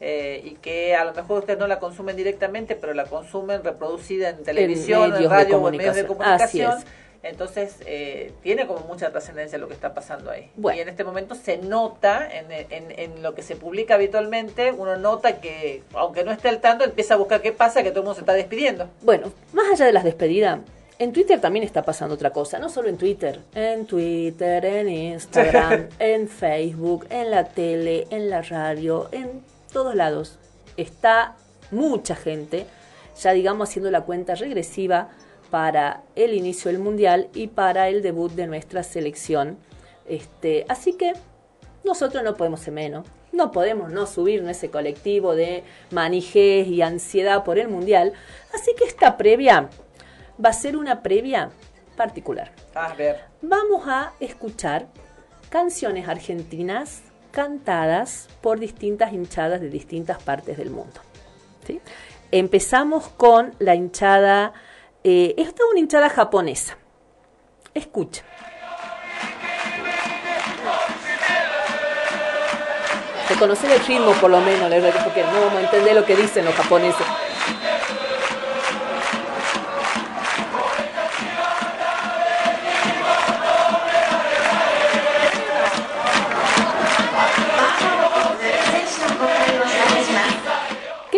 Eh, y que a lo mejor ustedes no la consumen directamente, pero la consumen reproducida en televisión, en, radio o en medios de comunicación. Así. Entonces, eh, tiene como mucha trascendencia lo que está pasando ahí. Bueno. Y en este momento se nota, en, en- en lo que se publica habitualmente, uno nota que, aunque no esté al tanto, empieza a buscar qué pasa, que todo el mundo se está despidiendo. Bueno, más allá de las despedidas, en Twitter también está pasando otra cosa, no solo en Twitter, en Twitter, en Instagram, en Facebook, en la tele, en la radio, en todos lados. Está mucha gente ya digamos haciendo la cuenta regresiva para el inicio del mundial y para el debut de nuestra selección. Este, así que nosotros no podemos ser menos. No podemos no subirnos a ese colectivo de manijés y ansiedad por el mundial. Así que esta previa va a ser una previa particular. A ver. Vamos a escuchar canciones argentinas cantadas por distintas hinchadas de distintas partes del mundo. Empezamos con la hinchada, eh, esta es una hinchada japonesa. Escucha. Reconocer el ritmo por lo menos, porque no entender lo que dicen los japoneses.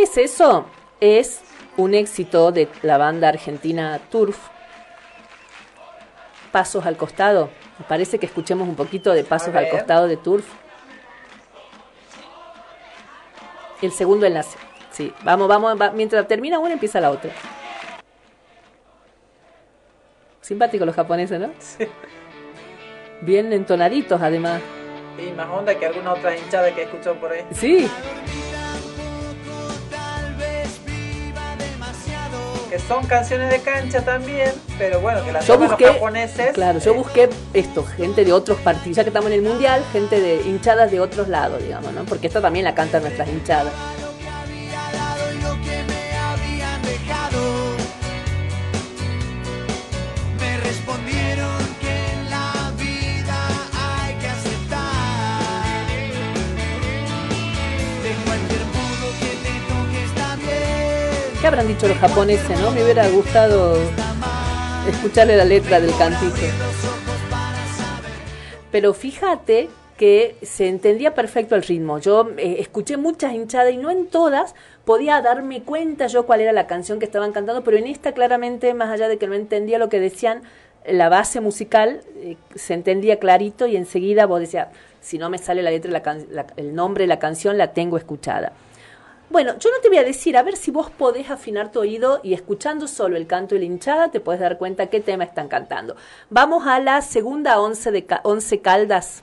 ¿Qué es eso? Es un éxito de la banda argentina Turf. Pasos al costado. Me parece que escuchemos un poquito de Pasos al costado de Turf. El segundo enlace. Sí, vamos, vamos, va- mientras termina una empieza la otra. Simpáticos los japoneses, ¿no? Bien entonaditos además. Y más onda que alguna otra hinchada que he escuchado por ahí. Sí. Que son canciones de cancha también, pero bueno, que las Yo busqué, los japoneses. claro, yo busqué esto, gente de otros partidos, ya que estamos en el mundial, gente de hinchadas de otros lados, digamos, ¿no? Porque esta también la cantan nuestras hinchadas. ¿Qué habrán dicho los japoneses, no? Me hubiera gustado escucharle la letra del cantito. Pero fíjate que se entendía perfecto el ritmo. Yo eh, escuché muchas hinchadas y no en todas podía darme cuenta yo cuál era la canción que estaban cantando, pero en esta claramente, más allá de que no entendía lo que decían, la base musical eh, se entendía clarito y enseguida vos decías, si no me sale la letra, el nombre de la canción, la tengo escuchada. Bueno, yo no te voy a decir, a ver si vos podés afinar tu oído y escuchando solo el canto y la hinchada te puedes dar cuenta qué tema están cantando. Vamos a la segunda once de once caldas.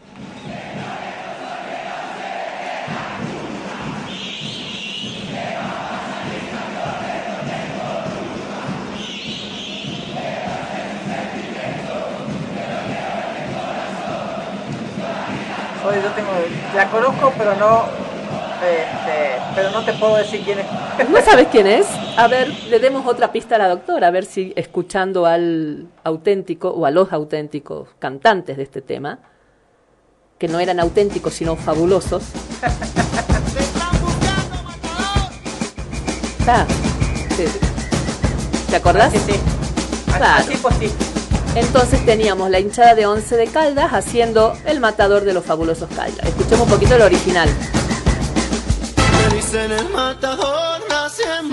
Yo tengo, la conozco, pero no, este, pero no te puedo decir quién es. ¿No sabes quién es? A ver, le demos otra pista a la doctora, a ver si escuchando al auténtico o a los auténticos cantantes de este tema, que no eran auténticos sino fabulosos. Está. Sí. ¿Te acordás? Sí, sí. Claro. Así pues sí. Entonces teníamos la hinchada de Once de Caldas haciendo el matador de los fabulosos Caldas. Escuchemos un poquito el original. Dicen el matador, nace en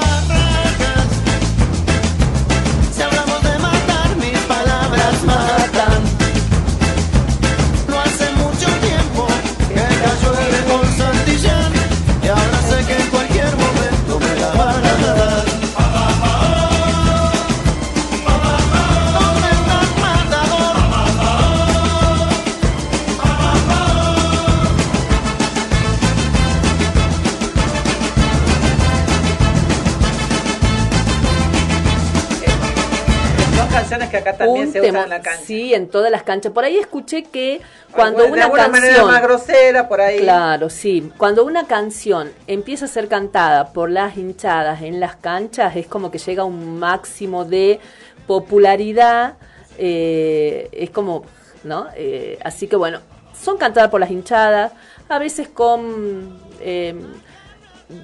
canciones que acá también Un se tema- usan en la cancha. Sí, en todas las canchas. Por ahí escuché que cuando Alguna- de una alguna manera canción más grosera, por ahí. Claro, sí. Cuando una canción empieza a ser cantada por las hinchadas en las canchas, es como que llega a un máximo de popularidad. eh, es como, ¿no? Eh, así que bueno, son cantadas por las hinchadas, a veces con eh,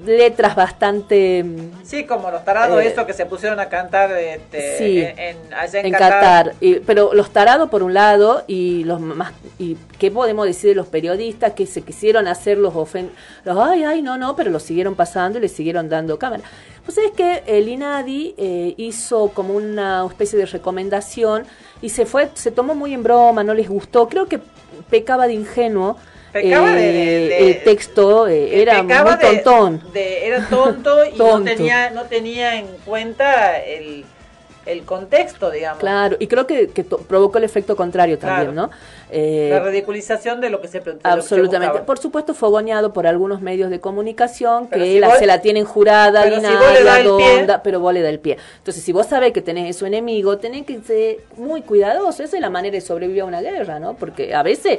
letras bastante mm, Sí, como los tarados Eh, esos que se pusieron a cantar este, Sí, en, en- allá en, en Qatar. Qatar. Y- pero los tarados por un lado y los más y qué podemos decir de los periodistas que se quisieron hacer los ofen los ay ay no no pero los siguieron pasando y le siguieron dando cámara. Pues es que el INADI eh, hizo como una especie de recomendación y se fue se tomó muy en broma no les gustó creo que pecaba de ingenuo Pecaba de- de- de- el texto eh, era muy tontón de- era tonto y no tenía, no tenía en cuenta el, el contexto, digamos. claro y creo que, que provocó el efecto contrario también Claro. no Eh, La ridiculización de lo que se se Absolutamente. Por supuesto, fogoneado por algunos medios de comunicación Pero que si la- vos- se la tienen jurada, pero si vos le das el pie- pero vos le da el pie. Entonces, si vos sabés que tenés eso enemigo, tenés que ser muy cuidadoso. Esa es la manera de sobrevivir a una guerra, ¿no? Porque a veces,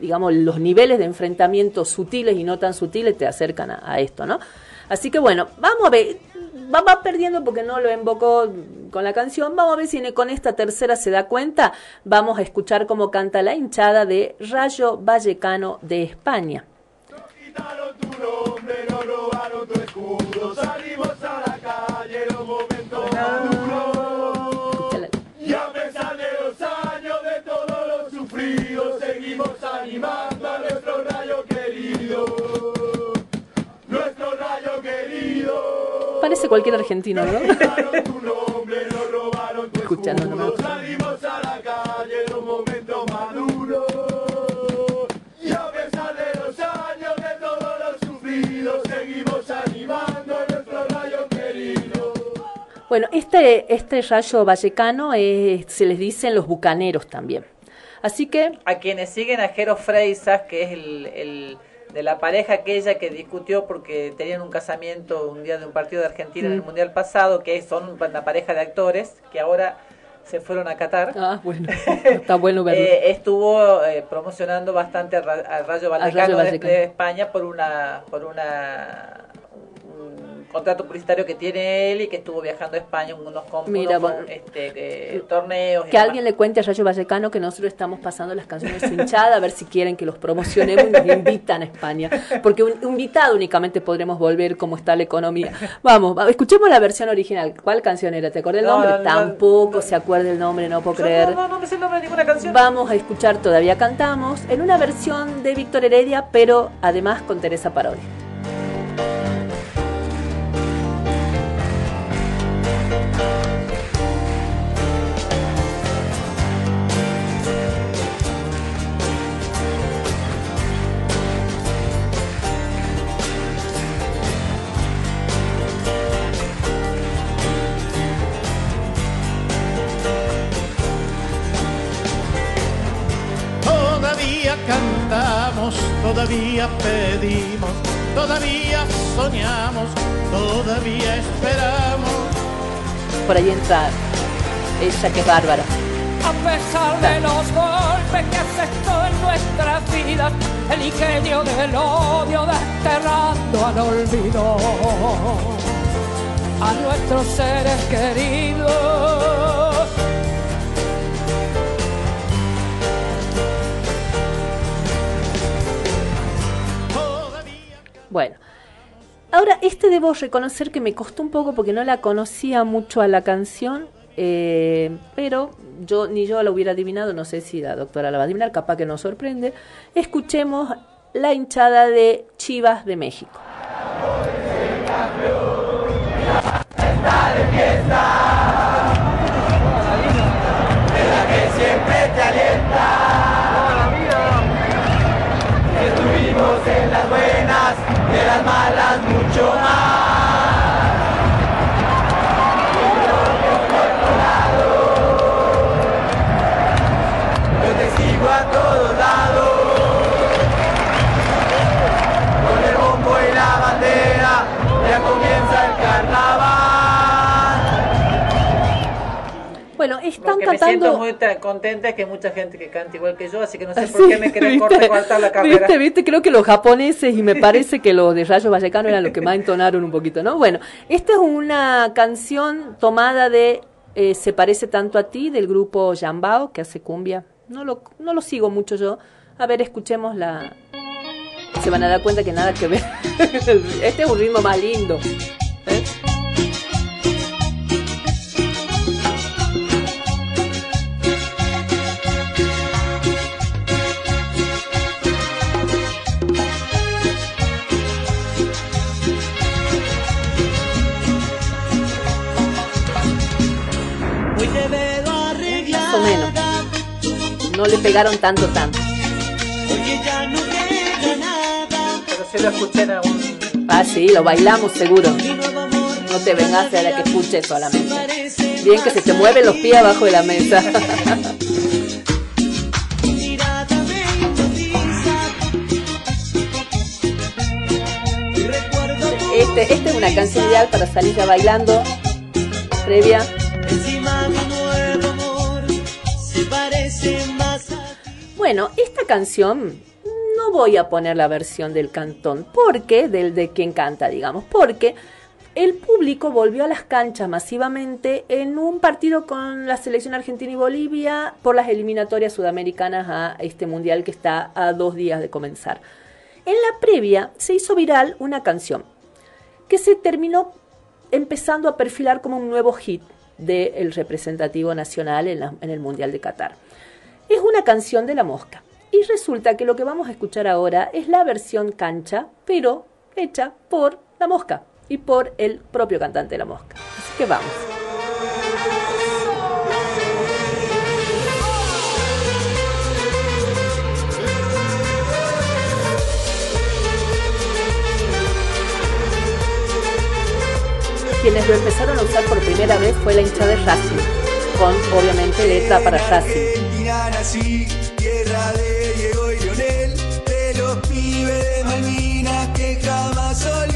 digamos, los niveles de enfrentamiento sutiles y no tan sutiles te acercan a, a esto, ¿no? Así que bueno, vamos a ver. Va, va perdiendo porque no lo invocó con la canción. Vamos a ver si con esta tercera se da cuenta. Vamos a escuchar cómo canta la hinchada de Rayo Vallecano de España. Salimos seguimos animando a nuestro rayo querido. Nuestro rayo querido. Parece cualquier argentino, ¿no? Escuchando. Salimos a la calle en los momentos maduros. Y a pesar de los años, de todo lo sufrido, seguimos animando a nuestro rayo querido. Bueno, este, este rayo vallecano es- se les dicen los bucaneros también. Así que A quienes siguen a Jero Freisas, que es el, el de la pareja aquella que discutió porque tenían un casamiento un día de un partido de Argentina en el Mm. Mundial pasado, que son una pareja de actores que ahora se fueron a Qatar. Ah, bueno, está bueno verlo. Eh, estuvo eh, promocionando bastante a, Ra- a Rayo Vallecano, Rayo de-. De, España por una por una un contrato publicitario que tiene él y que estuvo viajando a España en unos, Mira, unos, bueno. este, eh, torneos. que alguien le cuente a Rayo Vallecano que nosotros estamos pasando las canciones hinchada, a ver si quieren que los promocionemos y nos invitan a España. Porque un invitado únicamente podremos volver como está la economía. Vamos, va- escuchemos la versión original. ¿Cuál canción era? ¿Te acordás el No, nombre? no, no, Tampoco se acuerda el nombre, no puedo creer. No, no, no me sé el nombre de ninguna canción. Vamos a escuchar Todavía Cantamos en una versión de Víctor Heredia, pero además con Teresa Parodi. Todavía pedimos, todavía soñamos, todavía esperamos. Por ahí entra ella que es bárbara. A pesar de los golpes que asestó en nuestras vidas, el ingenio del odio desterrando al olvido a nuestros seres queridos. Bueno, ahora este debo reconocer que me costó un poco porque no la conocía mucho a la canción, eh, pero yo ni yo la hubiera adivinado, no sé si la doctora la va a adivinar, capaz que nos sorprende. Escuchemos la hinchada de Chivas de México. Las malas mucho más. Bueno, están Lo que me cantando... siento muy contenta que hay mucha gente que canta igual que yo, así que no sé Sí, por qué me querés ¿viste? cortar, la carrera. Viste, viste, creo que los japoneses y me parece que los de Rayo Vallecano eran los que más entonaron un poquito, ¿no? Bueno, esta es una canción tomada de eh, Se parece tanto a ti del grupo Yambao que hace cumbia. No lo, no lo sigo mucho yo. A ver, escuchemos la, Se van a dar cuenta que nada que ver. Este es un ritmo más lindo. ¿eh? No le pegaron tanto, tanto. Oye, ya no queda nada. Pero sí lo escuché en algún... Ah, sí, lo bailamos seguro. No te vengas a la que escuches solamente. Bien que se te mueven los pies abajo de la mesa. Este, esta es una canción ideal para salir ya bailando. Previa. Bueno, esta canción no voy a poner la versión del cantón, porque, del de quien canta, digamos, porque el público volvió a las canchas masivamente en un partido con la selección argentina y Bolivia por las eliminatorias sudamericanas a este mundial que está a dos días de comenzar. En la previa se hizo viral una canción que se terminó empezando a perfilar como un nuevo hit del representativo nacional en, en el Mundial de Qatar. Es una canción de la mosca. Y resulta que lo que vamos a escuchar ahora es la versión cancha, pero hecha por la mosca y por el propio cantante de la mosca. Así que vamos. Quienes lo empezaron a usar por primera vez fue la hinchada de Racing, con obviamente letra para Racing. Argentina nací, tierra de Diego y Lionel, de los pibes de Malvinas que jamás olvidaré.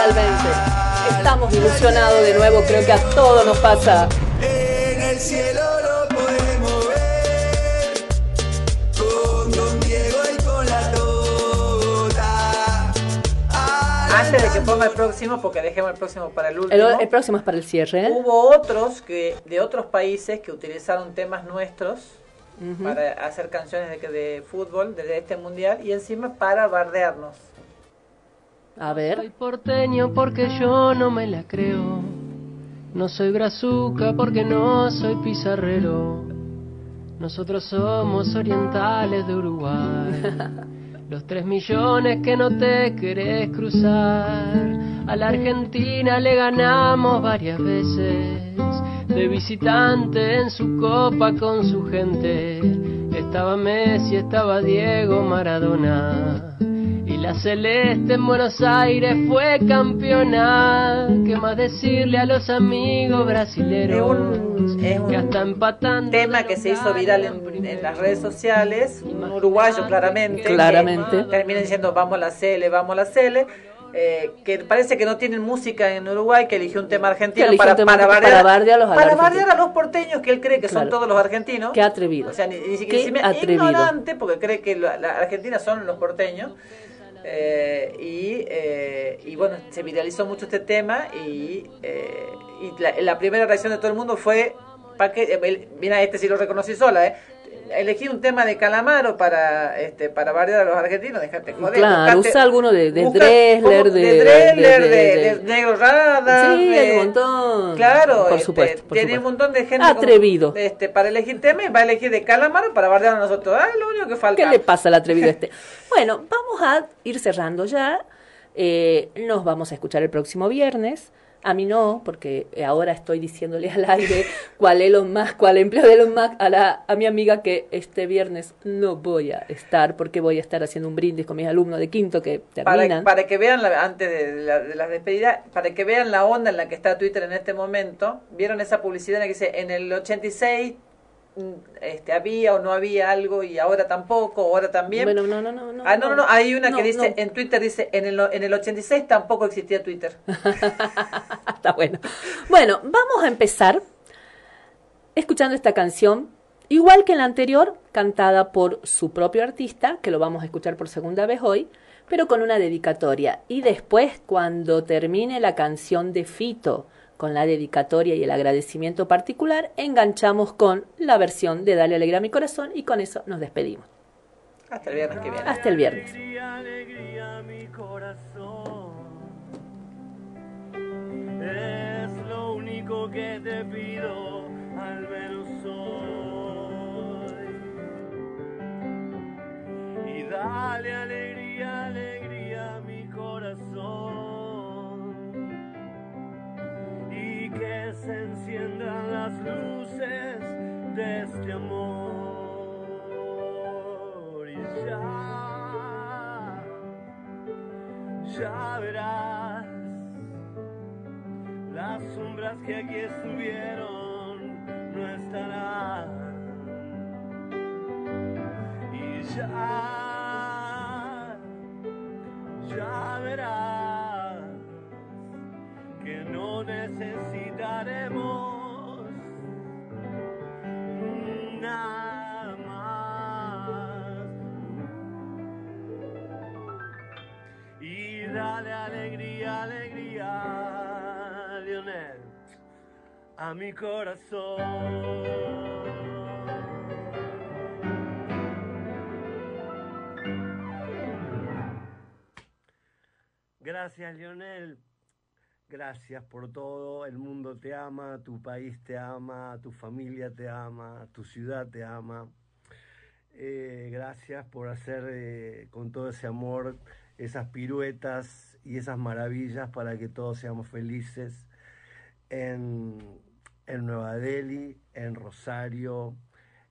Totalmente. Estamos ilusionados de nuevo, creo que a todos nos pasa. En el cielo lo podemos ver. Con Don Diego y con la Tota. Antes de que ponga el próximo, porque dejemos el próximo para el último. el próximo es para el cierre. ¿eh? Hubo otros que de otros países que utilizaron temas nuestros para hacer canciones de, que- de fútbol de este mundial y encima para bardearnos. A ver. Soy porteño porque yo no me la creo. No soy brazuca porque no soy pizarrero. Nosotros somos orientales de Uruguay. Los tres millones que no te querés cruzar. A la Argentina le ganamos varias veces. De visitante en su copa con su gente. Estaba Messi, estaba Diego Maradona. La Celeste en Buenos Aires fue campeona. ¿Qué más decirle a los amigos brasileros? que hasta empatando. tema que se hizo viral en, en las redes sociales, un uruguayo claramente, que Claramente. termina diciendo vamos a la Cele, vamos a la Cele, eh, que parece que no tienen música en Uruguay, que eligió un tema argentino para, un tema para, para bardear, bardear a los para bardear a los porteños que él cree que son Claro. todos los argentinos. Qué atrevido. O sea, ni, ni siquiera Qué atrevido. ignorante porque cree que la, la Argentina son los porteños. Eh, y, eh, y bueno, se viralizó mucho este tema y, eh, y la, la primera reacción de todo el mundo fue, ¿para qué? El- Mira, este sí lo reconocí sola, ¿eh? Elegí un tema de Calamaro para este para bardear a los argentinos, déjate joder. Claro, buscate- usa alguno de, de busca- Dressler, como- de, de Dressler, de- de, de- de Negro Rada, Sí, hay un montón. Claro, Por este, supuesto, por tiene supuesto. un montón de gente Atrevido. este, para elegir tema y va a elegir de Calamaro para bardear a nosotros. Ah, lo único que falta. ¿Qué le pasa al atrevido este? Bueno, vamos a ir cerrando ya. Eh, nos vamos a escuchar el próximo viernes. A mí no, porque ahora estoy diciéndole al aire cuál Elon Musk, cuál empleo de Elon Musk a, la, a mi amiga que este viernes no voy a estar porque voy a estar haciendo un brindis con mis alumnos de quinto que terminan. Para, para que vean, la- antes de la, de la despedida, para que vean la onda en la que está Twitter en este momento, vieron esa publicidad en la que dice, en el 86 mm, este, había o no había algo y ahora tampoco, ahora también. Bueno, no, no, no, no. ah, no, no, no, hay una no, que dice, no. en Twitter dice, en el, en el 86 tampoco existía Twitter. Está bueno. Bueno, vamos a empezar escuchando esta canción, igual que la anterior, cantada por su propio artista, que lo vamos a escuchar por segunda vez hoy, pero con una dedicatoria. Y después, cuando termine la canción de Fito, con la dedicatoria y el agradecimiento particular, enganchamos con la versión de Dale Alegría a mi corazón y con eso nos despedimos. Hasta el viernes que viene. Hasta el viernes. Alegría, alegría, mi corazón. Es lo único que te pido, al menos hoy. Y dale alegría, alegría se enciendan las luces de este amor. Y ya, ya verás las sombras que aquí estuvieron no estarán. Y ya, ya verás que no necesitaremos nada más. Y dale alegría, alegría, Lionel, a mi corazón. Gracias, Lionel. Gracias por todo. El mundo te ama, tu país te ama, tu familia te ama, tu ciudad te ama. Eh, gracias por hacer eh, con todo ese amor esas piruetas y esas maravillas para que todos seamos felices en, en Nueva Delhi, en Rosario,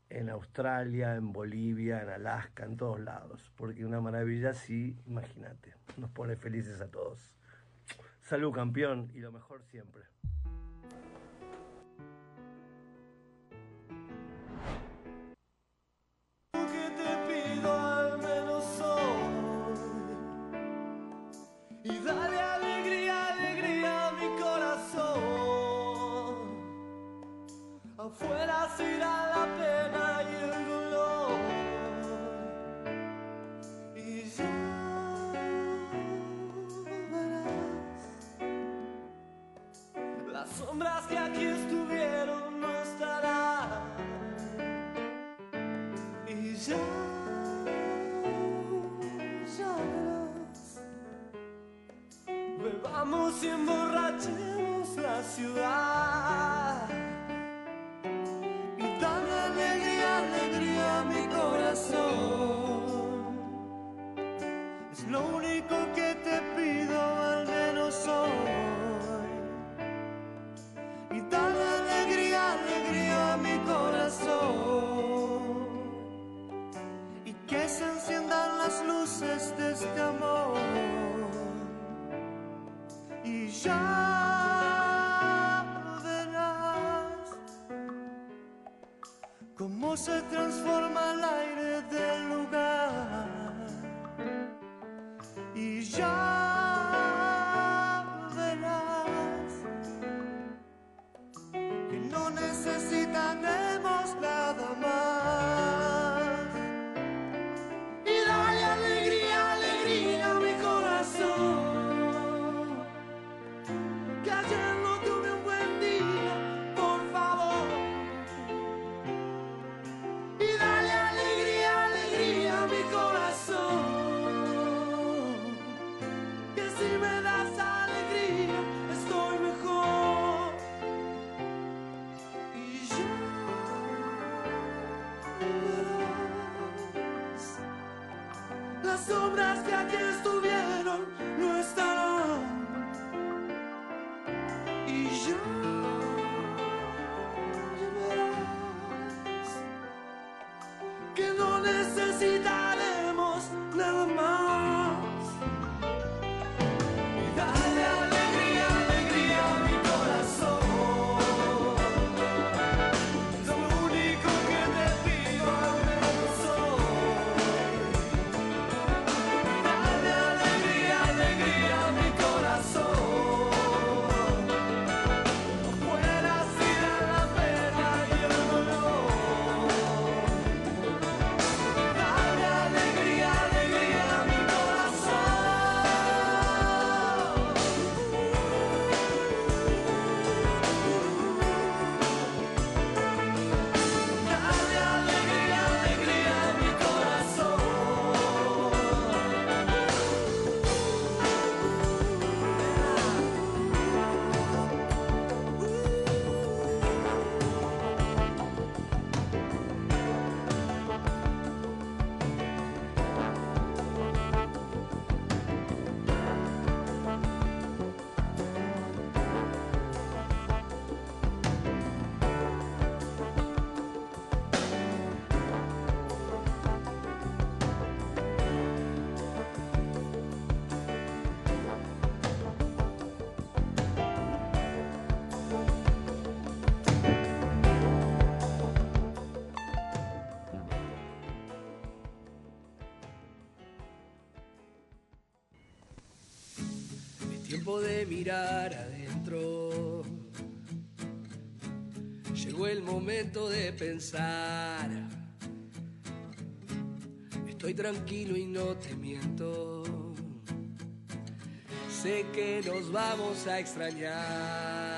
en Australia, en Bolivia, en Alaska, en todos lados. Porque una maravilla así, imagínate, nos pone felices a todos. Salud campeón y lo mejor siempre. que te pido al menos hoy y dale alegría, alegría a mi corazón. Afuera se aquí estuvieron no estarán. Y ya, verás, bebamos y emborrachemos la ciudad. Luces de este amor. Y ya verás cómo se transforma el aire del lugar. Y ya mirar adentro. Llegó el momento de pensar. Estoy tranquilo y no te miento. Sé que nos vamos a extrañar.